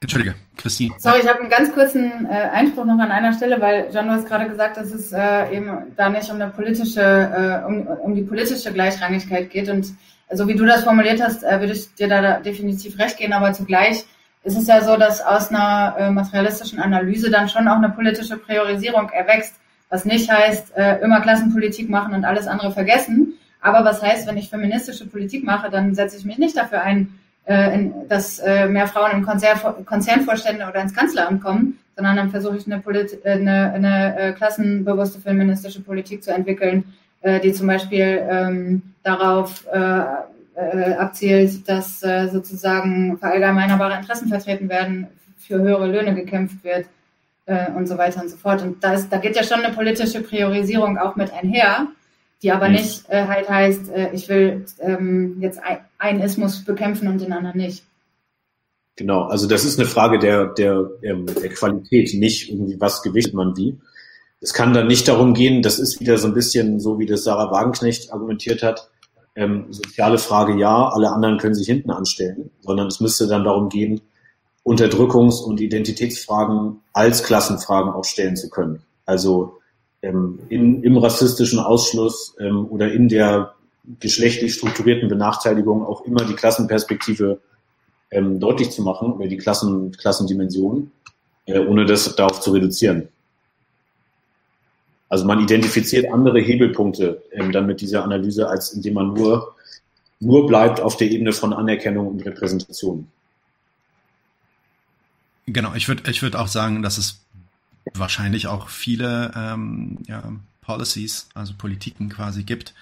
Speaker 1: Entschuldige, Christine.
Speaker 3: Sorry, ich habe einen ganz kurzen äh, Einspruch noch an einer Stelle, weil John, du hast gerade gesagt, dass es äh, eben da nicht um eine politische, äh, um, um die politische Gleichrangigkeit geht. Und so wie du das formuliert hast, äh, würde ich dir da definitiv recht gehen, aber zugleich ist es ja so, dass aus einer äh, materialistischen Analyse dann schon auch eine politische Priorisierung erwächst, was nicht heißt, äh, immer Klassenpolitik machen und alles andere vergessen. Aber was heißt, wenn ich feministische Politik mache, dann setze ich mich nicht dafür ein, äh, in, dass äh, mehr Frauen in Konzern, Konzernvorstände oder ins Kanzleramt kommen, sondern dann versuche ich eine, Polit äh, eine, eine äh, klassenbewusste feministische Politik zu entwickeln, äh, die zum Beispiel ähm, darauf abzielt, dass sozusagen verallgemeinerbare Interessen vertreten werden, für höhere Löhne gekämpft wird äh, und so weiter und so fort. Und da, ist, da geht ja schon eine politische Priorisierung auch mit einher die aber mhm. nicht äh, halt heißt, äh, ich will ähm, jetzt ein, einen Ismus bekämpfen und den anderen nicht.
Speaker 2: Genau, also das ist eine Frage der, der, ähm, der Qualität, nicht irgendwie, was gewichtet man wie. Es kann dann nicht darum gehen, das ist wieder so ein bisschen so, wie das Sarah Wagenknecht argumentiert hat, ähm, soziale Frage ja, alle anderen können sich hinten anstellen, sondern es müsste dann darum gehen, Unterdrückungs- und Identitätsfragen als Klassenfragen auch stellen zu können. Also ähm, in, im rassistischen Ausschluss ähm, oder in der geschlechtlich strukturierten Benachteiligung auch immer die Klassenperspektive ähm, deutlich zu machen oder die Klassen, Klassendimension, äh, ohne das darauf zu reduzieren. Also man identifiziert andere Hebelpunkte ähm, dann mit dieser Analyse, als indem man nur, nur bleibt auf der Ebene von Anerkennung und Repräsentation.
Speaker 1: Genau, ich würde ich würd auch sagen, dass es wahrscheinlich auch viele ähm, ja, Policies, also Politiken quasi gibt,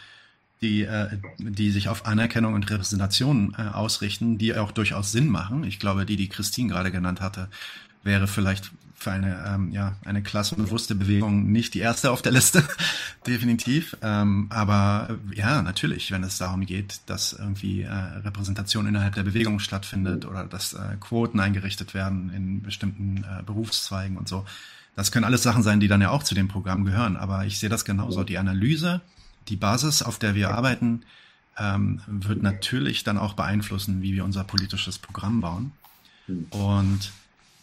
Speaker 1: die, äh, die sich auf Anerkennung und Repräsentation äh, ausrichten, die auch durchaus Sinn machen. Ich glaube, die, die Christine gerade genannt hatte, wäre vielleicht für eine, ähm, ja, eine klassenbewusste Bewegung nicht die erste auf der Liste, definitiv. Ähm, aber ja, natürlich, wenn es darum geht, dass irgendwie äh, Repräsentation innerhalb der Bewegung stattfindet oder dass äh, Quoten eingerichtet werden in bestimmten äh, Berufszweigen und so, das können alles Sachen sein, die dann ja auch zu dem Programm gehören. Aber ich sehe das genauso. Die Analyse, die Basis, auf der wir arbeiten, ähm, wird natürlich dann auch beeinflussen, wie wir unser politisches Programm bauen. Hm. Und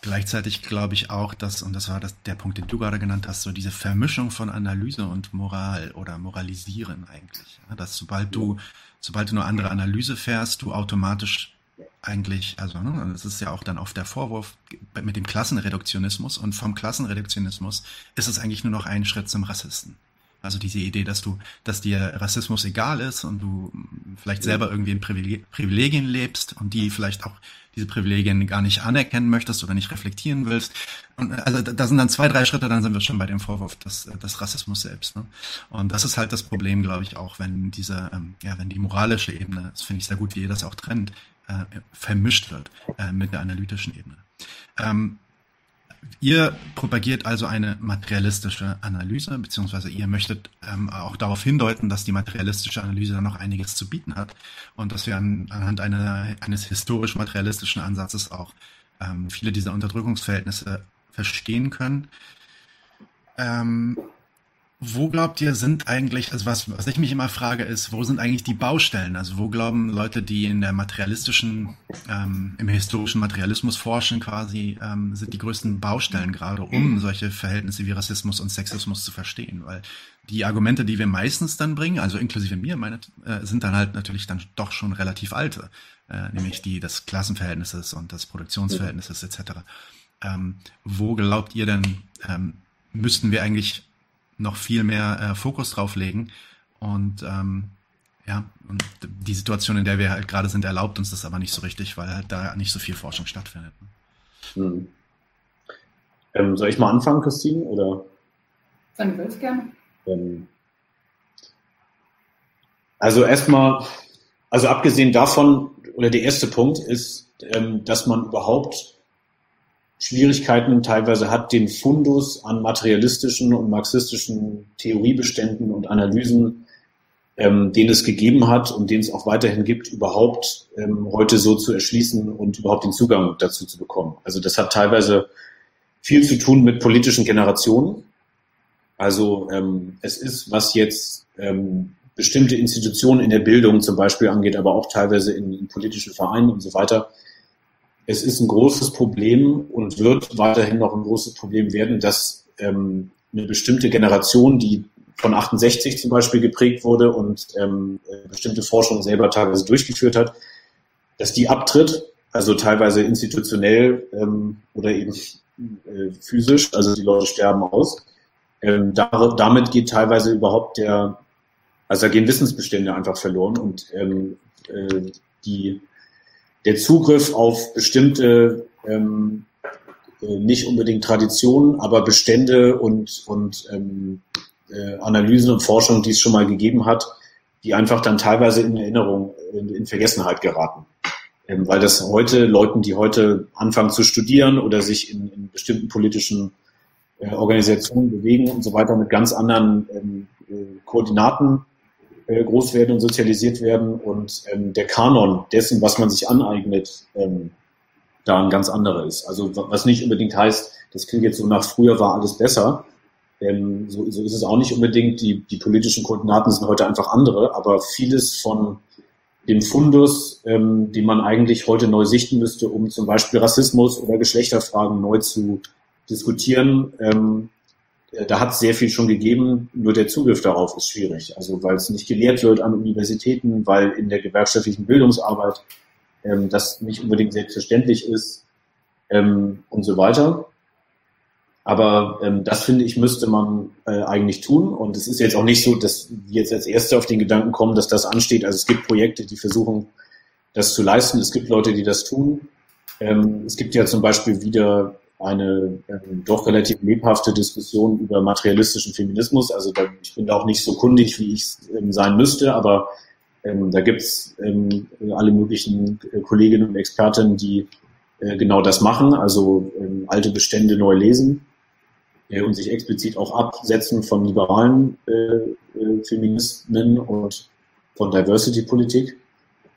Speaker 1: gleichzeitig glaube ich auch, dass, und das war das, der Punkt, den du gerade genannt hast, so diese Vermischung von Analyse und Moral oder Moralisieren eigentlich. Ja, dass sobald du, sobald du eine andere Analyse fährst, du automatisch eigentlich, also ne, das ist ja auch dann oft der Vorwurf mit dem Klassenreduktionismus und vom Klassenreduktionismus ist es eigentlich nur noch ein Schritt zum Rassisten. Also diese Idee, dass du, dass dir Rassismus egal ist und du vielleicht selber irgendwie in Privilegien lebst und die vielleicht auch diese Privilegien gar nicht anerkennen möchtest oder nicht reflektieren willst. Und also da sind dann zwei, drei Schritte, dann sind wir schon bei dem Vorwurf des, des Rassismus selbst. Ne? Und das ist halt das Problem, glaube ich, auch, wenn diese, ähm, ja, wenn die moralische Ebene, das finde ich sehr gut, wie ihr das auch trennt, äh, vermischt wird äh, mit der analytischen Ebene. Ähm, ihr propagiert also eine materialistische Analyse, beziehungsweise ihr möchtet ähm, auch darauf hindeuten, dass die materialistische Analyse noch einiges zu bieten hat und dass wir an, anhand einer, eines historisch-materialistischen Ansatzes auch ähm, viele dieser Unterdrückungsverhältnisse verstehen können. Ähm, wo glaubt ihr, sind eigentlich, also was, was ich mich immer frage, ist, wo sind eigentlich die Baustellen? Also wo glauben Leute, die in der materialistischen, ähm, im historischen Materialismus forschen quasi, ähm, sind die größten Baustellen gerade, um solche Verhältnisse wie Rassismus und Sexismus zu verstehen? Weil die Argumente, die wir meistens dann bringen, also inklusive mir, meine, äh, sind dann halt natürlich dann doch schon relativ alte, äh, nämlich die des Klassenverhältnisses und des Produktionsverhältnisses etc. Ähm, wo glaubt ihr denn, ähm, müssten wir eigentlich noch viel mehr äh, Fokus drauf legen. Und ähm, ja, und die Situation, in der wir halt gerade sind, erlaubt uns das aber nicht so richtig, weil halt da nicht so viel Forschung stattfindet.
Speaker 2: Hm. Ähm, soll ich mal anfangen, Christine? Oder?
Speaker 3: Wenn du willst, gerne.
Speaker 2: Ähm, also erstmal, also abgesehen davon, oder der erste Punkt ist, ähm, dass man überhaupt Schwierigkeiten teilweise hat, den Fundus an materialistischen und marxistischen Theoriebeständen und Analysen, ähm, den es gegeben hat und den es auch weiterhin gibt, überhaupt ähm, heute so zu erschließen und überhaupt den Zugang dazu zu bekommen. Also das hat teilweise viel zu tun mit politischen Generationen. Also ähm, es ist, was jetzt ähm, bestimmte Institutionen in der Bildung zum Beispiel angeht, aber auch teilweise in, in politischen Vereinen und so weiter, es ist ein großes Problem und wird weiterhin noch ein großes Problem werden, dass ähm, eine bestimmte Generation, die von 68 zum Beispiel geprägt wurde und ähm, bestimmte Forschung selber teilweise durchgeführt hat, dass die abtritt, also teilweise institutionell ähm, oder eben äh, physisch, also die Leute sterben aus. Ähm, da, damit geht teilweise überhaupt der, also da gehen Wissensbestände einfach verloren und ähm, äh, die, der Zugriff auf bestimmte ähm, äh, nicht unbedingt Traditionen, aber Bestände und, und ähm, äh, Analysen und Forschung, die es schon mal gegeben hat, die einfach dann teilweise in Erinnerung, in, in Vergessenheit geraten. Ähm, weil das heute Leuten, die heute anfangen zu studieren oder sich in, in bestimmten politischen äh, Organisationen bewegen und so weiter, mit ganz anderen ähm, äh, Koordinaten äh, groß werden und sozialisiert werden und ähm, der Kanon dessen, was man sich aneignet, ähm, da ein ganz anderer ist. Also was nicht unbedingt heißt, das klingt jetzt so nach früher war alles besser. Ähm, so, so ist es auch nicht unbedingt. Die, die politischen Koordinaten sind heute einfach andere, aber vieles von dem Fundus, ähm, den man eigentlich heute neu sichten müsste, um zum Beispiel Rassismus oder Geschlechterfragen neu zu diskutieren, ähm, äh, da hat es sehr viel schon gegeben, nur der Zugriff darauf ist schwierig. Also weil es nicht gelehrt wird an Universitäten, weil in der gewerkschaftlichen Bildungsarbeit ähm, das nicht unbedingt selbstverständlich ist ähm, und so weiter. Aber ähm, das finde ich, müsste man äh, eigentlich tun. Und es ist jetzt auch nicht so, dass wir jetzt als Erste auf den Gedanken kommen, dass das ansteht. Also es gibt Projekte, die versuchen, das zu leisten. Es gibt Leute, die das tun. Ähm, es gibt ja zum Beispiel wieder eine ähm, doch relativ lebhafte Diskussion über materialistischen Feminismus. Also da, ich bin da auch nicht so kundig, wie ich ähm, sein müsste, aber ähm, da gibt's ähm, alle möglichen äh, Kolleginnen und Experten, die äh, genau das machen, also ähm, alte Bestände neu lesen äh, und sich explizit auch absetzen von liberalen äh, äh, Feministinnen und von Diversity-Politik.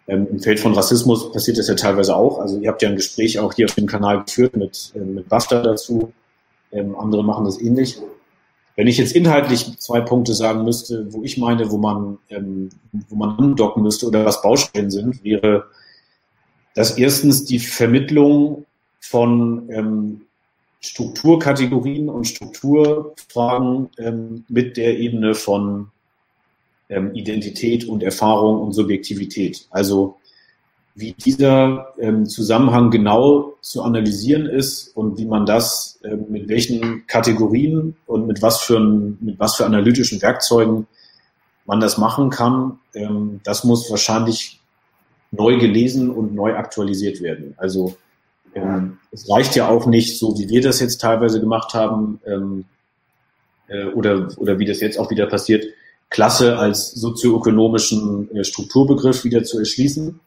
Speaker 2: Ähm, Im Feld von Rassismus passiert das ja teilweise auch. Also ihr habt ja ein Gespräch auch hier auf dem Kanal geführt mit, äh, mit BAFTA dazu. Ähm, andere machen das ähnlich. Wenn ich jetzt inhaltlich zwei Punkte sagen müsste, wo ich meine, wo man, ähm, wo man andocken müsste oder was Baustellen sind, wäre das erstens die Vermittlung von ähm, Strukturkategorien und Strukturfragen ähm, mit der Ebene von ähm, Identität und Erfahrung und Subjektivität. Also wie dieser ähm, Zusammenhang genau zu analysieren ist und wie man das ähm, mit welchen Kategorien und mit was für, mit was für analytischen Werkzeugen man das machen kann, ähm, das muss wahrscheinlich neu gelesen und neu aktualisiert werden. Also ähm, es reicht ja auch nicht, so wie wir das jetzt teilweise gemacht haben ähm, äh, oder, oder wie das jetzt auch wieder passiert, Klasse als sozioökonomischen äh, Strukturbegriff wieder zu erschließen,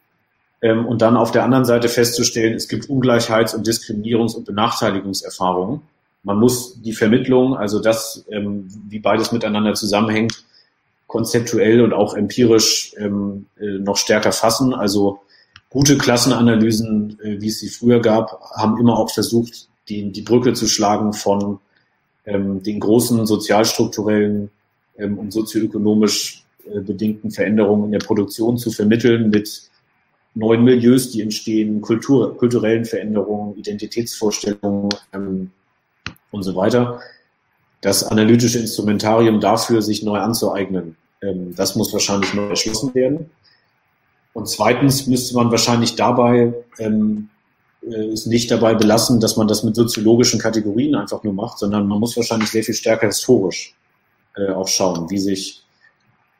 Speaker 2: ähm, und dann auf der anderen Seite festzustellen, es gibt Ungleichheits- und Diskriminierungs- und Benachteiligungserfahrungen. Man muss die Vermittlung, also das, ähm, wie beides miteinander zusammenhängt, konzeptuell und auch empirisch ähm, äh, noch stärker fassen. Also gute Klassenanalysen, äh, wie es sie früher gab, haben immer auch versucht, die, die Brücke zu schlagen von den großen sozialstrukturellen ähm, und sozioökonomisch äh, bedingten Veränderungen in der Produktion zu vermitteln mit neuen Milieus, die entstehen, Kultur, kulturellen Veränderungen, Identitätsvorstellungen ähm, und so weiter. Das analytische Instrumentarium dafür, sich neu anzueignen, ähm, das muss wahrscheinlich neu erschlossen werden. Und zweitens müsste man wahrscheinlich dabei ähm, äh, es nicht dabei belassen, dass man das mit soziologischen Kategorien einfach nur macht, sondern man muss wahrscheinlich sehr viel stärker historisch äh, auch schauen, wie sich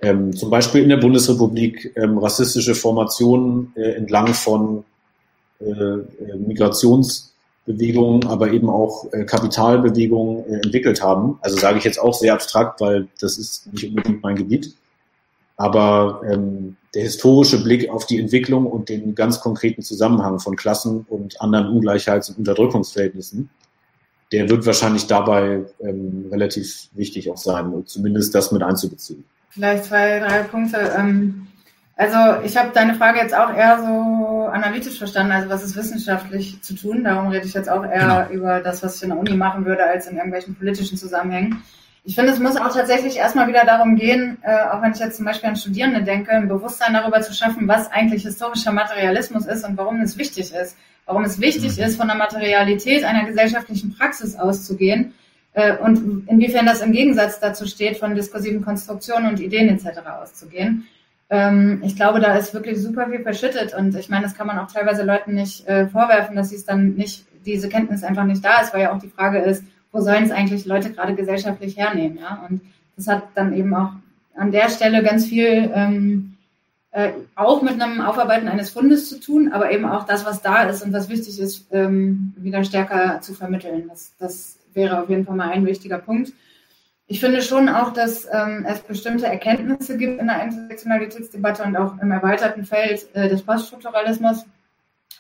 Speaker 2: ähm, zum Beispiel in der Bundesrepublik ähm, rassistische Formationen äh, entlang von äh, äh, Migrationsbewegungen, aber eben auch äh, Kapitalbewegungen äh, entwickelt haben. Also sage ich jetzt auch sehr abstrakt, weil das ist nicht unbedingt mein Gebiet. Aber ähm, der historische Blick auf die Entwicklung und den ganz konkreten Zusammenhang von Klassen und anderen Ungleichheits- und Unterdrückungsverhältnissen, der wird wahrscheinlich dabei ähm, relativ wichtig auch sein, zumindest das mit einzubeziehen.
Speaker 3: Vielleicht zwei, drei Punkte. Ähm, also ich habe deine Frage jetzt auch eher so analytisch verstanden, also was ist wissenschaftlich zu tun. Darum rede ich jetzt auch eher genau. über das, was ich in der Uni machen würde, als in irgendwelchen politischen Zusammenhängen. Ich finde, es muss auch tatsächlich erstmal wieder darum gehen, äh, auch wenn ich jetzt zum Beispiel an Studierende denke, ein Bewusstsein darüber zu schaffen, was eigentlich historischer Materialismus ist und warum es wichtig ist warum es wichtig mhm. ist, von der Materialität einer gesellschaftlichen Praxis auszugehen äh, und inwiefern das im Gegensatz dazu steht, von diskursiven Konstruktionen und Ideen etc. auszugehen. Ähm, ich glaube, da ist wirklich super viel verschüttet und ich meine, das kann man auch teilweise Leuten nicht äh, vorwerfen, dass sie es dann nicht, diese Kenntnis einfach nicht da ist, weil ja auch die Frage ist, wo sollen es eigentlich Leute gerade gesellschaftlich hernehmen, ja? Und das hat dann eben auch an der Stelle ganz viel ähm, äh, auch mit einem Aufarbeiten eines Fundes zu tun, aber eben auch das, was da ist und was wichtig ist, ähm, wieder stärker zu vermitteln. Das, das wäre auf jeden Fall mal ein wichtiger Punkt. Ich finde schon auch, dass ähm, es bestimmte Erkenntnisse gibt in der Intersektionalitätsdebatte und auch im erweiterten Feld äh, des Poststrukturalismus,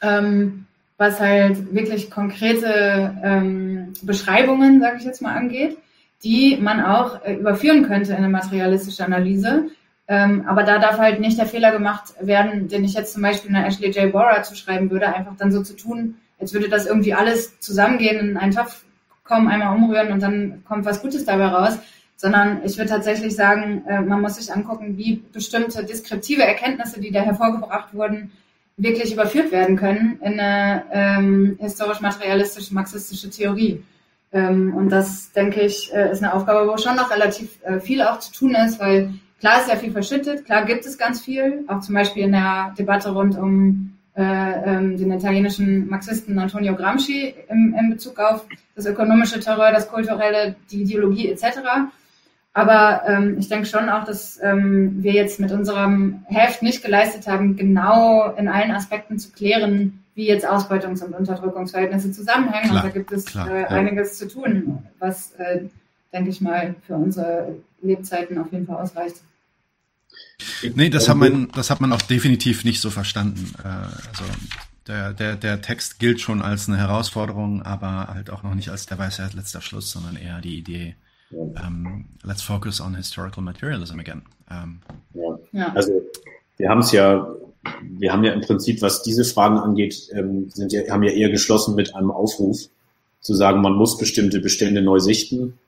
Speaker 3: ähm, was halt wirklich konkrete ähm, Beschreibungen, sage ich jetzt mal, angeht, die man auch äh, überführen könnte in eine materialistische Analyse. Ähm, aber da darf halt nicht der Fehler gemacht werden, den ich jetzt zum Beispiel einer Ashley J. Bora zuschreiben würde, einfach dann so zu tun, als würde das irgendwie alles zusammengehen in einen Topf kommen, einmal umrühren und dann kommt was Gutes dabei raus, sondern ich würde tatsächlich sagen, äh, man muss sich angucken, wie bestimmte deskriptive Erkenntnisse, die da hervorgebracht wurden, wirklich überführt werden können in eine ähm, historisch-materialistische, marxistische Theorie. Ähm, und das, denke ich, äh, ist eine Aufgabe, wo schon noch relativ äh, viel auch zu tun ist, weil klar ist ja viel verschüttet, klar gibt es ganz viel, auch zum Beispiel in der Debatte rund um äh, ähm, den italienischen Marxisten Antonio Gramsci im, in Bezug auf das ökonomische Terror, das kulturelle, die Ideologie etc. Aber ähm, ich denke schon auch, dass ähm, wir jetzt mit unserem Heft nicht geleistet haben, genau in allen Aspekten zu klären, wie jetzt Ausbeutungs- und Unterdrückungsverhältnisse zusammenhängen. Klar, und da gibt es klar, äh, ja. einiges zu tun, was, äh, denke ich mal, für unsere Lebzeiten auf jeden Fall ausreicht.
Speaker 1: Nee, das hat man, das hat man auch definitiv nicht so verstanden. Äh, also der, der, der Text gilt schon als eine Herausforderung, aber halt auch noch nicht als der Weisheit letzter Schluss, sondern eher die Idee, um, ähm, let's focus on historical materialism again. Um,
Speaker 2: ähm, ja. Also wir haben es ja, wir haben ja im Prinzip, was diese Fragen angeht, ähm, sind ja, haben ja eher geschlossen mit einem Aufruf zu sagen, man muss bestimmte Bestände neu sichten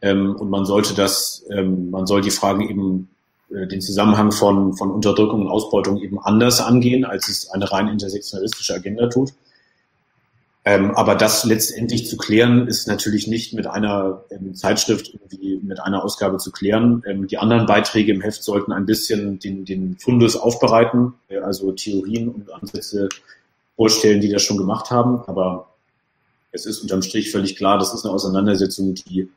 Speaker 2: ähm, und man sollte das, ähm, man soll die Fragen eben den Zusammenhang von, von Unterdrückung und Ausbeutung eben anders angehen, als es eine rein intersektionalistische Agenda tut. Ähm, aber das letztendlich zu klären, ist natürlich nicht mit einer ähm, Zeitschrift irgendwie mit einer Ausgabe zu klären. Ähm, die anderen Beiträge im Heft sollten ein bisschen den, den Fundus aufbereiten, äh, also Theorien und Ansätze vorstellen, die das schon gemacht haben. Aber es ist unterm Strich völlig klar, das ist eine Auseinandersetzung, die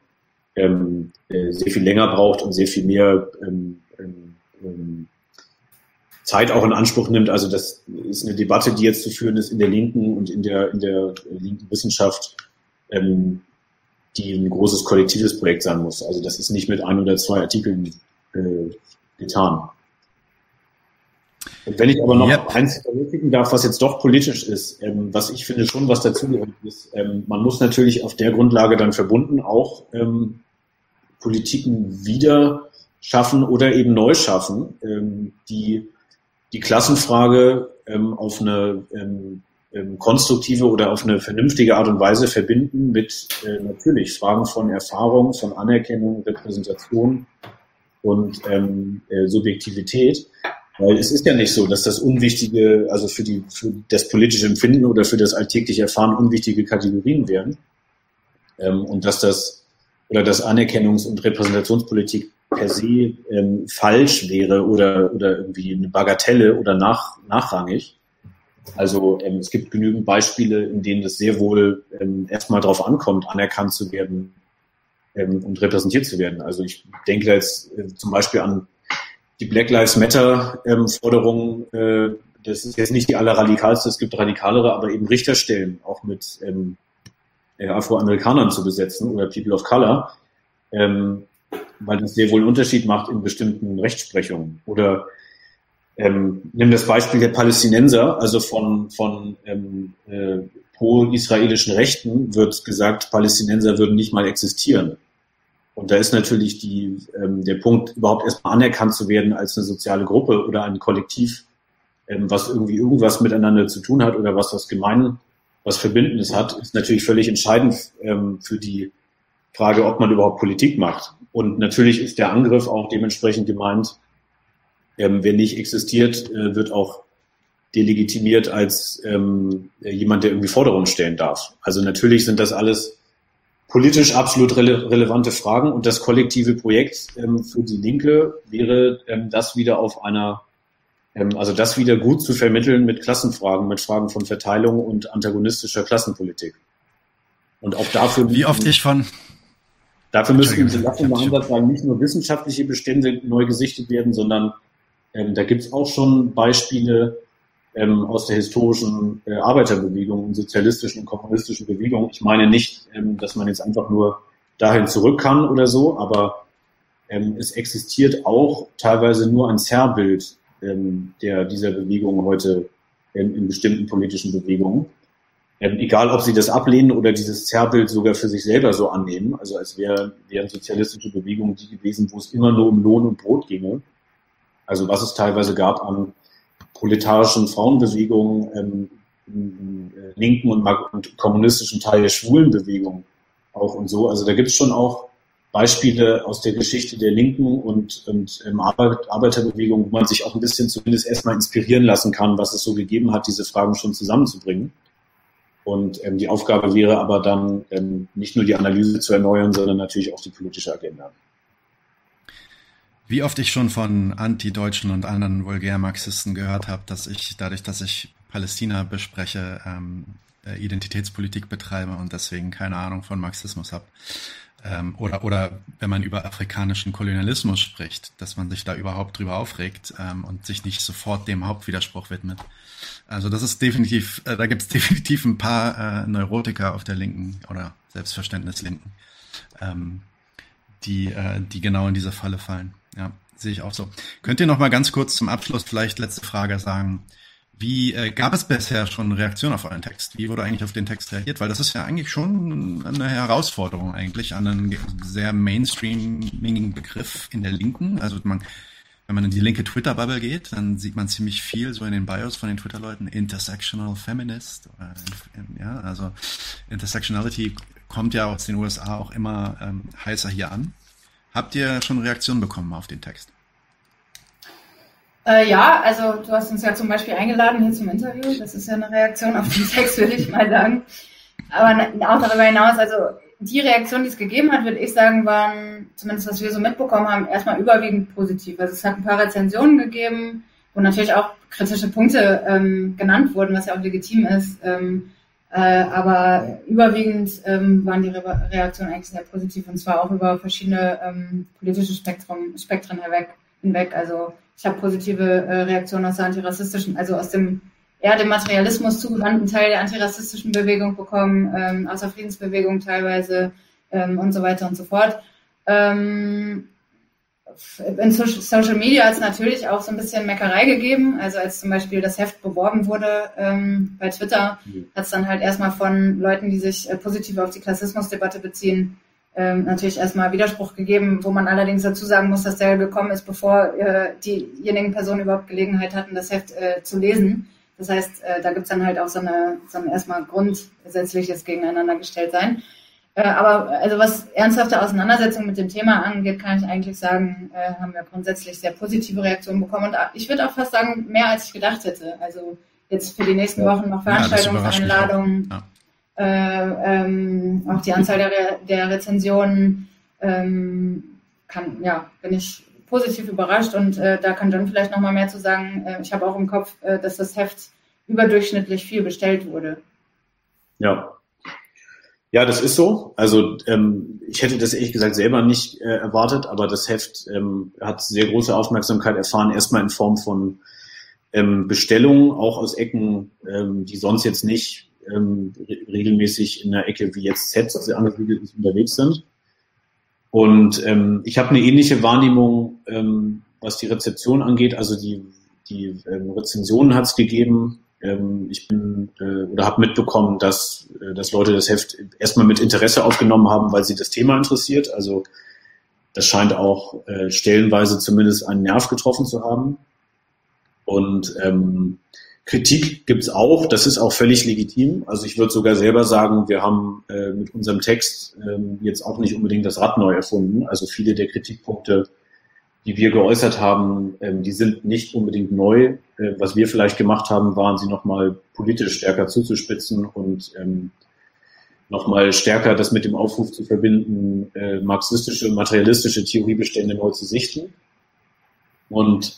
Speaker 2: ähm, äh, sehr viel länger braucht und sehr viel mehr ähm, Zeit auch in Anspruch nimmt. Also das ist eine Debatte, die jetzt zu führen ist in der Linken und in der, in der linken Wissenschaft, ähm, die ein großes kollektives Projekt sein muss. Also das ist nicht mit ein oder zwei Artikeln äh, getan. Und wenn ich aber noch yep. eins verwirklichen darf, was jetzt doch politisch ist, ähm, was ich finde schon, was dazugehört ist, ähm, man muss natürlich auf der Grundlage dann verbunden auch ähm, Politiken wieder schaffen oder eben neu schaffen, ähm, die die Klassenfrage ähm, auf eine ähm, ähm, konstruktive oder auf eine vernünftige Art und Weise verbinden mit äh, natürlich Fragen von Erfahrung, von Anerkennung, Repräsentation und ähm, äh, Subjektivität. Weil es ist ja nicht so, dass das unwichtige, also für, die, für das politische Empfinden oder für das alltägliche Erfahren unwichtige Kategorien wären. Ähm, und dass das oder dass Anerkennungs- und Repräsentationspolitik per se ähm, falsch wäre oder, oder irgendwie eine Bagatelle oder nach, nachrangig. Also ähm, es gibt genügend Beispiele, in denen es sehr wohl ähm, erstmal darauf ankommt, anerkannt zu werden ähm, und repräsentiert zu werden. Also ich denke jetzt äh, zum Beispiel an die Black Lives Matter ähm, Forderungen. Äh, das ist jetzt nicht die allerradikalste, es gibt radikalere, aber eben Richterstellen auch mit ähm, äh, Afroamerikanern zu besetzen oder People of Color. Ähm, weil das sehr wohl einen Unterschied macht in bestimmten Rechtsprechungen. Oder ähm, nimm das Beispiel der Palästinenser, also von, von ähm, äh, pro-israelischen Rechten wird gesagt, Palästinenser würden nicht mal existieren. Und da ist natürlich die, ähm, der Punkt, überhaupt erstmal anerkannt zu werden als eine soziale Gruppe oder ein Kollektiv, ähm, was irgendwie irgendwas miteinander zu tun hat oder was was gemein, was Verbindendes hat, ist natürlich völlig entscheidend ähm, für die Frage, ob man überhaupt Politik macht. Und natürlich ist der Angriff auch dementsprechend gemeint, ähm, wer nicht existiert, äh, wird auch delegitimiert als ähm, jemand, der irgendwie Forderungen stellen darf. Also natürlich sind das alles politisch absolut rele relevante Fragen und das kollektive Projekt ähm, für die Linke wäre, ähm, das wieder auf einer, ähm, also das wieder gut zu vermitteln mit Klassenfragen, mit Fragen von Verteilung und antagonistischer Klassenpolitik. Und auch dafür.
Speaker 1: Wie oft ich von.
Speaker 2: Dafür müssen, lassen wir Ansatz sagen, nicht nur wissenschaftliche Bestände neu gesichtet werden, sondern ähm, da gibt es auch schon Beispiele, ähm, aus der historischen äh, Arbeiterbewegung und sozialistischen und kommunistischen Bewegung. Ich meine nicht, ähm, dass man jetzt einfach nur dahin zurück kann oder so, aber ähm, es existiert auch teilweise nur ein Zerrbild ähm, der, dieser Bewegung heute ähm, in bestimmten politischen Bewegungen. Ähm, egal, ob sie das ablehnen oder dieses Zerrbild sogar für sich selber so annehmen, also als wäre wären sozialistische Bewegungen die gewesen, wo es immer nur um Lohn und Brot ginge. Also was es teilweise gab an proletarischen Frauenbewegung, ähm, äh, linken und, und, kommunistischen Teil der Schwulenbewegung auch und so. Also da gibt es schon auch Beispiele aus der Geschichte der Linken und, und ähm, Arbeit, Arbeiterbewegung, wo man sich auch ein bisschen zumindest erstmal inspirieren lassen kann, was es so gegeben hat, diese Fragen schon zusammenzubringen. Und ähm, die Aufgabe wäre aber dann ähm, nicht nur die Analyse zu erneuern, sondern natürlich auch die politische Agenda.
Speaker 1: Wie oft ich schon von Anti-Deutschen und anderen Vulgärmarxisten gehört habe, dass ich dadurch, dass ich Palästina bespreche, ähm, äh, Identitätspolitik betreibe und deswegen keine Ahnung von Marxismus habe. Ähm, oder, oder wenn man über afrikanischen Kolonialismus spricht, dass man sich da überhaupt drüber aufregt ähm, und sich nicht sofort dem Hauptwiderspruch widmet. Also das ist definitiv, äh, da gibt es definitiv ein paar äh, Neurotiker auf der Linken oder Selbstverständnislinken, ähm, die, äh, die genau in diese Falle fallen. Ja, sehe ich auch so. Könnt ihr noch mal ganz kurz zum Abschluss vielleicht letzte Frage sagen? Wie äh, gab es bisher schon Reaktionen auf euren Text? Wie wurde eigentlich auf den Text reagiert? Weil das ist ja eigentlich schon eine Herausforderung eigentlich an einen sehr mainstreamigen Begriff in der Linken. Also man, wenn man in die linke Twitter-Bubble geht, dann sieht man ziemlich viel so in den Bios von den Twitter-Leuten, Intersectional Feminist. Oder, ja, also Intersectionality kommt ja aus den USA auch immer ähm, heißer hier an. Habt ihr schon Reaktionen bekommen auf den Text?
Speaker 3: Äh, ja, also du hast uns ja zum Beispiel eingeladen hier zum Interview. Das ist ja eine Reaktion auf den Text, würde ich mal sagen. Aber auch darüber hinaus, also die Reaktionen, die es gegeben hat, würde ich sagen, waren, zumindest was wir so mitbekommen haben, erstmal überwiegend positiv. Also es hat ein paar Rezensionen gegeben, wo natürlich auch kritische Punkte ähm, genannt wurden, was ja auch legitim ist. Ähm, äh, aber überwiegend ähm, waren die Re Reaktionen eigentlich sehr positiv und zwar auch über verschiedene ähm, politische Spektrum, Spektren hinweg, hinweg. Also ich habe positive äh, Reaktionen aus der antirassistischen, also aus dem eher dem Materialismus zugewandten Teil der antirassistischen Bewegung bekommen, ähm, aus der Friedensbewegung teilweise ähm, und so weiter und so fort. Ähm, in Social Media hat es natürlich auch so ein bisschen Meckerei gegeben. Also als zum Beispiel das Heft beworben wurde ähm, bei Twitter, hat es dann halt erstmal von Leuten, die sich äh, positiv auf die Klassismusdebatte beziehen, ähm, natürlich erstmal Widerspruch gegeben, wo man allerdings dazu sagen muss, dass der gekommen ist, bevor äh, diejenigen Personen überhaupt Gelegenheit hatten, das Heft äh, zu lesen. Das heißt, äh, da gibt's dann halt auch so eine, so ein erstmal grundsätzliches Gegeneinander gestellt sein. Äh, aber also was ernsthafte Auseinandersetzung mit dem Thema angeht, kann ich eigentlich sagen, äh, haben wir grundsätzlich sehr positive Reaktionen bekommen. Und ich würde auch fast sagen, mehr als ich gedacht hätte. Also jetzt für die nächsten Wochen noch Veranstaltungseinladungen, ja, äh, ähm, auch die Anzahl der, Re der Rezensionen ähm, kann, ja, bin ich positiv überrascht und äh, da kann John vielleicht noch mal mehr zu sagen. Äh, ich habe auch im Kopf, äh, dass das Heft überdurchschnittlich viel bestellt wurde.
Speaker 2: Ja, ja, das ist so. Also ähm, ich hätte das ehrlich gesagt selber nicht äh, erwartet, aber das Heft ähm, hat sehr große Aufmerksamkeit erfahren, erstmal in Form von ähm, Bestellungen, auch aus Ecken, ähm, die sonst jetzt nicht ähm, re regelmäßig in der Ecke wie jetzt Z angesiedelt unterwegs sind. Und ähm, ich habe eine ähnliche Wahrnehmung, ähm, was die Rezeption angeht. Also die, die ähm, Rezensionen hat es gegeben, ähm, ich bin äh, oder habe mitbekommen, dass, äh, dass Leute das Heft erstmal mit Interesse aufgenommen haben, weil sie das Thema interessiert. Also das scheint auch äh, stellenweise zumindest einen Nerv getroffen zu haben. Und ähm, Kritik gibt's auch, das ist auch völlig legitim. Also ich würde sogar selber sagen, wir haben äh, mit unserem Text ähm, jetzt auch nicht unbedingt das Rad neu erfunden. Also viele der Kritikpunkte, die wir geäußert haben, ähm, die sind nicht unbedingt neu. Äh, was wir vielleicht gemacht haben, waren sie nochmal politisch stärker zuzuspitzen und ähm, nochmal stärker das mit dem Aufruf zu verbinden, äh, marxistische und materialistische Theoriebestände neu zu sichten. Und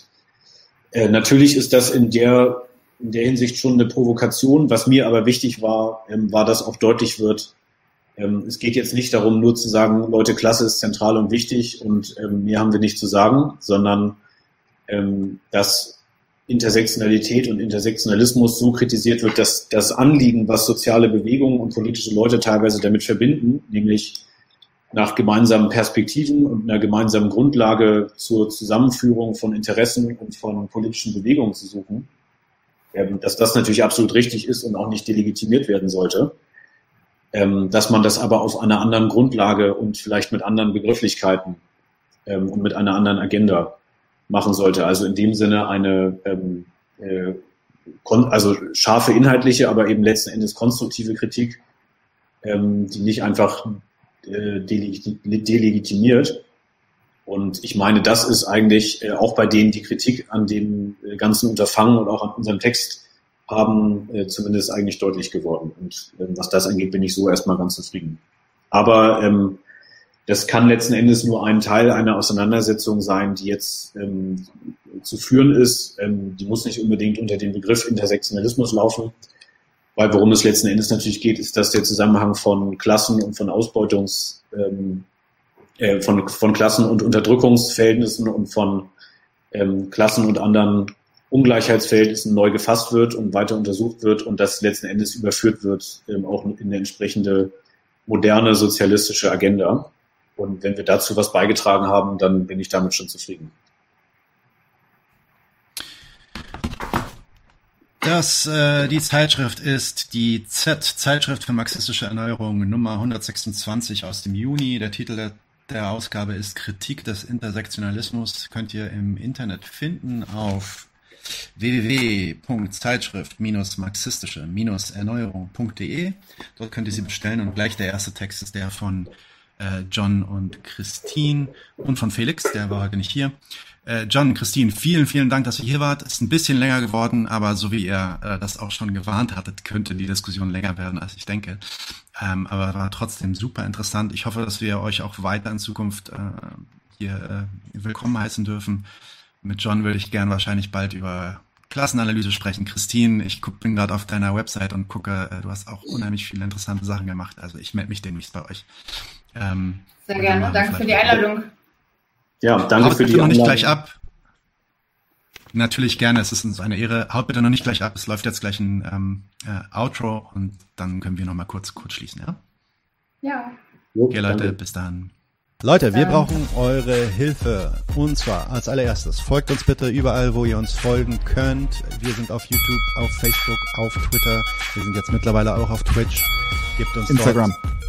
Speaker 2: äh, natürlich ist das in der, in der Hinsicht schon eine Provokation. Was mir aber wichtig war, ähm, war, dass auch deutlich wird, ähm, es geht jetzt nicht darum, nur zu sagen, Leute, Klasse ist zentral und wichtig und ähm, mehr haben wir nicht zu sagen, sondern ähm, dass Intersektionalität und Intersektionalismus so kritisiert wird, dass das Anliegen, was soziale Bewegungen und politische Leute teilweise damit verbinden, nämlich nach gemeinsamen Perspektiven und einer gemeinsamen Grundlage zur Zusammenführung von Interessen und von politischen Bewegungen zu suchen, dass das natürlich absolut richtig ist und auch nicht delegitimiert werden sollte, ähm, dass man das aber auf einer anderen Grundlage und vielleicht mit anderen Begrifflichkeiten ähm, und mit einer anderen Agenda machen sollte. Also in dem Sinne eine ähm, äh, also scharfe inhaltliche, aber eben letzten Endes konstruktive Kritik, ähm, die nicht einfach äh, delegitimiert. Und ich meine, das ist eigentlich äh, auch bei denen die Kritik an dem äh, ganzen Unterfangen und auch an unserem Text haben, äh, zumindest eigentlich deutlich geworden. Und äh, was das angeht, bin ich so erstmal ganz zufrieden. Aber ähm, das kann letzten Endes nur ein Teil einer Auseinandersetzung sein, die jetzt ähm, zu führen ist. Ähm, die muss nicht unbedingt unter dem Begriff Intersektionalismus laufen, weil worum es letzten Endes natürlich geht, ist, dass der Zusammenhang von Klassen und von Ausbeutungs, ähm, äh, von, von Klassen und Unterdrückungsverhältnissen und von ähm, Klassen und anderen Ungleichheitsverhältnissen neu gefasst wird und weiter untersucht wird und das letzten Endes überführt wird, ähm, auch in eine entsprechende moderne sozialistische Agenda. Und wenn wir dazu was beigetragen haben, dann bin ich damit schon zufrieden.
Speaker 1: Das, äh, die Zeitschrift ist die Z, Zeitschrift für marxistische Erneuerung Nummer 126 aus dem Juni. Der Titel der, der Ausgabe ist Kritik des Intersektionalismus. Könnt ihr im Internet finden auf www.zeitschrift-marxistische-erneuerung.de. Dort könnt ihr sie bestellen und gleich der erste Text ist der von äh, John und Christine und von Felix, der war heute nicht hier. Äh, John, Christine, vielen, vielen Dank, dass ihr hier wart. Ist ein bisschen länger geworden, aber so wie ihr äh, das auch schon gewarnt hattet, könnte die Diskussion länger werden, als ich denke. Ähm, aber war trotzdem super interessant. Ich hoffe, dass wir euch auch weiter in Zukunft äh, hier äh, willkommen heißen dürfen. Mit John würde ich gern wahrscheinlich bald über Klassenanalyse sprechen. Christine, ich guck, bin gerade auf deiner Website und gucke, äh, du hast auch unheimlich viele interessante Sachen gemacht. Also ich melde mich demnächst bei euch.
Speaker 3: Ähm, Sehr gerne, danke für die Einladung.
Speaker 2: Ja, danke
Speaker 1: Haut
Speaker 2: für
Speaker 1: bitte
Speaker 2: die
Speaker 1: noch nicht gleich ab. Natürlich gerne, es ist uns eine Ehre. Haut bitte noch nicht gleich ab, es läuft jetzt gleich ein ähm, äh, Outro und dann können wir noch mal kurz, kurz schließen, ja?
Speaker 3: Ja.
Speaker 1: Okay, Leute,
Speaker 2: danke.
Speaker 1: bis dann.
Speaker 4: Leute, wir brauchen eure Hilfe. Und zwar als allererstes, folgt uns bitte überall, wo ihr uns folgen könnt. Wir sind auf YouTube, auf Facebook, auf Twitter. Wir sind jetzt mittlerweile auch auf Twitch. Gebt uns
Speaker 5: Instagram.
Speaker 4: Dort,